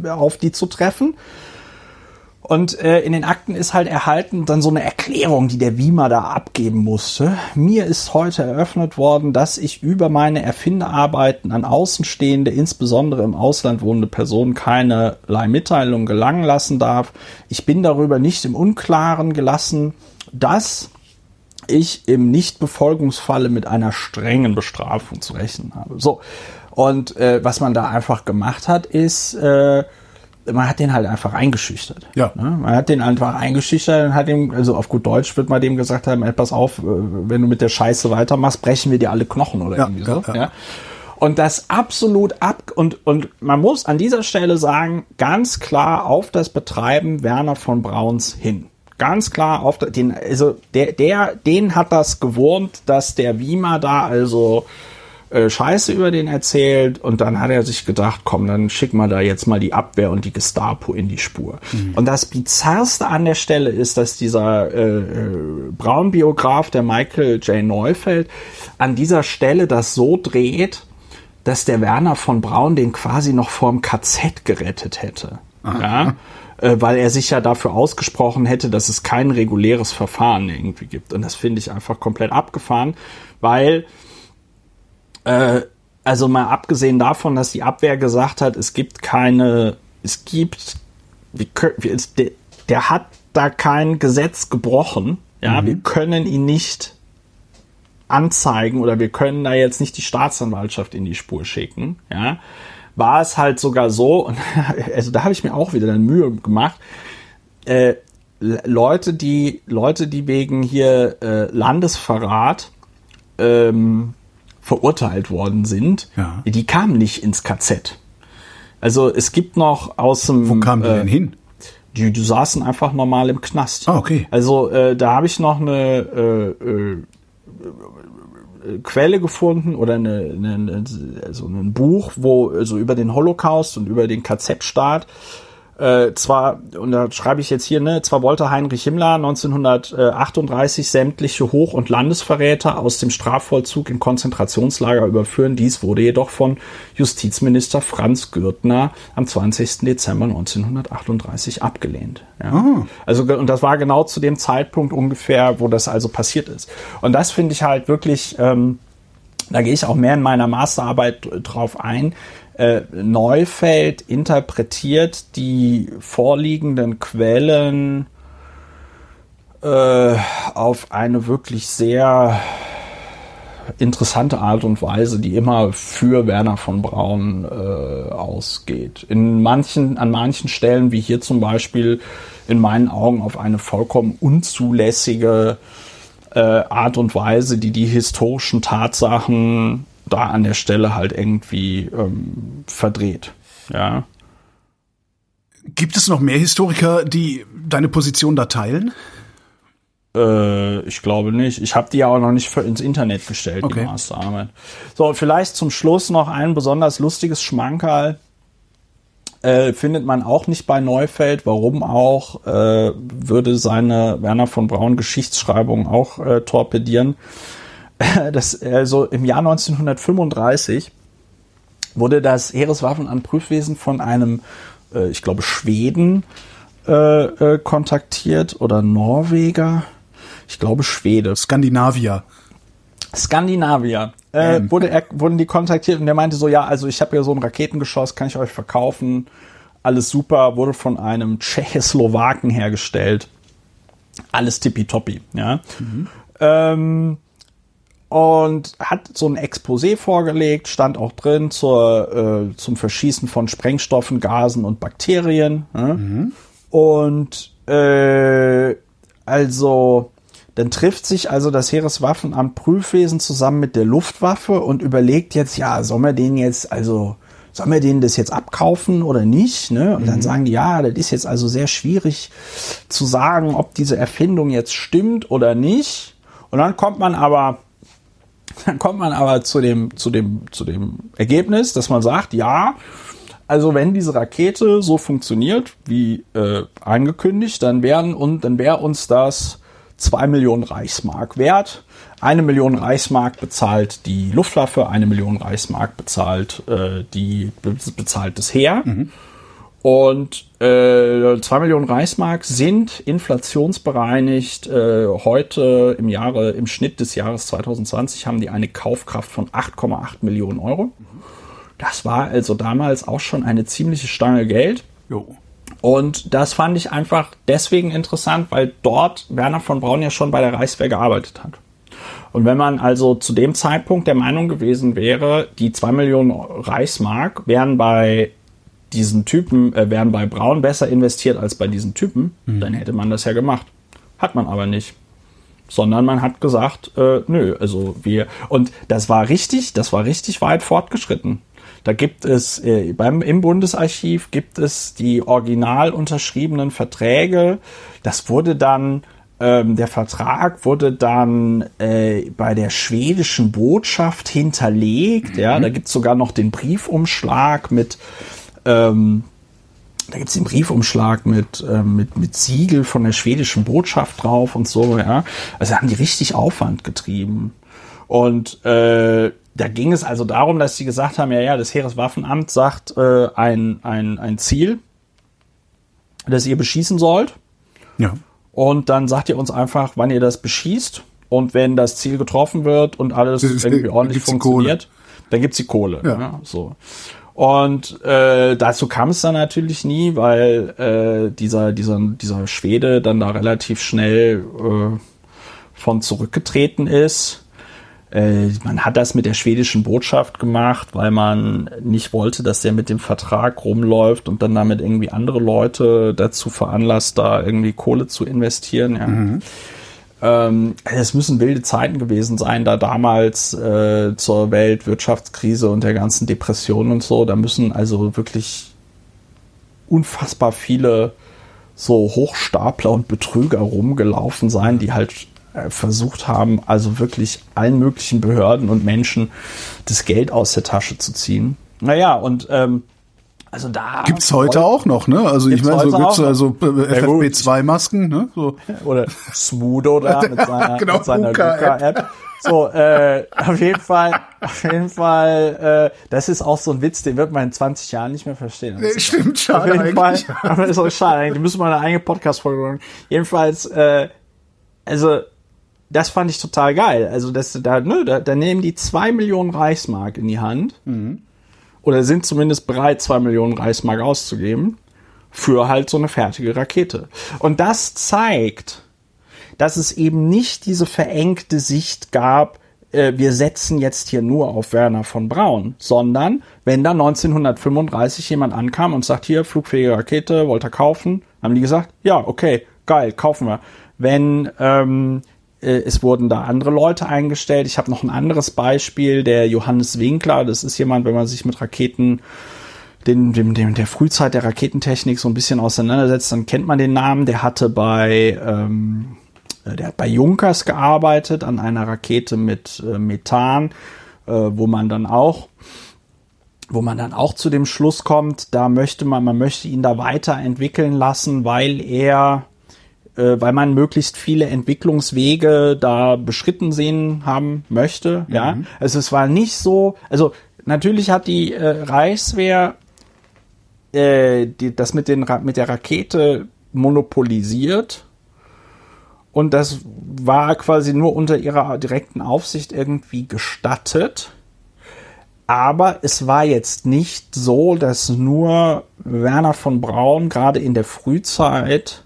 auf die zu treffen. Und äh, in den Akten ist halt erhalten dann so eine Erklärung, die der Wiemer da abgeben musste. Mir ist heute eröffnet worden, dass ich über meine Erfinderarbeiten an Außenstehende, insbesondere im Ausland wohnende Personen, keinerlei Mitteilung gelangen lassen darf. Ich bin darüber nicht im Unklaren gelassen, dass ich im Nichtbefolgungsfalle mit einer strengen Bestrafung zu rechnen habe. So. Und äh, was man da einfach gemacht hat, ist, äh, man hat den halt einfach eingeschüchtert. Ja. Ne? Man hat den einfach eingeschüchtert und hat ihm, also auf gut Deutsch wird man dem gesagt haben, ey, pass auf, äh, wenn du mit der Scheiße weitermachst, brechen wir dir alle Knochen oder Ja, irgendwie so. ja, Ja, ja. Und das absolut ab und und man muss an dieser Stelle sagen, ganz klar auf das Betreiben Werner von Brauns hin. Ganz klar auf den, also der, der, den hat das gewurmt, dass der Wiemer da also äh, Scheiße über den erzählt und dann hat er sich gedacht, komm, dann schick mal da jetzt mal die Abwehr und die Gestapo in die Spur. Und das Bizarrste an der Stelle ist, dass dieser äh, äh, Braun-Biograf, der Michael J. Neufeld, an dieser Stelle das so dreht, dass der Werner von Braun den quasi noch vorm KZ gerettet hätte. Ja, äh, weil er sich ja dafür ausgesprochen hätte, dass es kein reguläres Verfahren irgendwie gibt. Und das finde ich einfach komplett abgefahren, weil äh, also mal abgesehen davon, dass die Abwehr gesagt hat, es gibt keine, es gibt, wir können, wir, es, der, der hat da kein Gesetz gebrochen. Ja, wir können ihn nicht anzeigen oder wir können da jetzt nicht die Staatsanwaltschaft in die Spur schicken. Ja, war es halt sogar so, und (laughs) also da habe ich mir auch wieder dann Mühe gemacht. Äh, Le- Leute, die Leute, die wegen hier äh, Landesverrat ähm, verurteilt worden sind, Ja. die kamen nicht ins KZ. Also es gibt noch aus dem Wo kamen die äh, denn hin? die, die saßen einfach normal im Knast. Ah, okay. Also äh, da habe ich noch eine äh, äh, Quelle gefunden oder eine, eine, eine, also ein Buch, wo also über den Holocaust und über den KZ-Staat äh, zwar, und da schreibe ich jetzt hier, ne, zwar wollte Heinrich Himmler 1938 sämtliche Hoch- und Landesverräter aus dem Strafvollzug in Konzentrationslager überführen. Dies wurde jedoch von Justizminister Franz Gürtner am 20. Dezember 1938 abgelehnt. Ja. Oh. Also, und das war genau zu dem Zeitpunkt ungefähr, wo das also passiert ist. Und das finde ich halt wirklich, ähm, da gehe ich auch mehr in meiner Masterarbeit drauf ein, äh, Neufeld interpretiert die vorliegenden Quellen äh, auf eine wirklich sehr interessante Art und Weise, die immer für Werner von Braun äh, ausgeht. In manchen, an manchen Stellen, wie hier zum Beispiel, in meinen Augen auf eine vollkommen unzulässige äh, Art und Weise, die die historischen Tatsachen da an der Stelle halt irgendwie ähm, verdreht. Ja. Gibt es noch mehr Historiker, die deine Position da teilen? Äh, ich glaube nicht. Ich habe die ja auch noch nicht für ins Internet gestellt, okay. die Masterarbeit. So, vielleicht zum Schluss noch ein besonders lustiges Schmankerl. Äh, findet man auch nicht bei Neufeld. Warum auch? Äh, würde seine Werner von Braun Geschichtsschreibung auch äh, torpedieren. (laughs) das, also im Jahr 1935 wurde das Heereswaffenanprüfwesen von einem, äh, ich glaube, Schweden äh, äh, kontaktiert oder Norweger. Ich glaube Schwede. Skandinavier. Skandinavier. Äh, ähm. wurde er, wurden die kontaktiert und der meinte so, ja, also ich habe ja so ein Raketengeschoss, kann ich euch verkaufen. Alles super, wurde von einem Tschechoslowaken hergestellt. Alles tippitoppi, ja. Mhm. Ähm, und hat so ein Exposé vorgelegt, stand auch drin zur, äh, zum Verschießen von Sprengstoffen, Gasen und Bakterien. Ne? Mhm. Und äh, also dann trifft sich also das Heereswaffenamt Prüfwesen zusammen mit der Luftwaffe und überlegt jetzt, ja, sollen wir den jetzt, also sollen wir denen das jetzt abkaufen oder nicht? Ne? Und mhm. dann sagen die, ja, das ist jetzt also sehr schwierig zu sagen, ob diese Erfindung jetzt stimmt oder nicht. Und dann kommt man aber (laughs) dann kommt man aber zu dem, zu dem, zu dem Ergebnis, dass man sagt, ja, also wenn diese Rakete so funktioniert wie äh, angekündigt, dann wären und dann wäre uns das zwei Millionen Reichsmark wert. Eine Million Reichsmark bezahlt die Luftwaffe, eine Million Reichsmark bezahlt äh, die bezahlt das Heer. Mhm. Und äh, 2 Millionen Reichsmark sind inflationsbereinigt. Äh, heute im Jahre, im Schnitt des Jahres 2020 haben die eine Kaufkraft von 8,8 Millionen Euro. Das war also damals auch schon eine ziemliche Stange Geld. Jo. Und das fand ich einfach deswegen interessant, weil dort Werner von Braun ja schon bei der Reichswehr gearbeitet hat. Und wenn man also zu dem Zeitpunkt der Meinung gewesen wäre, die 2 Millionen Reichsmark wären bei diesen Typen äh, wären bei Braun besser investiert als bei diesen Typen, mhm. dann hätte man das ja gemacht. Hat man aber nicht. Sondern man hat gesagt, äh, nö, also wir, und das war richtig, das war richtig weit fortgeschritten. Da gibt es äh, beim im Bundesarchiv gibt es die original unterschriebenen Verträge. Das wurde dann ähm, der Vertrag wurde dann äh, bei der schwedischen Botschaft hinterlegt. Mhm. Ja, da gibt's sogar noch den Briefumschlag mit ähm, da gibt's den Briefumschlag mit, äh, mit, mit Siegel von der schwedischen Botschaft drauf und so, ja. Also haben die richtig Aufwand getrieben. Und äh, da ging es also darum, dass sie gesagt haben, ja, ja, das Heereswaffenamt sagt äh, ein, ein, ein Ziel, das ihr beschießen sollt. Ja. Und dann sagt ihr uns einfach, wann ihr das beschießt. Und wenn das Ziel getroffen wird und alles irgendwie ordentlich funktioniert, dann gibt's die Kohle. Ja. ja so. Und äh, dazu kam es dann natürlich nie, weil äh, dieser, dieser, dieser Schwede dann da relativ schnell äh, von zurückgetreten ist. Äh, man hat das mit der schwedischen Botschaft gemacht, weil man nicht wollte, dass der mit dem Vertrag rumläuft und dann damit irgendwie andere Leute dazu veranlasst, da irgendwie Kohle zu investieren. Ja. Mhm. Ähm, es müssen wilde Zeiten gewesen sein, da damals äh, zur Weltwirtschaftskrise und der ganzen Depression und so. Da müssen also wirklich unfassbar viele so Hochstapler und Betrüger rumgelaufen sein, die halt äh, versucht haben, also wirklich allen möglichen Behörden und Menschen das Geld aus der Tasche zu ziehen. Naja, und ähm, Also da Gibt's heute auch noch, ne? Also ich meine, so gibt's also Ja, gut. FFP2-Masken, ne? So. (laughs) oder Smudo da mit (laughs) seiner, Genau, mit seiner Luca-App. Luca-App. So, äh, auf jeden Fall, auf jeden Fall, äh, das ist auch so ein Witz, den wird man in 20 Jahren nicht mehr verstehen. Nee, stimmt, Auf schade jeden Fall, (laughs) aber ist auch schade eigentlich. Müssen wir eine eigene Podcast-Folge machen. Jedenfalls, äh, also, das fand ich total geil. Also, das, da, ne, da, da nehmen die zwei Millionen Reichsmark in die Hand. Oder sind zumindest bereit, zwei Millionen Reichsmark auszugeben. Für halt so eine fertige Rakete. Und das zeigt, dass es eben nicht diese verengte Sicht gab, äh, wir setzen jetzt hier nur auf Werner von Braun, sondern wenn da 1935 jemand ankam und sagt, hier, flugfähige Rakete, wollt ihr kaufen, haben die gesagt, ja, okay, geil, kaufen wir. Wenn ähm, äh, es wurden da andere Leute eingestellt. Ich habe noch ein anderes Beispiel, der Johannes Winkler, das ist jemand, wenn man sich mit Raketen den, dem, dem, der Frühzeit der Raketentechnik so ein bisschen auseinandersetzt, dann kennt man den Namen. Der hatte bei, ähm, äh, der hat bei Junkers gearbeitet an einer Rakete mit äh, Methan, äh, wo man dann auch wo man dann auch zu dem Schluss kommt, da möchte man, man möchte ihn da weiterentwickeln lassen, weil er, äh, weil man möglichst viele Entwicklungswege da beschritten sehen haben möchte. Ja, also es war nicht so, also natürlich hat die äh, Reichswehr äh, die, das mit, den, mit der Rakete monopolisiert. Und das war quasi nur unter ihrer direkten Aufsicht irgendwie gestattet. Aber es war jetzt nicht so, dass nur Werner von Braun gerade in der Frühzeit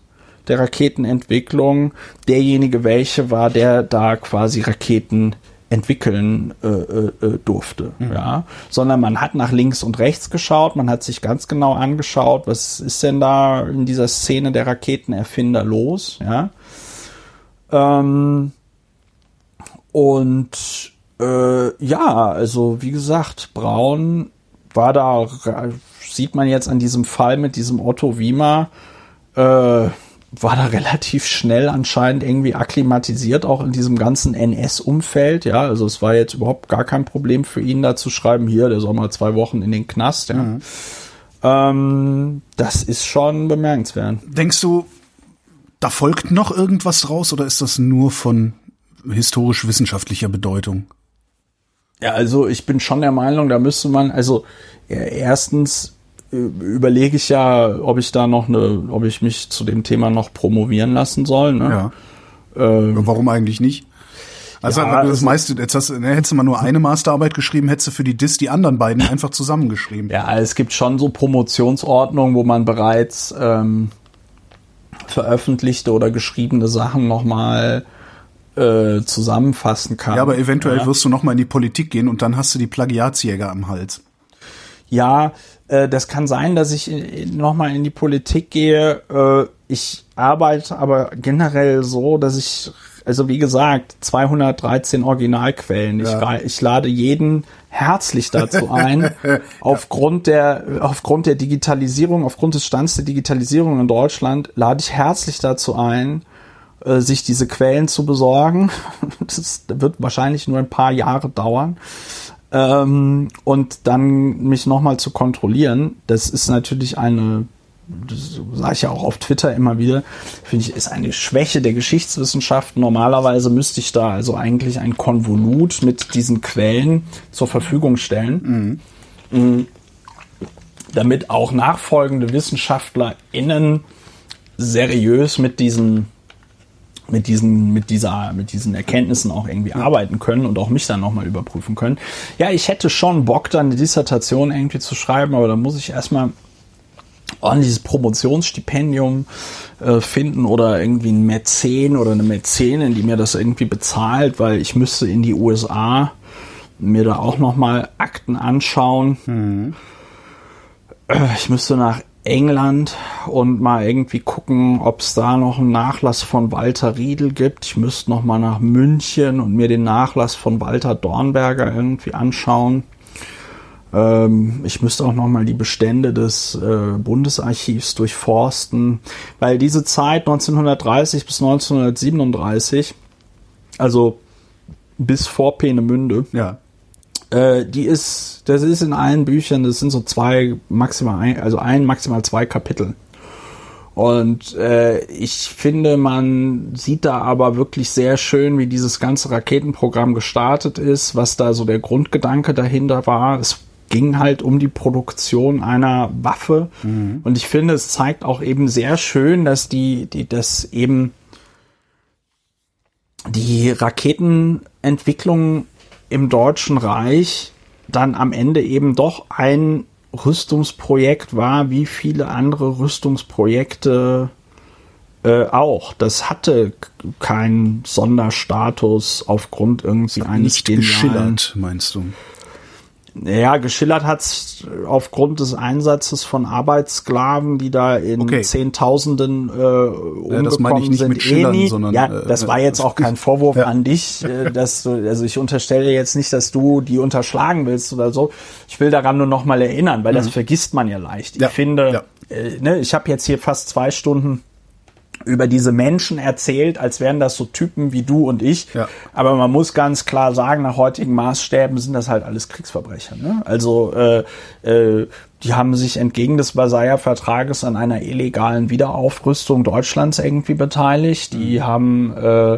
der Raketenentwicklung derjenige welche war, der da quasi Raketen entwickeln äh, äh, äh, durfte, ja, sondern man hat nach links und rechts geschaut, man hat sich ganz genau angeschaut, was ist denn da in dieser Szene der Raketenerfinder los, ja, ähm, und äh, ja, also wie gesagt, Braun war da, sieht man jetzt an diesem Fall mit diesem Otto Wiemer, äh, war da (laughs) relativ schnell anscheinend irgendwie akklimatisiert, auch in diesem ganzen NS-Umfeld. Ja, also es war jetzt überhaupt gar kein Problem für ihn da zu schreiben, hier, der soll mal zwei Wochen in den Knast. Ja. Ähm, das ist schon bemerkenswert. Denkst du, da folgt noch irgendwas raus oder ist das nur von historisch-wissenschaftlicher Bedeutung? Ja, also ich bin schon der Meinung, da müsste man, also erstens überlege ich ja, ob ich da noch eine, ob ich mich zu dem Thema noch promovieren lassen soll. Ne? Ja. Äh, Warum eigentlich nicht? Also Ja, das also- meiste, jetzt hast, ne, hättest du mal nur eine Masterarbeit geschrieben, hättest du für die DIS die anderen beiden einfach zusammengeschrieben. Ja, es gibt schon so Promotionsordnungen, wo man bereits ähm, veröffentlichte oder geschriebene Sachen nochmal äh, zusammenfassen kann. Ja, aber eventuell ja. wirst du noch mal in die Politik gehen und dann hast du die Plagiatsjäger am Hals. Ja, äh, das kann sein, dass ich nochmal in die Politik gehe. Äh, ich arbeite aber generell so, dass ich, also wie gesagt, 213 Originalquellen. Ich, Ja. ra- ich lade jeden herzlich dazu ein, (laughs) aufgrund der, aufgrund der Digitalisierung, aufgrund des Stands der Digitalisierung in Deutschland, lade ich herzlich dazu ein, äh, sich diese Quellen zu besorgen. (laughs) Das wird wahrscheinlich nur ein paar Jahre dauern. Ähm, und dann mich nochmal zu kontrollieren, das ist natürlich eine, das sage ich ja auch auf Twitter immer wieder, finde ich, ist eine Schwäche der Geschichtswissenschaften. Normalerweise müsste ich da also eigentlich ein Konvolut mit diesen Quellen zur Verfügung stellen, Mhm. damit auch nachfolgende WissenschaftlerInnen seriös mit diesen mit diesen, mit dieser, mit diesen Erkenntnissen auch irgendwie arbeiten können und auch mich dann nochmal überprüfen können. Ja, ich hätte schon Bock, dann eine Dissertation irgendwie zu schreiben, aber da muss ich erstmal ordentliches Promotionsstipendium äh, finden oder irgendwie ein Mäzen oder eine Mäzenin, die mir das irgendwie bezahlt, weil ich müsste in die USA mir da auch nochmal Akten anschauen. Äh, Ich müsste nach England und mal irgendwie gucken, ob es da noch einen Nachlass von Walter Riedel gibt. Ich müsste noch mal nach München und mir den Nachlass von Walter Dornberger irgendwie anschauen. Ähm, ich müsste auch noch mal die Bestände des äh, Bundesarchivs durchforsten, weil diese Zeit 1930 bis 1937, also bis vor Peenemünde, Ja. Äh, die ist, das ist in allen Büchern, das sind so zwei, maximal ein, also ein, maximal zwei Kapitel. Und äh, ich finde, man sieht da aber wirklich sehr schön, wie dieses ganze Raketenprogramm gestartet ist, was da so der Grundgedanke dahinter war. Es ging halt um die Produktion einer Waffe. Mhm. Und ich finde, es zeigt auch eben sehr schön, dass die, die, das eben die Raketenentwicklung im Deutschen Reich dann am Ende eben doch ein Rüstungsprojekt war, wie viele andere Rüstungsprojekte äh, auch. Das hatte keinen Sonderstatus aufgrund irgendwie eines Nicht geschillert, meinst du? Ja, geschillert hat's aufgrund des Einsatzes von Arbeitssklaven, die da in okay. Zehntausenden äh, umgekommen ja, das meine ich nicht sind. Mit Schillern, eh sondern, ja, das äh, war jetzt auch kein Vorwurf ja. an dich, äh, dass du, also ich unterstelle jetzt nicht, dass du die unterschlagen willst oder so. Ich will daran nur noch mal erinnern, weil mhm. das vergisst man ja leicht. Ich finde, äh, ne, ich habe jetzt hier fast zwei Stunden über diese Menschen erzählt, als wären das so Typen wie du und ich. Ja. Aber man muss ganz klar sagen, nach heutigen Maßstäben sind das halt alles Kriegsverbrecher. Ne? Also äh, äh, die haben sich entgegen des Versailler Vertrages an einer illegalen Wiederaufrüstung Deutschlands irgendwie beteiligt. Die mhm. haben äh,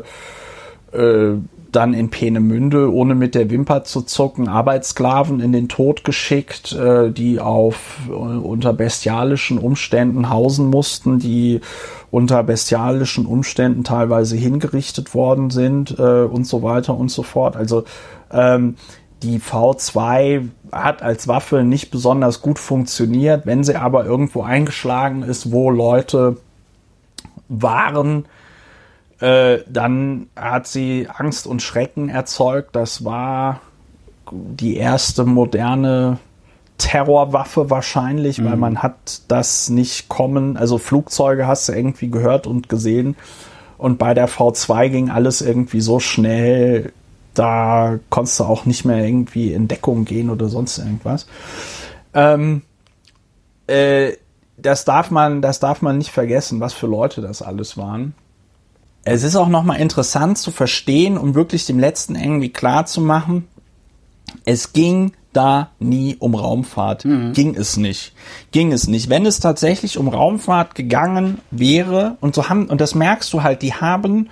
äh, dann in Peenemünde, ohne mit der Wimper zu zucken, Arbeitssklaven in den Tod geschickt, äh, die auf äh, unter bestialischen Umständen hausen mussten, die unter bestialischen Umständen teilweise hingerichtet worden sind äh, und so weiter und so fort. Also ähm, die V2 hat als Waffe nicht besonders gut funktioniert, wenn sie aber irgendwo eingeschlagen ist, wo Leute waren, äh, dann hat sie Angst und Schrecken erzeugt. Das war die erste moderne Terrorwaffe wahrscheinlich, mhm. weil man hat das nicht kommen. Also Flugzeuge hast du irgendwie gehört und gesehen. Und bei der V2 ging alles irgendwie so schnell, da konntest du auch nicht mehr irgendwie in Deckung gehen oder sonst irgendwas. Ähm, äh, das darf man, das darf man nicht vergessen, was für Leute das alles waren. Es ist auch nochmal interessant zu verstehen, um wirklich dem Letzten irgendwie klar zu machen, es ging da nie um Raumfahrt. Mhm. Ging es nicht. Ging es nicht. Wenn es tatsächlich um Raumfahrt gegangen wäre, und so haben, und das merkst du halt, die haben,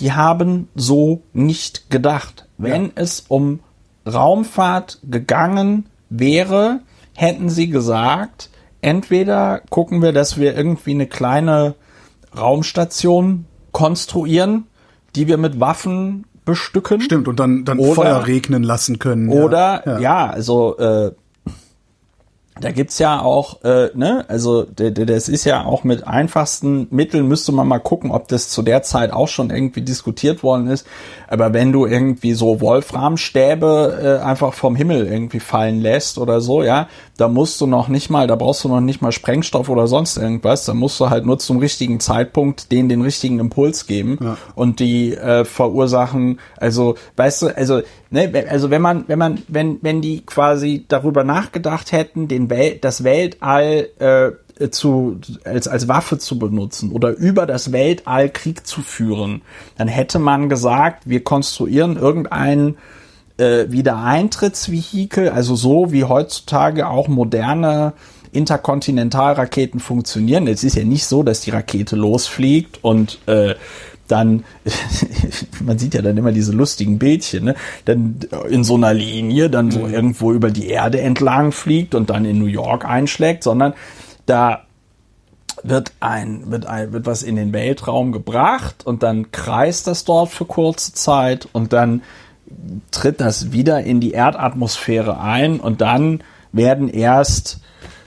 die haben so nicht gedacht. Wenn ja. es um Raumfahrt gegangen wäre, hätten sie gesagt, entweder gucken wir, dass wir irgendwie eine kleine Raumstation konstruieren, die wir mit Waffen bestücken. Stimmt, und dann, dann oder, Feuer regnen lassen können. Oder, ja, ja also äh, da gibt's ja auch, äh, ne, also das ist ja auch mit einfachsten Mitteln, müsste man mal gucken, ob das zu der Zeit auch schon irgendwie diskutiert worden ist. Aber wenn du irgendwie so Wolframstäbe äh, einfach vom Himmel irgendwie fallen lässt oder so, ja, da musst du noch nicht mal, da brauchst du noch nicht mal Sprengstoff oder sonst irgendwas. Da musst du halt nur zum richtigen Zeitpunkt denen den richtigen Impuls geben ja. und die äh, verursachen, also, weißt du, also ne, also wenn man, wenn man, wenn, wenn die quasi darüber nachgedacht hätten, den Wel das Weltall äh, zu, als, als Waffe zu benutzen oder über das Weltall Krieg zu führen, dann hätte man gesagt, wir konstruieren irgendein äh, Wiedereintrittsvehikel, also so wie heutzutage auch moderne Interkontinentalraketen funktionieren. Es ist ja nicht so, dass die Rakete losfliegt und äh, dann, (laughs) man sieht ja dann immer diese lustigen Bildchen, ne? dann in so einer Linie dann so mhm. irgendwo über die Erde entlang fliegt und dann in New York einschlägt, sondern da wird ein, wird ein, wird was in den Weltraum gebracht und dann kreist das dort für kurze Zeit und dann tritt das wieder in die Erdatmosphäre ein und dann werden erst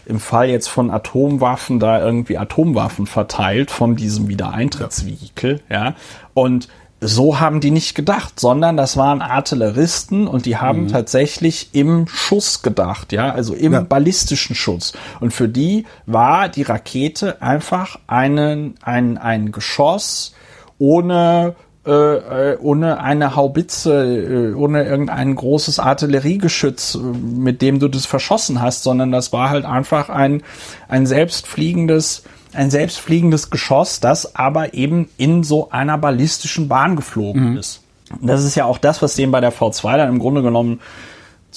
im Fall jetzt von Atomwaffen da irgendwie Atomwaffen verteilt von diesem Wiedereintrittsvehikel, ja. Und so haben die nicht gedacht, sondern das waren Artilleristen und die haben mhm. tatsächlich im Schuss gedacht, ja, also im ja. ballistischen Schuss. Und für die war die Rakete einfach einen, ein, ein Geschoss ohne äh, äh, ohne eine Haubitze, äh, ohne irgendein großes Artilleriegeschütz, äh, mit dem du das verschossen hast, sondern das war halt einfach ein, ein selbstfliegendes, ein selbstfliegendes Geschoss, das aber eben in so einer ballistischen Bahn geflogen mhm. ist. Und das ist ja auch das, was dem bei der V2 dann im Grunde genommen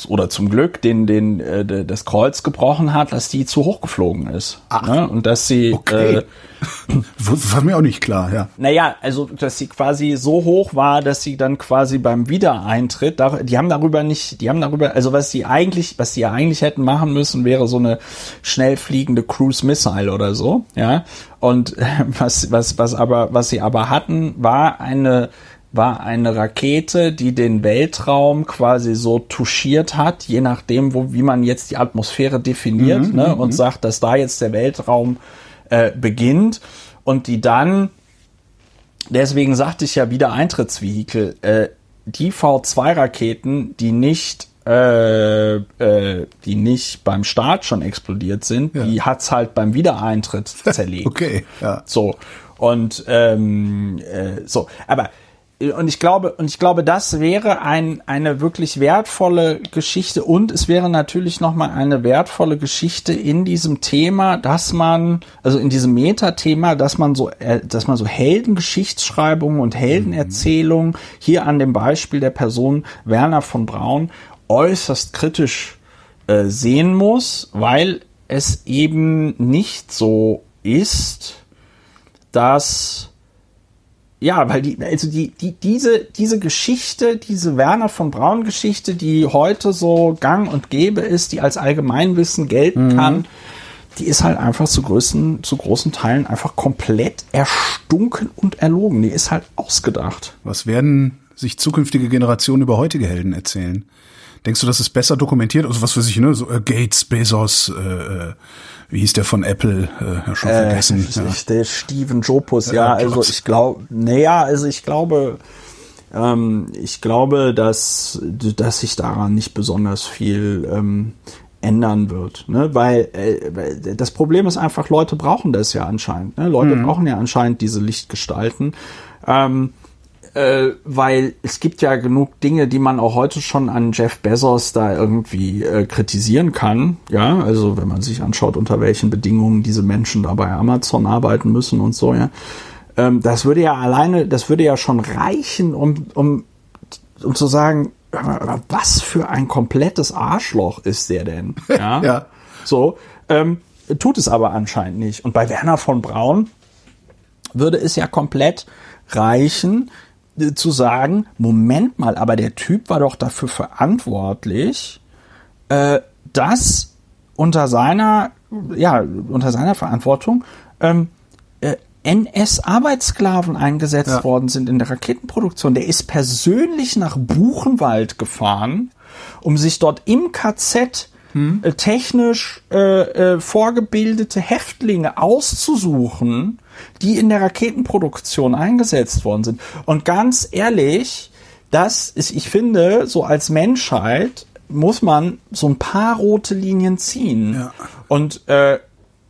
oder zum Glück den den äh, das Kreuz gebrochen hat, dass die zu hoch geflogen ist. Ach, ne? Und dass sie okay. äh, (laughs) War mir auch nicht klar, ja. naja, also dass sie quasi so hoch war, dass sie dann quasi beim Wiedereintritt, die haben darüber nicht, die haben darüber, also was sie eigentlich, was sie ja eigentlich hätten machen müssen, wäre so eine schnell fliegende Cruise Missile oder so, ja. Und (laughs) was, was, was aber, was sie aber hatten, war eine war eine Rakete, die den Weltraum quasi so touchiert hat, je nachdem, wo, wie man jetzt die Atmosphäre definiert, Mhm, ne, und sagt, dass da jetzt der Weltraum äh, beginnt und die dann, deswegen sagte ich ja wieder Eintrittsvehikel, äh, die V2-Raketen, die nicht äh, äh, die nicht beim Start schon explodiert sind, Ja. die hat's halt beim Wiedereintritt (laughs) zerlegt. Okay, ja. So. Und ähm, äh, so, aber und ich glaube, und ich glaube, das wäre ein, eine wirklich wertvolle Geschichte. Und es wäre natürlich nochmal eine wertvolle Geschichte in diesem Thema, dass man, also in diesem Metathema, dass man so, äh, dass man so Heldengeschichtsschreibungen und Heldenerzählungen hier an dem Beispiel der Person Werner von Braun äußerst kritisch äh, sehen muss, weil es eben nicht so ist, dass ja, weil die, also die, die, diese, diese Geschichte, diese Werner von Braun Geschichte, die heute so gang und gäbe ist, die als Allgemeinwissen gelten kann, die ist halt einfach zu größten, zu großen Teilen einfach komplett erstunken und erlogen. Die ist halt ausgedacht. Was werden sich zukünftige Generationen über heutige Helden erzählen? Denkst du, das ist besser dokumentiert? Also was für sich, ne? So äh, Gates, Bezos, äh, äh, wie hieß der von Apple? Äh, ja, schon vergessen. ja. Ich, der Steven Jobus, ja, Ja, also ich glaube, naja, also ich glaube, ähm, ich glaube, dass, dass sich daran nicht besonders viel ähm, ändern wird, ne? weil, äh, das Problem ist einfach, Leute brauchen das ja anscheinend, ne? Leute brauchen ja anscheinend diese Lichtgestalten. Ähm, äh, weil es gibt ja genug Dinge, die man auch heute schon an Jeff Bezos da irgendwie äh, kritisieren kann. Ja, also wenn man sich anschaut, unter welchen Bedingungen diese Menschen da bei Amazon arbeiten müssen und so, ja. Ähm, das würde ja alleine, das würde ja schon reichen, um, um, um zu sagen, was für ein komplettes Arschloch ist der denn? (laughs) Ja. Ja. So, ähm, tut es aber anscheinend nicht. Und bei Werner von Braun würde es ja komplett reichen, zu sagen, Moment mal, aber der Typ war doch dafür verantwortlich, äh, dass unter seiner, ja, unter seiner Verantwortung ähm, äh, NS-Arbeitssklaven eingesetzt Ja. worden sind in der Raketenproduktion. Der ist persönlich nach Buchenwald gefahren, um sich dort im KZ äh, technisch äh, äh, vorgebildete Häftlinge auszusuchen, die in der Raketenproduktion eingesetzt worden sind. Und ganz ehrlich, das ist, ich finde, so als Menschheit muss man so ein paar rote Linien ziehen. Ja. Und äh,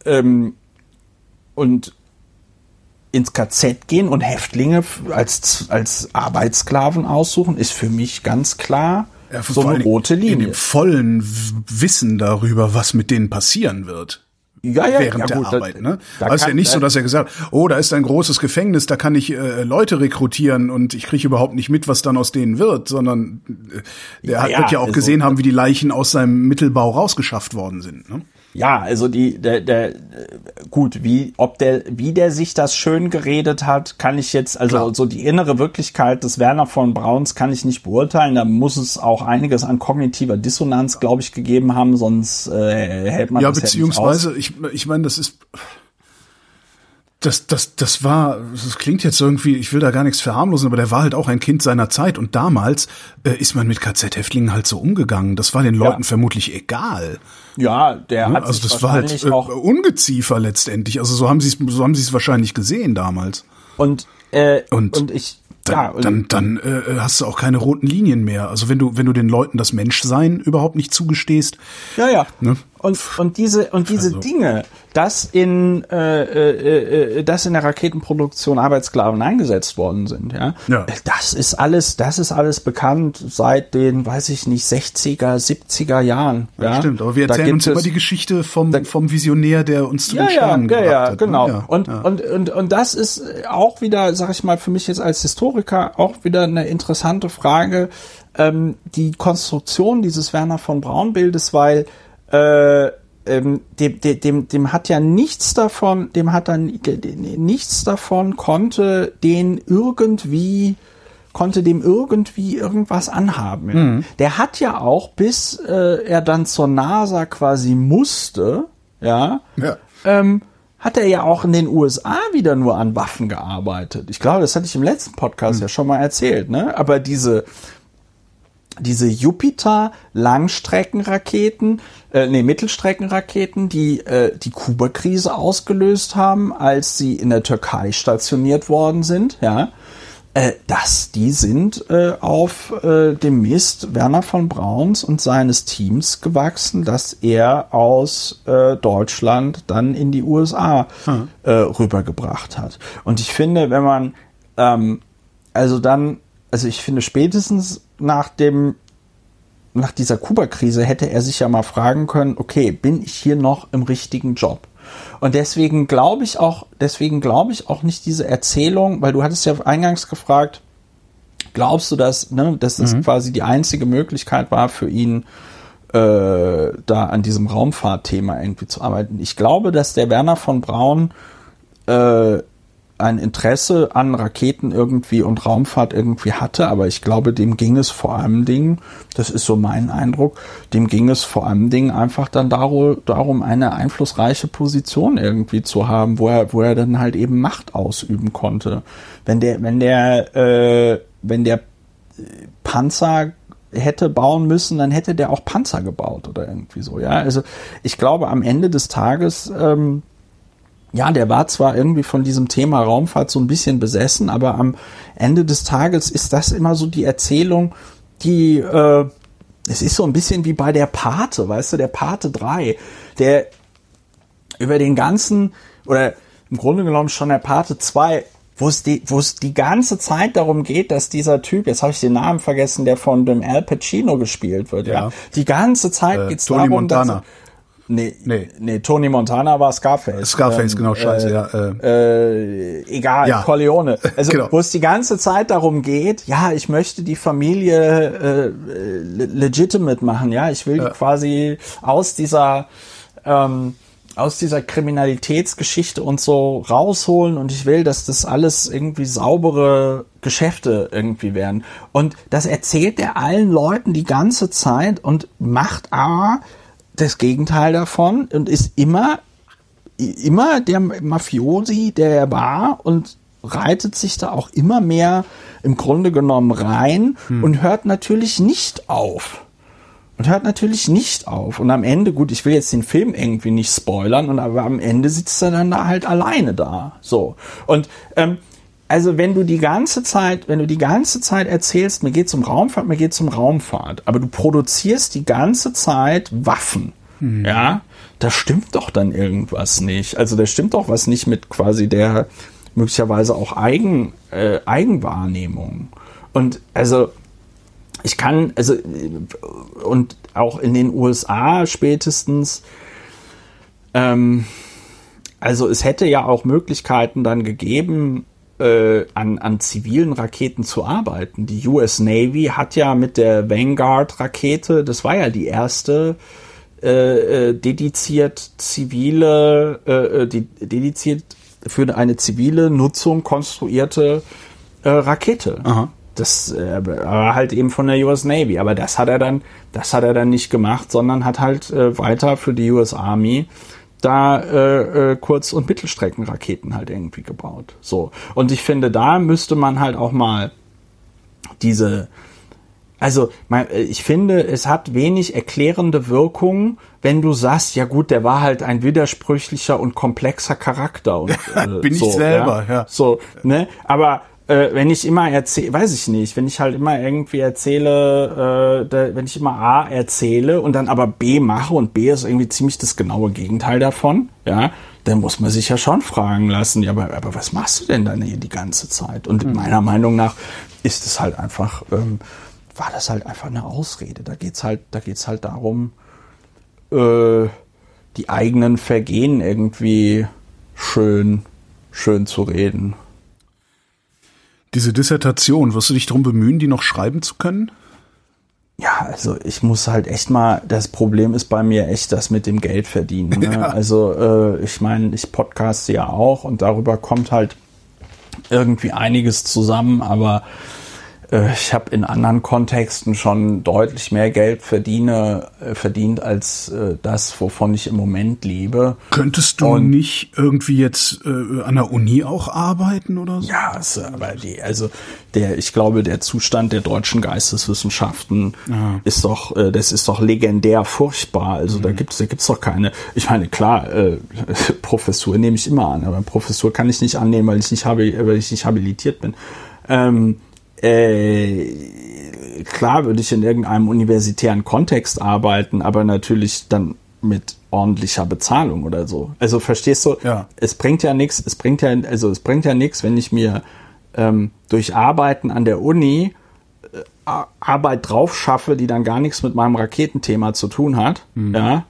ähm, und ins KZ gehen und Häftlinge als, als Arbeitssklaven aussuchen, ist für mich ganz klar Ja, so eine rote In Linie. dem vollen Wissen darüber, was mit denen passieren wird. Ja, ja, während ja, der gut, da- Arbeit. Ne? da Da ist ja kann- nicht so, da- dass er gesagt hat, oh, da ist ein großes Gefängnis, da kann ich äh, Leute rekrutieren und ich kriege überhaupt nicht mit, was dann aus denen wird, sondern äh, der Ja, hat, ja, wird ja auch also- gesehen haben, wie die Leichen aus seinem Mittelbau rausgeschafft worden sind. Ne? Ja, also die, der, der, gut, wie, ob der, wie der sich das schön geredet hat, kann ich jetzt, also Klar. so die innere Wirklichkeit des Werner von Brauns kann ich nicht beurteilen. Da muss es auch einiges an kognitiver Dissonanz, glaube ich, gegeben haben, sonst äh, hält man Ja, das ja nicht aus. beziehungsweise, ich, ich meine, das ist, das, das, das war, das klingt jetzt irgendwie, ich will da gar nichts verharmlosen, aber der war halt auch ein Kind seiner Zeit und damals äh, ist man mit KZ-Häftlingen halt so umgegangen. Das war den Leuten vermutlich egal. Ja, der hat Also das war halt äh, auch Ungeziefer letztendlich. Also so haben sie es, so haben sie es wahrscheinlich gesehen damals. und äh, Und und ich Dann, ja und, dann, dann äh, hast du auch keine roten Linien mehr. Also wenn du, wenn du den Leuten das Menschsein überhaupt nicht zugestehst, ja ja ne? Und, und diese, und diese Also. Dinge, dass in, äh, äh, äh, dass in der Raketenproduktion Arbeitssklaven eingesetzt worden sind, ja, Ja. das ist alles, das ist alles bekannt seit den, weiß ich nicht, 60er, 70er Jahren. Ja, Stimmt, aber wir Da erzählen gibt uns immer es- die Geschichte vom, vom Visionär, der uns zu ja, den ja, Sternen ja, ja, hat. ne? genau. Ja, und, ja. und, und, und das ist auch wieder, sag ich mal, für mich jetzt als Historiker auch wieder eine interessante Frage, ähm, die Konstruktion dieses Werner von Braun Bildes, weil äh, ähm, dem, dem, dem, hat ja nichts davon, dem hat dann nichts davon konnte den irgendwie konnte dem irgendwie irgendwas anhaben. Ja. Mhm. Der hat ja auch, bis äh, er dann zur NASA quasi musste, ja, Ja. ähm, hat er ja auch in den USA wieder nur an Waffen gearbeitet. Ich glaube, das hatte ich im letzten Podcast Mhm. ja schon mal erzählt, ne? Aber diese diese Jupiter Langstreckenraketen, äh, nee, Mittelstreckenraketen, die äh, die Kuba-Krise ausgelöst haben, als sie in der Türkei stationiert worden sind, ja, äh, das, die sind äh, auf äh, dem Mist Werner von Brauns und seines Teams gewachsen, dass er aus äh, Deutschland dann in die USA äh, rübergebracht hat. Und ich finde, wenn man ähm, also dann, also ich finde spätestens nach dem nach dieser Kuba-Krise hätte er sich ja mal fragen können, okay, bin ich hier noch im richtigen Job? Und deswegen glaube ich auch, deswegen glaube ich auch nicht diese Erzählung, weil du hattest ja eingangs gefragt, glaubst du, dass, ne, dass das quasi die einzige Möglichkeit war für ihn, äh, da an diesem Raumfahrtthema irgendwie zu arbeiten? Ich glaube, dass der Werner von Braun äh, ein Interesse an Raketen irgendwie und Raumfahrt irgendwie hatte, aber ich glaube, dem ging es vor allem Dingen, das ist so mein Eindruck, dem ging es vor allem Dingen einfach dann darum, darum eine einflussreiche Position irgendwie zu haben, wo er, wo er dann halt eben Macht ausüben konnte. Wenn der, wenn der, äh, wenn der Panzer hätte bauen müssen, dann hätte der auch Panzer gebaut oder irgendwie so, ja. Also ich glaube, am Ende des Tages, ähm, ja, der war zwar irgendwie von diesem Thema Raumfahrt so ein bisschen besessen, aber am Ende des Tages ist das immer so die Erzählung, die, äh, es ist so ein bisschen wie bei der Pate, weißt du, der Pate 3, der über den ganzen, oder im Grunde genommen schon der Pate 2, wo es die, wo es die ganze Zeit darum geht, dass dieser Typ, jetzt habe ich den Namen vergessen, der von dem Al Pacino gespielt wird, ja. Ja. Die ganze Zeit Äh, geht's Tony darum, dass Montana. Nee, Nee. nee. Tony Montana war Scarface. Scarface, Ähm, genau, scheiße, äh, ja. Äh, äh, egal, Ja. Corleone. (laughs) Also Genau. wo es die ganze Zeit darum geht, ja, ich möchte die Familie äh, le- legitimate machen, ja, ich will die quasi aus dieser ähm, aus dieser Kriminalitätsgeschichte und so rausholen und ich will, dass das alles irgendwie saubere Geschäfte irgendwie werden. Und das erzählt er allen Leuten die ganze Zeit und macht aber das Gegenteil davon und ist immer immer der Mafiosi, der er war und reitet sich da auch immer mehr im Grunde genommen rein und hört natürlich nicht auf. Und hört natürlich nicht auf. Und am Ende, gut, ich will jetzt den Film irgendwie nicht spoilern, und aber am Ende sitzt er dann da halt alleine da. So. Und ähm, also wenn du die ganze Zeit, wenn du die ganze Zeit erzählst, mir geht's um Raumfahrt, mir geht's um Raumfahrt, aber du produzierst die ganze Zeit Waffen, ja, da stimmt doch dann irgendwas nicht. Also da stimmt doch was nicht mit quasi der möglicherweise auch Eigen, äh, Eigenwahrnehmung. Und also ich kann, also und auch in den USA spätestens, ähm, also es hätte ja auch Möglichkeiten dann gegeben, äh, an, an zivilen Raketen zu arbeiten. Die US Navy hat ja mit der Vanguard-Rakete, das war ja die erste äh, äh, dediziert zivile, äh, äh, die, dediziert für eine zivile Nutzung konstruierte äh, Rakete. Aha. Das äh, halt eben von der US Navy. Aber das hat er dann, das hat er dann nicht gemacht, sondern hat halt äh, weiter für die US Army da äh, äh, Kurz- und Mittelstreckenraketen halt irgendwie gebaut. So. Und ich finde, da müsste man halt auch mal diese, also mein, äh, ich finde, es hat wenig erklärende Wirkung, wenn du sagst, ja gut, der war halt ein widersprüchlicher und komplexer Charakter. Und, (laughs) äh, Bin ich so, selber, ja. So, ne? Aber äh, wenn ich immer erzähle, weiß ich nicht, wenn ich halt immer irgendwie erzähle, äh, da, wenn ich immer A erzähle und dann aber B mache und B ist irgendwie ziemlich das genaue Gegenteil davon, ja, dann muss man sich ja schon fragen lassen, ja, aber, aber was machst du denn dann hier die ganze Zeit? Und mhm. meiner Meinung nach ist es halt einfach, ähm, war das halt einfach eine Ausrede. Da geht's halt, da geht's halt darum, äh, die eigenen Vergehen irgendwie schön, schön zu reden. Diese Dissertation, wirst du dich darum bemühen, die noch schreiben zu können? Ja, also ich muss halt echt mal, das Problem ist bei mir echt das mit dem Geld verdienen. Ne? (laughs) Ja. Also äh, ich meine, ich podcaste ja auch und darüber kommt halt irgendwie einiges zusammen, aber ich habe in anderen Kontexten schon deutlich mehr Geld verdiene, äh, verdient als äh, das, wovon ich im Moment lebe. Könntest du Und, nicht irgendwie jetzt äh, an der Uni auch arbeiten oder so? Ja, also, aber die, also der, ich glaube, der Zustand der deutschen Geisteswissenschaften ja. ist doch, äh, das ist doch legendär furchtbar. Also mhm. da gibt's, da gibt's doch keine. Ich meine, klar, äh, (laughs) Professur nehme ich immer an, aber Professur kann ich nicht annehmen, weil ich nicht habe, weil ich nicht habilitiert bin. Ähm, äh, klar würde ich in irgendeinem universitären Kontext arbeiten, aber natürlich dann mit ordentlicher Bezahlung oder so. Also verstehst du? Ja. Es bringt ja nichts. Es bringt ja also es bringt ja nichts, wenn ich mir ähm, durch Arbeiten an der Uni äh, Arbeit drauf schaffe, die dann gar nichts mit meinem Raketenthema zu tun hat. Mhm. Ja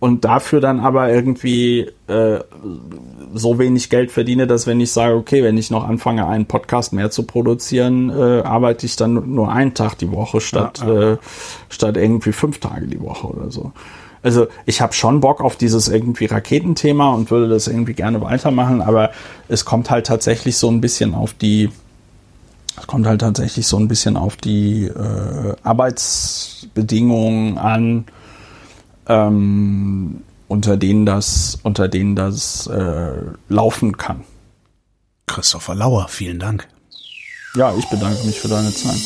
und dafür dann aber irgendwie äh, so wenig Geld verdiene, dass wenn ich sage, okay, wenn ich noch anfange, einen Podcast mehr zu produzieren, äh, arbeite ich dann nur einen Tag die Woche statt, ja, ja. Äh, statt irgendwie fünf Tage die Woche oder so. Also ich habe schon Bock auf dieses irgendwie Raketenthema und würde das irgendwie gerne weitermachen, aber es kommt halt tatsächlich so ein bisschen auf die es kommt halt tatsächlich so ein bisschen auf die äh, Arbeitsbedingungen an ähm, unter denen das, unter denen das äh, laufen kann. Christopher Lauer, vielen Dank. Ja, ich bedanke mich für deine Zeit.